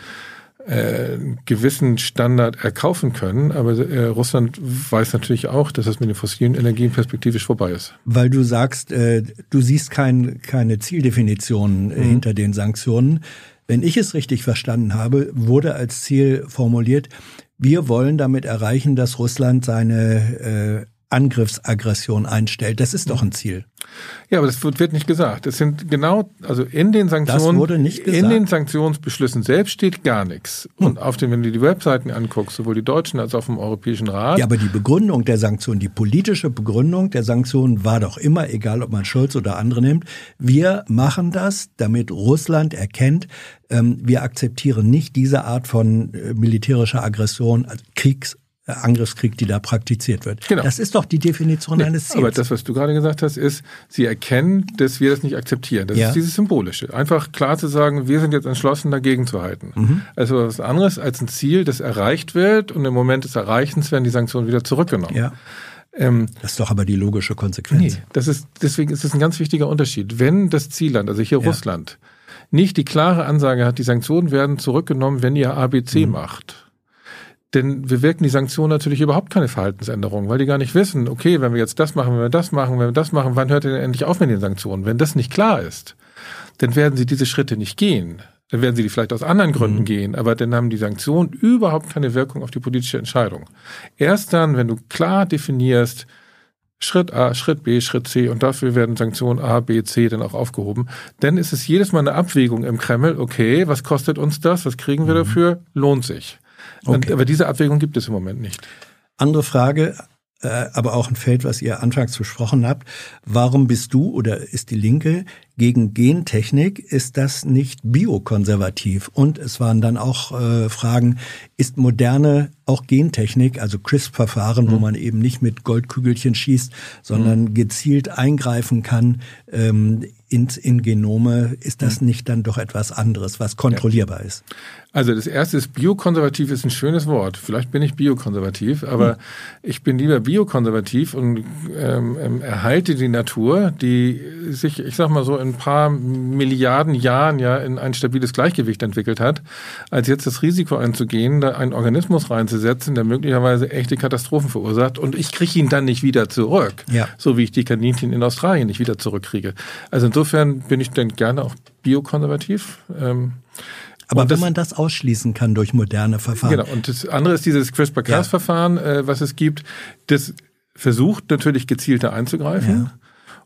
äh, gewissen Standard erkaufen können. Aber äh, Russland weiß natürlich auch, dass das mit den fossilen Energien perspektivisch vorbei ist. Weil du sagst, äh, du siehst kein, keine Zieldefinition äh, mhm. hinter den Sanktionen. Wenn ich es richtig verstanden habe, wurde als Ziel formuliert, wir wollen damit erreichen, dass Russland seine äh, Angriffsaggression einstellt. Das ist doch ein Ziel. Ja, aber das wird nicht gesagt. Das sind genau, also in den Sanktionen, das wurde nicht gesagt. in den Sanktionsbeschlüssen selbst steht gar nichts. Hm. Und auf den, wenn du die Webseiten anguckst, sowohl die deutschen als auch vom Europäischen Rat. Ja, aber die Begründung der Sanktionen, die politische Begründung der Sanktionen war doch immer, egal ob man Scholz oder andere nimmt, wir machen das, damit Russland erkennt, ähm, wir akzeptieren nicht diese Art von äh, militärischer Aggression, also Kriegs Angriffskrieg, die da praktiziert wird. Genau. Das ist doch die Definition nee, eines Ziels. Aber das, was du gerade gesagt hast, ist, sie erkennen, dass wir das nicht akzeptieren. Das ja. ist dieses Symbolische. Einfach klar zu sagen, wir sind jetzt entschlossen, dagegen zu halten. Mhm. Also was anderes als ein Ziel, das erreicht wird und im Moment des Erreichens werden die Sanktionen wieder zurückgenommen. Ja. Ähm, das ist doch aber die logische Konsequenz. Nee, das ist, deswegen ist das ein ganz wichtiger Unterschied. Wenn das Zielland, also hier ja. Russland, nicht die klare Ansage hat, die Sanktionen werden zurückgenommen, wenn ihr ABC mhm. macht. Denn wir wirken die Sanktionen natürlich überhaupt keine Verhaltensänderung, weil die gar nicht wissen, okay, wenn wir jetzt das machen, wenn wir das machen, wenn wir das machen, wann hört ihr denn endlich auf mit den Sanktionen? Wenn das nicht klar ist, dann werden sie diese Schritte nicht gehen. Dann werden sie die vielleicht aus anderen Gründen mhm. gehen, aber dann haben die Sanktionen überhaupt keine Wirkung auf die politische Entscheidung. Erst dann, wenn du klar definierst, Schritt A, Schritt B, Schritt C und dafür werden Sanktionen A, B, C dann auch aufgehoben. Dann ist es jedes Mal eine Abwägung im Kreml, okay, was kostet uns das, was kriegen wir mhm. dafür, lohnt sich. Okay. Aber diese Abwägung gibt es im Moment nicht. Andere Frage, äh, aber auch ein Feld, was ihr anfangs besprochen habt. Warum bist du oder ist die Linke gegen Gentechnik? Ist das nicht biokonservativ? Und es waren dann auch äh, Fragen, ist moderne auch Gentechnik, also CRISP-Verfahren, mhm. wo man eben nicht mit Goldkügelchen schießt, sondern mhm. gezielt eingreifen kann ähm, in, in Genome, ist das mhm. nicht dann doch etwas anderes, was kontrollierbar ja. ist? Also das erste ist biokonservativ ist ein schönes Wort. Vielleicht bin ich biokonservativ, aber hm. ich bin lieber biokonservativ und ähm, ähm, erhalte die Natur, die sich, ich sag mal so, in ein paar Milliarden Jahren ja in ein stabiles Gleichgewicht entwickelt hat, als jetzt das Risiko einzugehen, da einen Organismus reinzusetzen, der möglicherweise echte Katastrophen verursacht und ich kriege ihn dann nicht wieder zurück, ja. so wie ich die Kaninchen in Australien nicht wieder zurückkriege. Also insofern bin ich dann gerne auch biokonservativ. Ähm, aber das, wenn man das ausschließen kann durch moderne Verfahren. Genau, und das andere ist dieses CRISPR-Cas-Verfahren, ja. äh, was es gibt, das versucht natürlich gezielter einzugreifen. Ja.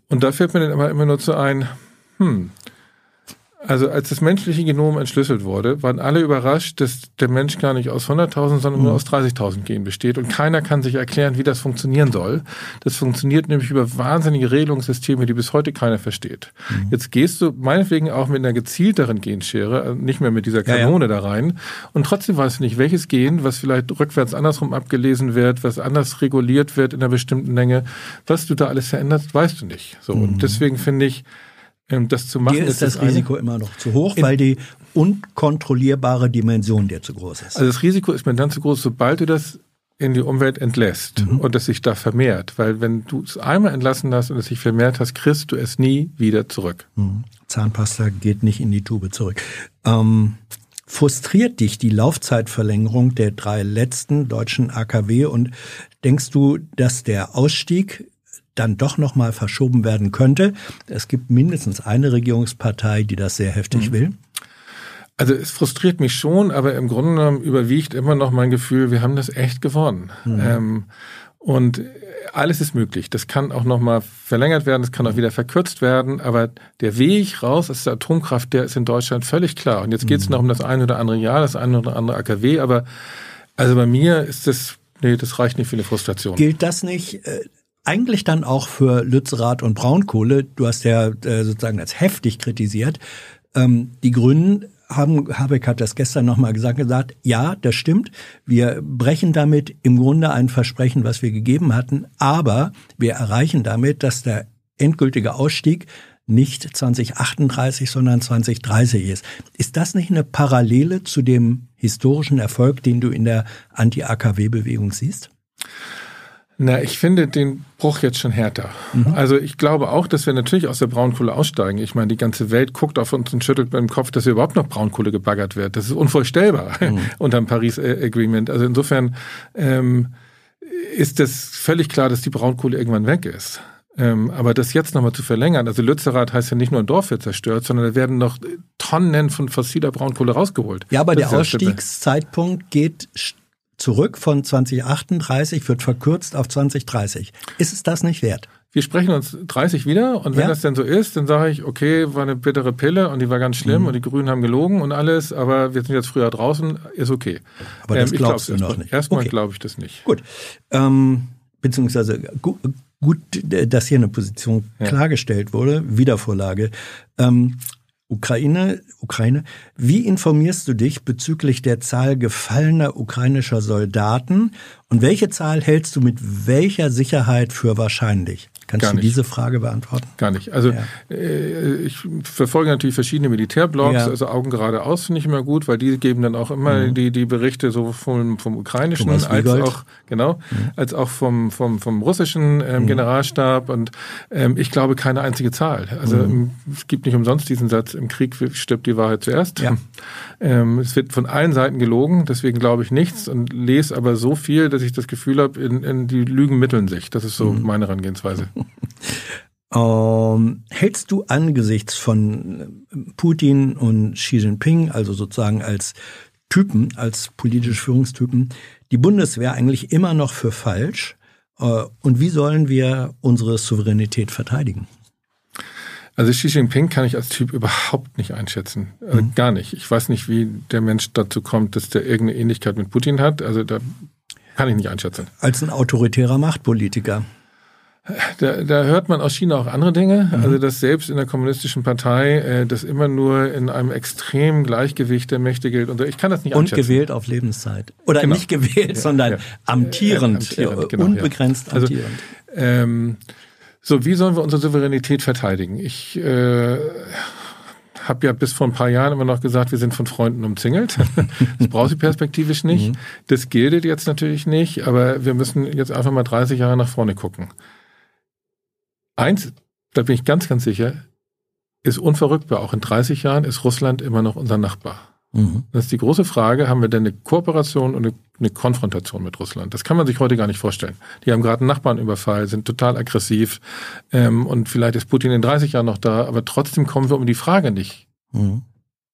Und da fällt mir dann aber immer nur zu ein, hm, also als das menschliche Genom entschlüsselt wurde, waren alle überrascht, dass der Mensch gar nicht aus 100.000, sondern nur mhm. aus 30.000 Genen besteht. Und keiner kann sich erklären, wie das funktionieren soll. Das funktioniert nämlich über wahnsinnige Regelungssysteme, die bis heute keiner versteht. Mhm. Jetzt gehst du meinetwegen auch mit einer gezielteren Genschere, also nicht mehr mit dieser Kanone ja, ja. da rein. Und trotzdem weißt du nicht, welches Gen, was vielleicht rückwärts andersrum abgelesen wird, was anders reguliert wird in einer bestimmten Länge, was du da alles veränderst, weißt du nicht. So. Mhm. Und deswegen finde ich, das zu machen. Dir ist, das, das Risiko immer noch zu hoch, weil die unkontrollierbare Dimension dir zu groß ist. Also das Risiko ist mir dann zu groß, sobald du das in die Umwelt entlässt mhm. und es sich da vermehrt. Weil wenn du es einmal entlassen hast und es sich vermehrt hast, kriegst du es nie wieder zurück. Mhm. Zahnpasta geht nicht in die Tube zurück. Ähm, frustriert dich die Laufzeitverlängerung der drei letzten deutschen AKW und denkst du, dass der Ausstieg dann doch noch mal verschoben werden könnte. Es gibt mindestens eine Regierungspartei, die das sehr heftig mhm. will. Also es frustriert mich schon, aber im Grunde genommen überwiegt immer noch mein Gefühl, wir haben das echt gewonnen. Mhm. Ähm, und alles ist möglich. Das kann auch noch mal verlängert werden, das kann auch wieder verkürzt werden, aber der Weg raus aus der Atomkraft, der ist in Deutschland völlig klar. Und jetzt geht es mhm. noch um das eine oder andere Jahr, das eine oder andere AKW, aber also bei mir ist das, nee, das reicht nicht für eine Frustration. Gilt das nicht? Eigentlich dann auch für Lützerath und Braunkohle, du hast ja äh, sozusagen als heftig kritisiert, ähm, die Grünen haben, Habeck hat das gestern nochmal gesagt, gesagt, ja, das stimmt. Wir brechen damit im Grunde ein Versprechen, was wir gegeben hatten, aber wir erreichen damit, dass der endgültige Ausstieg nicht 2038, sondern 2030 ist. Ist das nicht eine Parallele zu dem historischen Erfolg, den du in der Anti-AKW-Bewegung siehst? Na, ich finde den Bruch jetzt schon härter. Mhm. Also ich glaube auch, dass wir natürlich aus der Braunkohle aussteigen. Ich meine, die ganze Welt guckt auf uns und schüttelt mit dem Kopf, dass hier überhaupt noch Braunkohle gebaggert wird. Das ist unvorstellbar mhm. unter dem Paris Agreement. Also insofern ähm, ist das völlig klar, dass die Braunkohle irgendwann weg ist. Ähm, aber das jetzt nochmal zu verlängern, also Lützerath heißt ja nicht nur ein Dorf wird zerstört, sondern da werden noch Tonnen von fossiler Braunkohle rausgeholt. Ja, aber das der Ausstiegszeitpunkt geht zurück von 2038 wird verkürzt auf 2030. Ist es das nicht wert? Wir sprechen uns 30 wieder und wenn ja. das denn so ist, dann sage ich, okay, war eine bittere Pille und die war ganz schlimm mhm. und die Grünen haben gelogen und alles, aber wir sind jetzt früher draußen, ist okay. Aber das ähm, glaubst du noch nicht? Erstmal okay. glaube ich das nicht. Gut. Ähm, beziehungsweise gut, gut, dass hier eine Position ja. klargestellt wurde, Wiedervorlage. Ähm, Ukraine, Ukraine. Wie informierst du dich bezüglich der Zahl gefallener ukrainischer Soldaten Und welche Zahl hältst du mit welcher Sicherheit für wahrscheinlich? Kannst du diese Frage beantworten? Gar nicht. Also Ja. äh, ich verfolge natürlich verschiedene Militärblogs, Ja. also Augen geradeaus finde ich immer gut, weil die geben dann auch immer die, die Berichte so vom, vom ukrainischen als auch genau, als auch vom, vom, vom russischen ähm, Generalstab. Und ähm, ich glaube keine einzige Zahl. Also ähm, es gibt nicht umsonst diesen Satz, im Krieg stirbt die Wahrheit zuerst. Ja. Ähm, es wird von allen Seiten gelogen, deswegen glaube ich nichts und lese aber so viel, dass ich das Gefühl habe, in, in die Lügen mitteln sich. Das ist so meine Herangehensweise. Ähm, hältst du angesichts von Putin und Xi Jinping, also sozusagen als Typen, als politische Führungstypen, die Bundeswehr eigentlich immer noch für falsch? Äh, und wie sollen wir unsere Souveränität verteidigen? Also Xi Jinping kann ich als Typ überhaupt nicht einschätzen. Also Gar nicht. Ich weiß nicht, wie der Mensch dazu kommt, dass der irgendeine Ähnlichkeit mit Putin hat. Also da kann ich nicht einschätzen. Als ein autoritärer Machtpolitiker. Da, da hört man aus China auch andere Dinge. Also dass selbst in der kommunistischen Partei äh, das immer nur in einem extremen Gleichgewicht der Mächte gilt. Und ich kann das nicht Und einschätzen. gewählt auf Lebenszeit. Oder Genau. nicht gewählt, sondern ja. amtierend, Äh, amtierend, genau, unbegrenzt ja. Also, amtierend. Ähm, so, wie sollen wir unsere Souveränität verteidigen? Ich äh, habe ja bis vor ein paar Jahren immer noch gesagt, wir sind von Freunden umzingelt. Das braucht sie perspektivisch nicht. Das gilt jetzt natürlich nicht, aber wir müssen jetzt einfach mal 30 Jahre nach vorne gucken. Eins, da bin ich ganz, ganz sicher, ist unverrückbar. Auch in 30 Jahren ist Russland immer noch unser Nachbar. Mhm. Das ist die große Frage, haben wir denn eine Kooperation und eine, Konfrontation mit Russland? Das kann man sich heute gar nicht vorstellen. Die haben gerade einen Nachbarnüberfall, sind total aggressiv ähm, und vielleicht ist Putin in 30 Jahren noch da, aber trotzdem kommen wir um die Frage nicht, Mhm.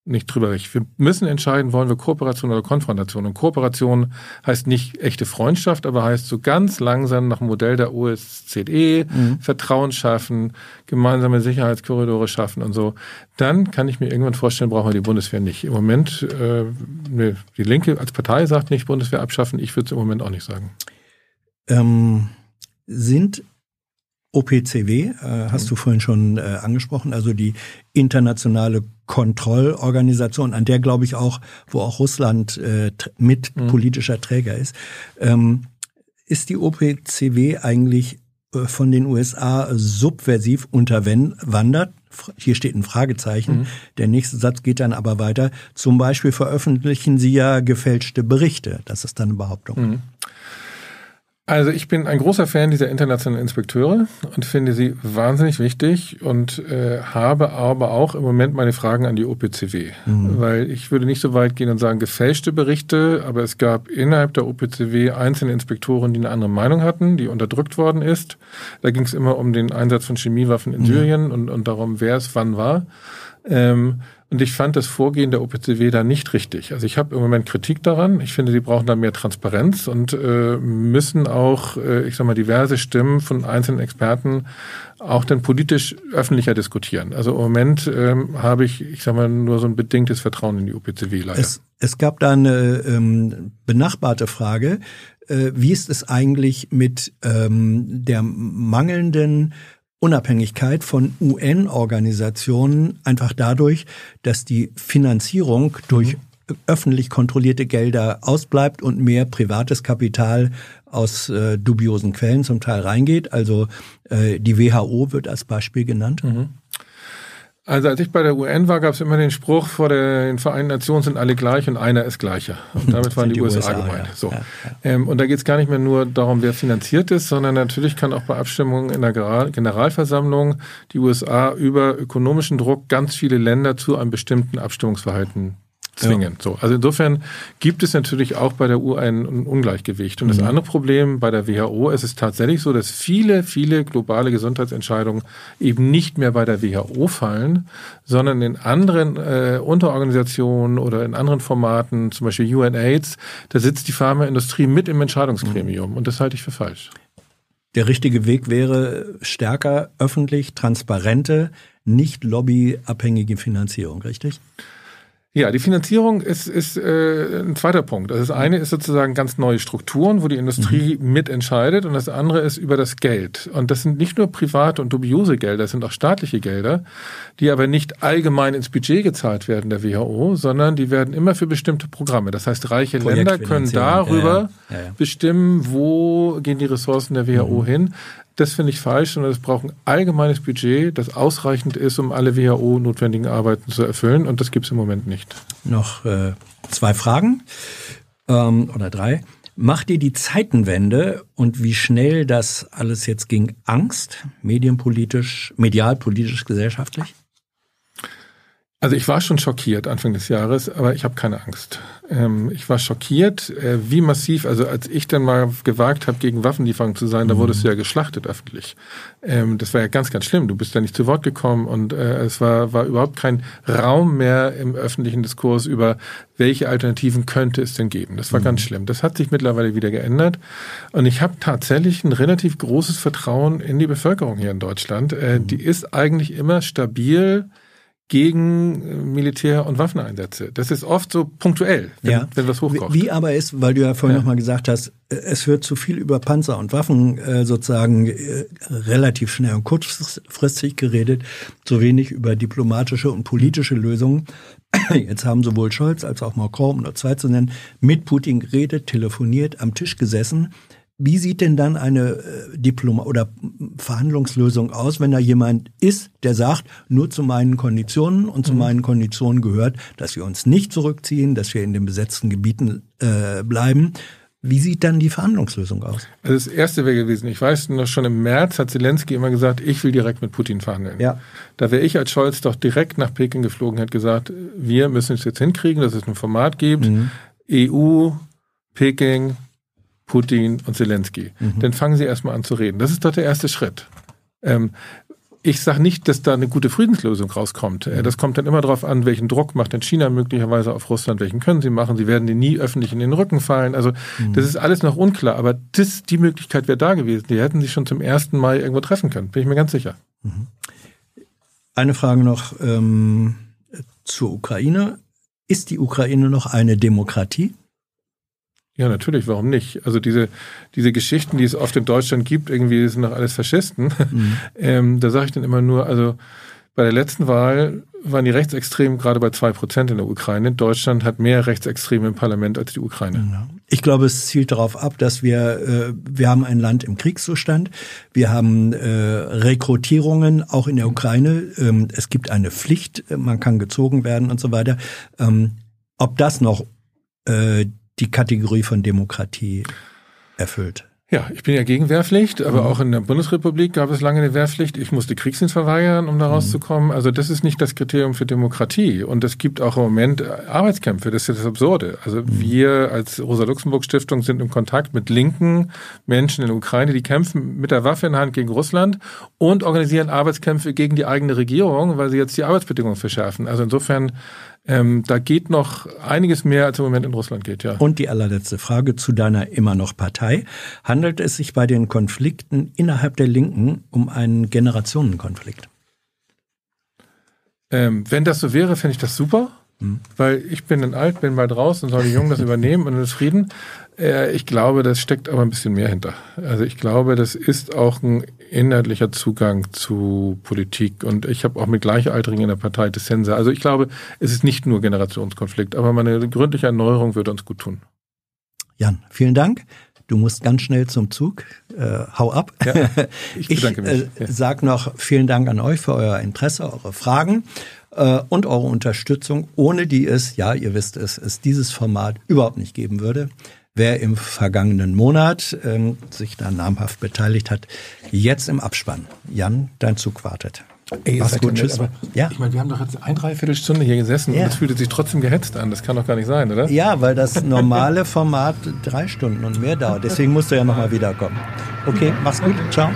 Nicht drüber weg. Wir müssen entscheiden, wollen wir Kooperation oder Konfrontation. Und Kooperation heißt nicht echte Freundschaft, aber heißt so ganz langsam nach dem Modell der OSZE Vertrauen schaffen, gemeinsame Sicherheitskorridore schaffen und so. Dann kann ich mir irgendwann vorstellen, brauchen wir die Bundeswehr nicht. Im Moment, äh, ne, die Linke als Partei sagt nicht Bundeswehr abschaffen. Ich würde es im Moment auch nicht sagen. Ähm, sind OPCW, äh, hast du vorhin schon äh, angesprochen, also die internationale Kontrollorganisation, an der glaube ich auch, wo auch Russland äh, mit politischer Träger ist, ähm, ist die OPCW eigentlich äh, von den USA subversiv unterwandert? Hier steht ein Fragezeichen. Der nächste Satz geht dann aber weiter. Zum Beispiel veröffentlichen sie ja gefälschte Berichte. Das ist dann eine Behauptung. Also ich bin ein großer Fan dieser internationalen Inspekteure und finde sie wahnsinnig wichtig und äh, habe aber auch im Moment meine Fragen an die OPCW, weil ich würde nicht so weit gehen und sagen gefälschte Berichte, aber es gab innerhalb der OPCW einzelne Inspektoren, die eine andere Meinung hatten, die unterdrückt worden ist. Da ging es immer um den Einsatz von Chemiewaffen in Syrien und, und darum, wer es wann war. Ähm, und ich fand das Vorgehen der OPCW da nicht richtig. Also ich habe im Moment Kritik daran. Ich finde, sie brauchen da mehr Transparenz und äh, müssen auch, äh, ich sag mal, diverse Stimmen von einzelnen Experten auch dann politisch öffentlicher diskutieren. Also im Moment ähm, habe ich, ich sag mal, nur so ein bedingtes Vertrauen in die OPCW leider. Es, es gab da eine ähm, benachbarte Frage. Äh, wie ist es eigentlich mit ähm, der mangelnden Unabhängigkeit von UN-Organisationen einfach dadurch, dass die Finanzierung durch öffentlich kontrollierte Gelder ausbleibt und mehr privates Kapital aus äh, dubiosen Quellen zum Teil reingeht. Also äh, die WHO wird als Beispiel genannt. Also als ich bei der UN war, gab es immer den Spruch, vor den Vereinten Nationen sind alle gleich und einer ist gleicher. Und damit waren die, die USA, USA, gemeint. ja. So. Ja, Ähm, und da geht es gar nicht mehr nur darum, wer finanziert ist, sondern natürlich kann auch bei Abstimmungen in der General- Generalversammlung die USA über ökonomischen Druck ganz viele Länder zu einem bestimmten Abstimmungsverhalten zwingen. So, also insofern gibt es natürlich auch bei der UN ein Ungleichgewicht. Und das andere Problem bei der WHO ist es tatsächlich so, dass viele, viele globale Gesundheitsentscheidungen eben nicht mehr bei der WHO fallen, sondern in anderen äh, Unterorganisationen oder in anderen Formaten, zum Beispiel UNAIDS, da sitzt die Pharmaindustrie mit im Entscheidungsgremium. Und das halte ich für falsch. Der richtige Weg wäre stärker öffentlich, transparente, nicht lobbyabhängige Finanzierung, richtig? Ja, die Finanzierung ist, ist äh, ein zweiter Punkt. Also das eine ist sozusagen ganz neue Strukturen, wo die Industrie mhm. mitentscheidet und das andere ist über das Geld. Und das sind nicht nur private und dubiose Gelder, das sind auch staatliche Gelder, die aber nicht allgemein ins Budget gezahlt werden der WHO, sondern die werden immer für bestimmte Programme. Das heißt, reiche Länder können darüber ja, ja. Ja, bestimmen, wo gehen die Ressourcen der WHO mhm. hin. Das finde ich falsch, sondern es braucht ein allgemeines Budget, das ausreichend ist, um alle WHO-notwendigen Arbeiten zu erfüllen. Und das gibt es im Moment nicht. Noch äh, zwei Fragen ähm, oder drei. Macht ihr die Zeitenwende und wie schnell das alles jetzt ging Angst, medienpolitisch, medialpolitisch, gesellschaftlich? Also ich war schon schockiert Anfang des Jahres, aber ich habe keine Angst. Ähm, ich war schockiert, äh, wie massiv, also als ich dann mal gewagt habe, gegen Waffenlieferungen zu sein, mhm. da wurdest du ja geschlachtet öffentlich. Ähm, das war ja ganz, ganz schlimm. Du bist ja nicht zu Wort gekommen und äh, es war, war überhaupt kein Raum mehr im öffentlichen Diskurs über, welche Alternativen könnte es denn geben. Das war mhm. ganz schlimm. Das hat sich mittlerweile wieder geändert und ich habe tatsächlich ein relativ großes Vertrauen in die Bevölkerung hier in Deutschland. Äh, mhm. Die ist eigentlich immer stabil gegen äh, Militär- und Waffeneinsätze. Das ist oft so punktuell, wenn, ja. wenn was hochkommt. Wie aber ist, weil du ja vorhin ja. nochmal gesagt hast, äh, es wird zu viel über Panzer und Waffen äh, sozusagen äh, relativ schnell und kurzfristig geredet, zu wenig über diplomatische und politische Lösungen. Jetzt haben sowohl Scholz als auch Macron, um nur zwei zu nennen, mit Putin geredet, telefoniert, am Tisch gesessen. Wie sieht denn dann eine äh, Diploma oder Verhandlungslösung aus, wenn da jemand ist, der sagt, nur zu meinen Konditionen und zu mhm. meinen Konditionen gehört, dass wir uns nicht zurückziehen, dass wir in den besetzten Gebieten äh, bleiben. Wie sieht dann die Verhandlungslösung aus? Also das erste wäre gewesen, ich weiß noch schon im März hat Zelensky immer gesagt, ich will direkt mit Putin verhandeln. Ja. Da wäre ich als Scholz doch direkt nach Peking geflogen, hätte gesagt, wir müssen es jetzt hinkriegen, dass es ein Format gibt. Mhm. EU, Peking, Putin und Zelensky. Mhm. Dann fangen sie erstmal an zu reden. Das ist doch der erste Schritt. Ähm, ich sage nicht, dass da eine gute Friedenslösung rauskommt. Mhm. Das kommt dann immer darauf an, welchen Druck macht denn China möglicherweise auf Russland, welchen können sie machen. Sie werden dir nie öffentlich in den Rücken fallen. Also mhm. das ist alles noch unklar. Aber das, die Möglichkeit wäre da gewesen. Die hätten sich schon zum ersten Mal irgendwo treffen können. Bin ich mir ganz sicher. Mhm. Eine Frage noch ähm, zur Ukraine. Ist die Ukraine noch eine Demokratie? Ja, natürlich, warum nicht? Also diese, diese Geschichten, die es oft in Deutschland gibt, irgendwie sind doch alles Faschisten. Mhm. Ähm, da sage ich dann immer nur, also bei der letzten Wahl waren die Rechtsextremen gerade bei zwei Prozent in der Ukraine. Deutschland hat mehr Rechtsextreme im Parlament als die Ukraine. Ich glaube, es zielt darauf ab, dass wir, äh, wir haben ein Land im Kriegszustand. Wir haben äh, Rekrutierungen auch in der Ukraine. Ähm, es gibt eine Pflicht, man kann gezogen werden und so weiter. Ähm, ob das noch äh, die Kategorie von Demokratie erfüllt. Ja, ich bin ja gegen Wehrpflicht, aber mhm. auch in der Bundesrepublik gab es lange eine Wehrpflicht. Ich musste Kriegsdienst verweigern, um da mhm. rauszukommen. Also das ist nicht das Kriterium für Demokratie. Und es gibt auch im Moment Arbeitskämpfe. Das ist das Absurde. Also mhm. wir als Rosa-Luxemburg-Stiftung sind im Kontakt mit linken Menschen in der Ukraine, die kämpfen mit der Waffe in der Hand gegen Russland und organisieren Arbeitskämpfe gegen die eigene Regierung, weil sie jetzt die Arbeitsbedingungen verschärfen. Also insofern ähm, da geht noch einiges mehr, als im Moment in Russland geht, ja. Und die allerletzte Frage zu deiner immer noch Partei. Handelt es sich bei den Konflikten innerhalb der Linken um einen Generationenkonflikt? Ähm, wenn das so wäre, fände ich das super. Hm. Weil ich bin dann alt, bin bald raus und soll die Jungen das übernehmen und dann ist Frieden. Äh, ich glaube, das steckt aber ein bisschen mehr hinter. Also ich glaube, das ist auch ein inhaltlicher Zugang zu Politik. Und ich habe auch mit Gleichaltrigen in der Partei Dissense. Also ich glaube, es ist nicht nur Generationskonflikt, aber meine gründliche Erneuerung würde uns gut tun. Jan, vielen Dank. Du musst ganz schnell zum Zug. Äh, hau ab. Ja, ich bedanke mich. Ich äh, sag noch vielen Dank an euch für euer Interesse, eure Fragen äh, und eure Unterstützung, ohne die es, ja, ihr wisst es, es dieses Format überhaupt nicht geben würde wer im vergangenen Monat ähm, sich da namhaft beteiligt hat, jetzt im Abspann. Jan, dein Zug wartet. Ey, Mach's gut, tschüss. ja? Ich meine, wir haben doch jetzt ein Dreiviertelstunde hier gesessen ja. und es fühlte sich trotzdem gehetzt an. Das kann doch gar nicht sein, oder? Ja, weil das normale Format drei Stunden und mehr dauert. Deswegen musst du ja nochmal wiederkommen. Okay, mach's gut. Ciao.